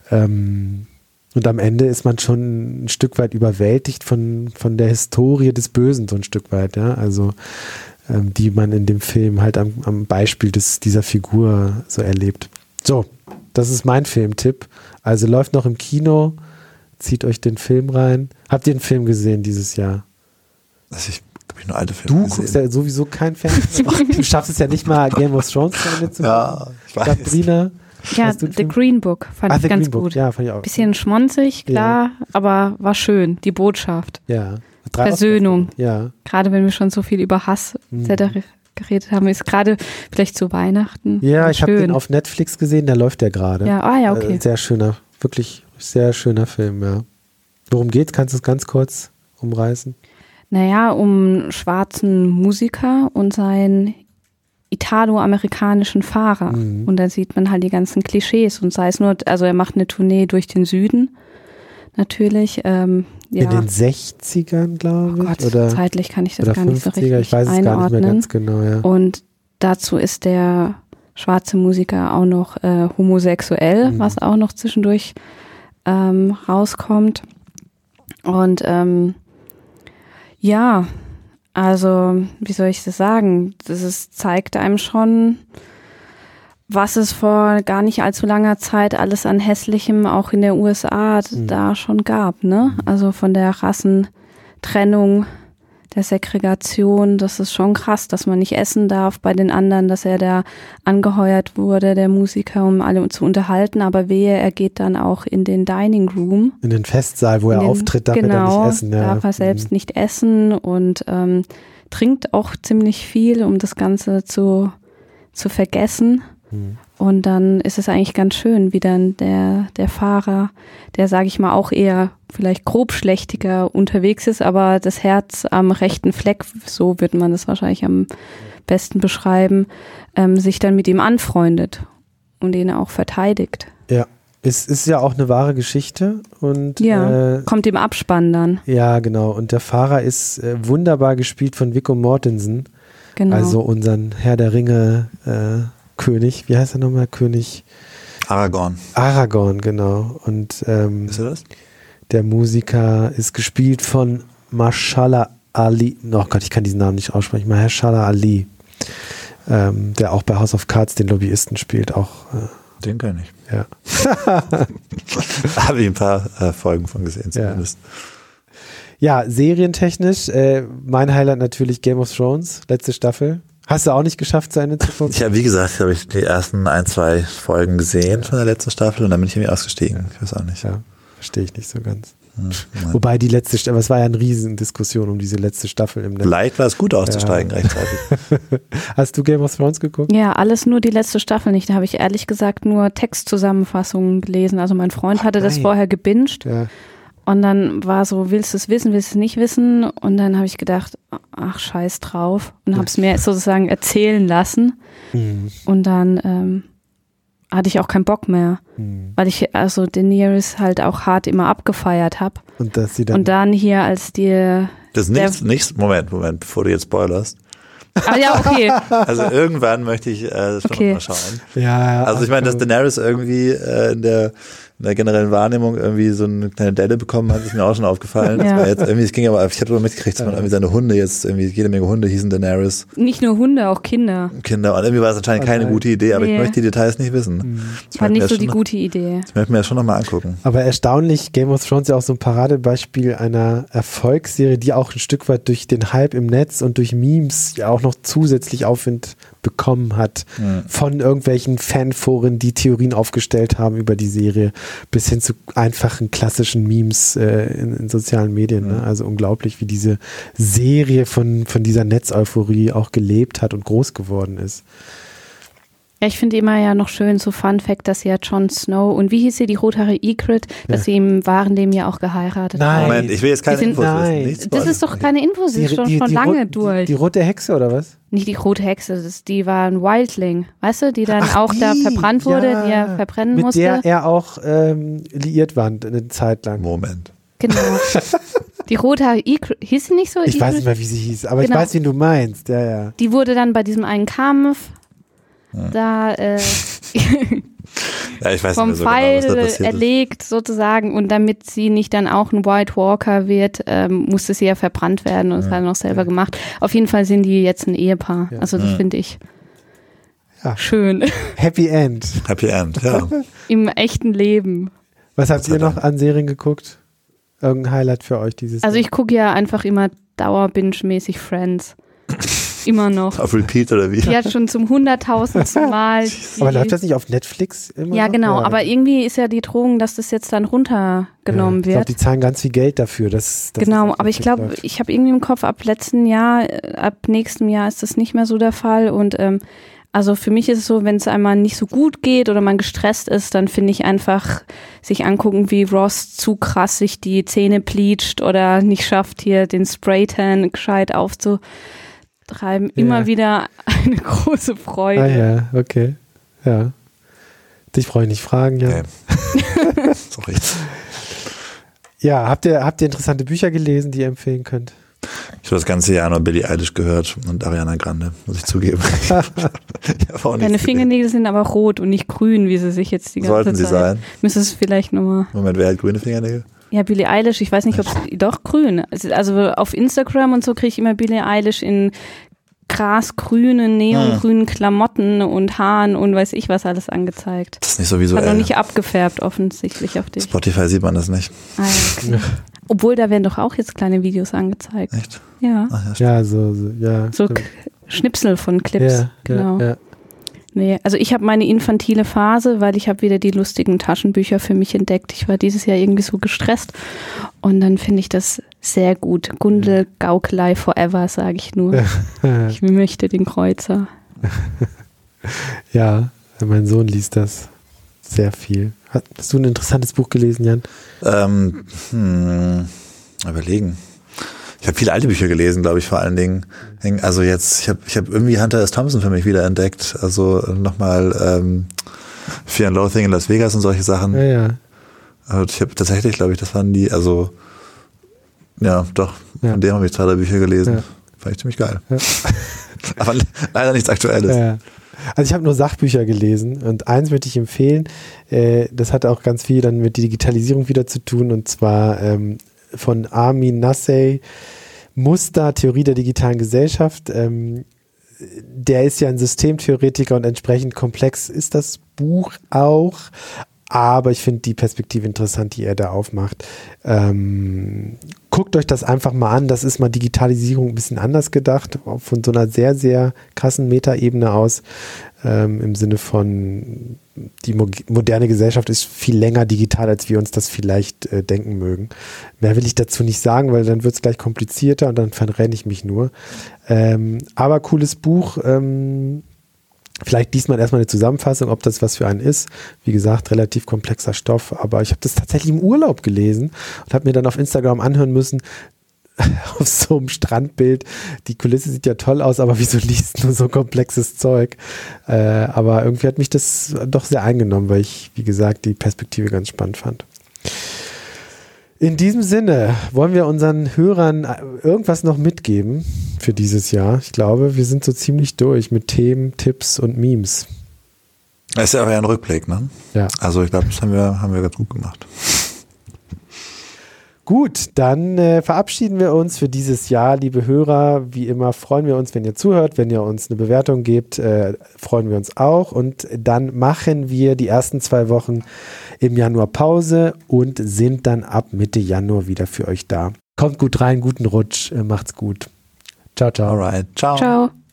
Ähm, und am Ende ist man schon ein Stück weit überwältigt von, von der Historie des Bösen, so ein Stück weit, ja. Also ähm, die man in dem Film halt am, am Beispiel des, dieser Figur so erlebt. So, das ist mein Filmtipp. Also läuft noch im Kino Zieht euch den Film rein. Habt ihr den Film gesehen dieses Jahr?
Also ich habe ich nur alte Filme
Du guckst ja sowieso kein Fernsehen. du schaffst es ja nicht mal Game of Thrones zu Ende zu
Ja, ich weiß.
Sabrina,
ja, The Green Book fand ah, ich ganz Green gut.
Ja, fand ich auch.
Bisschen schmonzig, klar, ja. aber war schön. Die Botschaft.
Ja.
Drei Versöhnung.
Ja.
Gerade wenn wir schon so viel über Hass mhm. geredet haben, ist gerade vielleicht zu Weihnachten.
Ja, ich habe den auf Netflix gesehen, der läuft ja gerade.
Ja, ah ja, okay.
Äh, sehr schöner, wirklich sehr schöner Film, ja. Worum geht's? Kannst du es ganz kurz umreißen?
Naja, um schwarzen Musiker und seinen italo-amerikanischen Fahrer. Mhm. Und da sieht man halt die ganzen Klischees und sei es nur, also er macht eine Tournee durch den Süden, natürlich. Ähm, ja.
In den 60ern, glaube ich. Oh Gott,
oder, zeitlich kann ich das gar 50er, nicht so richtig
ich weiß es gar nicht mehr ganz genau, ja.
Und dazu ist der schwarze Musiker auch noch äh, homosexuell, mhm. was auch noch zwischendurch ähm, rauskommt. Und ähm, ja, also wie soll ich das sagen? Das ist, zeigt einem schon, was es vor gar nicht allzu langer Zeit alles an hässlichem auch in der USA mhm. da schon gab. Ne? Also von der Rassentrennung der Segregation, das ist schon krass, dass man nicht essen darf bei den anderen, dass er da angeheuert wurde, der Musiker, um alle zu unterhalten, aber wehe, er geht dann auch in den Dining Room.
In den Festsaal, wo er den, auftritt, darf
genau,
er nicht essen.
Ja. darf er selbst mhm. nicht essen und ähm, trinkt auch ziemlich viel, um das Ganze zu, zu vergessen. Mhm. Und dann ist es eigentlich ganz schön, wie dann der, der Fahrer, der, sage ich mal, auch eher vielleicht grobschlächtiger unterwegs ist, aber das Herz am rechten Fleck, so wird man das wahrscheinlich am besten beschreiben, ähm, sich dann mit ihm anfreundet und ihn auch verteidigt.
Ja. Es ist ja auch eine wahre Geschichte und
ja, äh, kommt im Abspann dann.
Ja, genau. Und der Fahrer ist äh, wunderbar gespielt von Vico Mortensen.
Genau.
Also unseren Herr der Ringe äh, König, wie heißt er nochmal? König
Aragorn.
Aragorn, genau. Und ähm,
ist er das?
der Musiker ist gespielt von Mashallah Ali. Oh Gott, ich kann diesen Namen nicht aussprechen. Mashallah Ali. Ähm, der auch bei House of Cards den Lobbyisten spielt, auch. Äh,
den kenne ich.
Ja.
Habe ich ein paar äh, Folgen von gesehen, zumindest.
Ja, ja serientechnisch, äh, mein Highlight natürlich Game of Thrones, letzte Staffel. Hast du auch nicht geschafft, Ende zu gucken?
Ich habe, wie gesagt, habe ich die ersten ein, zwei Folgen gesehen von der letzten Staffel und dann bin ich irgendwie ausgestiegen. Ich weiß auch nicht.
Ja, verstehe ich nicht so ganz.
Hm, nein.
Wobei die letzte Staffel, es war ja eine Riesendiskussion um diese letzte Staffel im Netz.
Vielleicht war es gut auszusteigen
Ja.
rechtzeitig.
Hast du Game of Thrones geguckt?
Ja, alles nur die letzte Staffel nicht. Da habe ich ehrlich gesagt nur Textzusammenfassungen gelesen. Also mein Freund hatte das
nein.
vorher gebinged
Ja.
und dann war so, willst du es wissen, willst du es nicht wissen? Und dann habe ich gedacht, ach scheiß drauf und habe es mir sozusagen erzählen lassen.
Mhm.
Und dann ähm, hatte ich auch keinen Bock mehr,
Mhm.
weil ich also Daenerys halt auch hart immer abgefeiert habe.
Und dass sie dann.
Und dann hier als die,
Das nächste, nächste, Moment, Moment, bevor du jetzt spoilerst.
ah ja, okay,
Also irgendwann möchte ich äh, das schon
Okay.
mal schauen.
ja, ja,
Also ich meine, dass
ach,
Daenerys irgendwie äh, in, der, in der generellen Wahrnehmung irgendwie so eine kleine Delle bekommen hat, ist mir auch schon aufgefallen. Das
Ja.
war jetzt irgendwie, es ging aber, ich habe aber mitgekriegt, dass man irgendwie seine Hunde jetzt irgendwie jede Menge Hunde hießen Daenerys
nicht nur Hunde, auch Kinder.
Kinder und irgendwie war es anscheinend keine
Okay.
gute Idee, aber ich
Nee.
möchte die Details nicht wissen.
Mhm.
Ich
War
mir
nicht
das
so die gute Idee.
Ich möchte mir das schon nochmal angucken.
Aber erstaunlich, Game of Thrones ist ja auch so ein Paradebeispiel einer Erfolgsserie, die auch ein Stück weit durch den Hype im Netz und durch Memes ja auch noch zusätzlich Aufwind bekommen hat.
Mhm.
Von irgendwelchen Fanforen, die Theorien aufgestellt haben über die Serie, bis hin zu einfachen klassischen Memes äh, in, in sozialen Medien. Ne? Also unglaublich, wie diese Serie von, von dieser Netzeuphorie auch gelebt hat und groß geworden ist.
Ja, ich finde immer ja noch schön, so Fun Fact, dass ja Jon Snow und wie hieß sie, die rothaarige Ygritte, dass
Ja.
sie im wahren Leben ja auch geheiratet
Nein.
haben.
Moment, ich will jetzt keine
Die sind-
Infos
Nein.
wissen. Nicht
Das ist doch keine Info, sie ist schon, schon
die,
lange
Ro-
durch.
Die, die rote Hexe oder was?
Nicht die rote Hexe, das, die war ein Wildling, weißt du, die dann
Ach,
auch da
die,
verbrannt wurde,
ja.
die er verbrennen
Mit
musste.
der er auch ähm, liiert war eine Zeit lang.
Moment.
genau. Die rothaarige Ygritte, hieß sie nicht so?
Ich weiß nicht mehr, wie sie hieß, aber
Genau.
ich weiß, wen du meinst. Ja, ja.
Die wurde dann bei diesem einen Kampf da äh,
Ja, ich weiß
vom
mehr so
Pfeil
genau, passiert ist.
erlegt sozusagen und damit sie nicht dann auch ein White Walker wird, ähm, musste sie ja verbrannt werden und das hat er noch selber gemacht. Auf jeden Fall sind die jetzt ein Ehepaar.
Ja.
Also das
Ja.
finde ich
Ja.
schön
Happy End.
Happy End, ja.
im echten Leben.
Was habt ihr noch an Serien geguckt? Irgendein Highlight für euch dieses
Also ich gucke ja einfach immer dauerbinge-mäßig Friends. Immer noch.
Auf Repeat oder wie?
Die hat schon zum hunderttausendsten Mal.
Aber läuft das nicht auf Netflix immer?
Ja,
noch?
genau. Aber irgendwie ist ja die Drohung, dass das jetzt dann runtergenommen
ja, Ich glaube,
wird.
die zahlen ganz viel Geld dafür. Dass, dass
Genau,
auf
aber ich glaube, ich habe irgendwie im Kopf, ab letzten Jahr, äh, ab nächstem Jahr ist das nicht mehr so der Fall. Und ähm, also für mich ist es so, wenn es einmal nicht so gut geht oder man gestresst ist, dann finde ich einfach sich angucken, wie Ross zu krass sich die Zähne pleatscht oder nicht schafft, hier den Spraytan gescheit aufzutreiben. Immer
Ja.
wieder eine große Freude.
Ah ja, okay. Ja. Dich brauche ich nicht fragen, ja.
Okay. Sorry.
Ja, habt ihr, habt ihr interessante Bücher gelesen, die ihr empfehlen könnt?
Ich habe das ganze Jahr nur Billie Eilish gehört und Ariana Grande, muss ich zugeben. ich
Deine Fingernägel sind aber rot und nicht grün, wie sie sich jetzt die ganze
Sollten sie
Zeit.
sein.
Müsste es vielleicht nochmal.
Moment, wer hat grüne Fingernägel?
Ja, Billie Eilish, ich weiß nicht, ob es doch grün. Also, also auf Instagram und so kriege ich immer Billie Eilish in grasgrünen, neongrünen Klamotten und Haaren und weiß ich was alles angezeigt.
Das ist nicht so
Hat noch
visuell.
nicht abgefärbt offensichtlich auf dich.
Spotify sieht man das nicht.
Ah, okay. Obwohl, da werden doch auch jetzt kleine Videos angezeigt.
Echt?
Ja.
Ach, ja, stimmt.
Ja, so, so ja.
So Schnipsel von Clips.
ja,
genau.
Ja, ja.
Nee, also ich habe meine infantile Phase, weil ich habe wieder die lustigen Taschenbücher für mich entdeckt. Ich war dieses Jahr irgendwie so gestresst und dann finde ich das sehr gut. Gundel Gaukelei forever, sage ich nur. Ich möchte den Kreuzer.
ja, mein Sohn liest das sehr viel. Hast du ein interessantes Buch gelesen, Jan?
Ähm, hm, überlegen. Ich habe viele alte Bücher gelesen, glaube ich, vor allen Dingen. Also jetzt, ich habe ich hab irgendwie Hunter S. Thompson für mich wieder entdeckt. Also nochmal ähm, Fear and Loathing in Las Vegas und solche Sachen.
Ja, ja.
Also ich habe tatsächlich, glaube ich, das waren die, also ja, doch,
Ja.
von dem habe ich zwei, drei Bücher gelesen.
Ja.
Fand ich ziemlich geil.
Ja.
Aber leider nichts Aktuelles.
Ja. Also ich habe nur Sachbücher gelesen und eins möchte ich empfehlen. Äh, das hat auch ganz viel dann mit Digitalisierung wieder zu tun und zwar ähm, von Armin Nassey, Muster, Theorie der digitalen Gesellschaft. Ähm, der ist ja ein Systemtheoretiker und entsprechend komplex ist das Buch auch. Aber ich finde die Perspektive interessant, die er da aufmacht. Ähm, guckt euch das einfach mal an. Das ist mal Digitalisierung ein bisschen anders gedacht, von so einer sehr, sehr krassen Metaebene aus, ähm, im Sinne von, die mo moderne Gesellschaft ist viel länger digital, als wir uns das vielleicht äh, denken mögen. Mehr will ich dazu nicht sagen, weil dann wird es gleich komplizierter und dann verrenne ich mich nur. Ähm, aber cooles Buch. Ähm, Vielleicht diesmal erstmal eine Zusammenfassung, ob das was für einen ist. Wie gesagt, relativ komplexer Stoff, aber ich habe das tatsächlich im Urlaub gelesen und habe mir dann auf Instagram anhören müssen, auf so einem Strandbild. Die Kulisse sieht ja toll aus, aber wieso liest nur so komplexes Zeug? Äh, aber irgendwie hat mich das doch sehr eingenommen, weil ich, wie gesagt, die Perspektive ganz spannend fand. In diesem Sinne wollen wir unseren Hörern irgendwas noch mitgeben für dieses Jahr. Ich glaube, wir sind so ziemlich durch mit Themen, Tipps und Memes.
Das ist ja auch ein Rückblick, ne?
Ja.
Also ich glaube, das haben wir, haben wir ganz gut gemacht.
Gut, dann äh, verabschieden wir uns für dieses Jahr, liebe Hörer. Wie immer freuen wir uns, wenn ihr zuhört, wenn ihr uns eine Bewertung gebt, äh, freuen wir uns auch. Und dann machen wir die ersten zwei Wochen im Januar Pause und sind dann ab Mitte Januar wieder für euch da. Kommt gut rein, guten Rutsch, äh, macht's gut. Ciao, ciao.
Alright, ciao.
Ciao.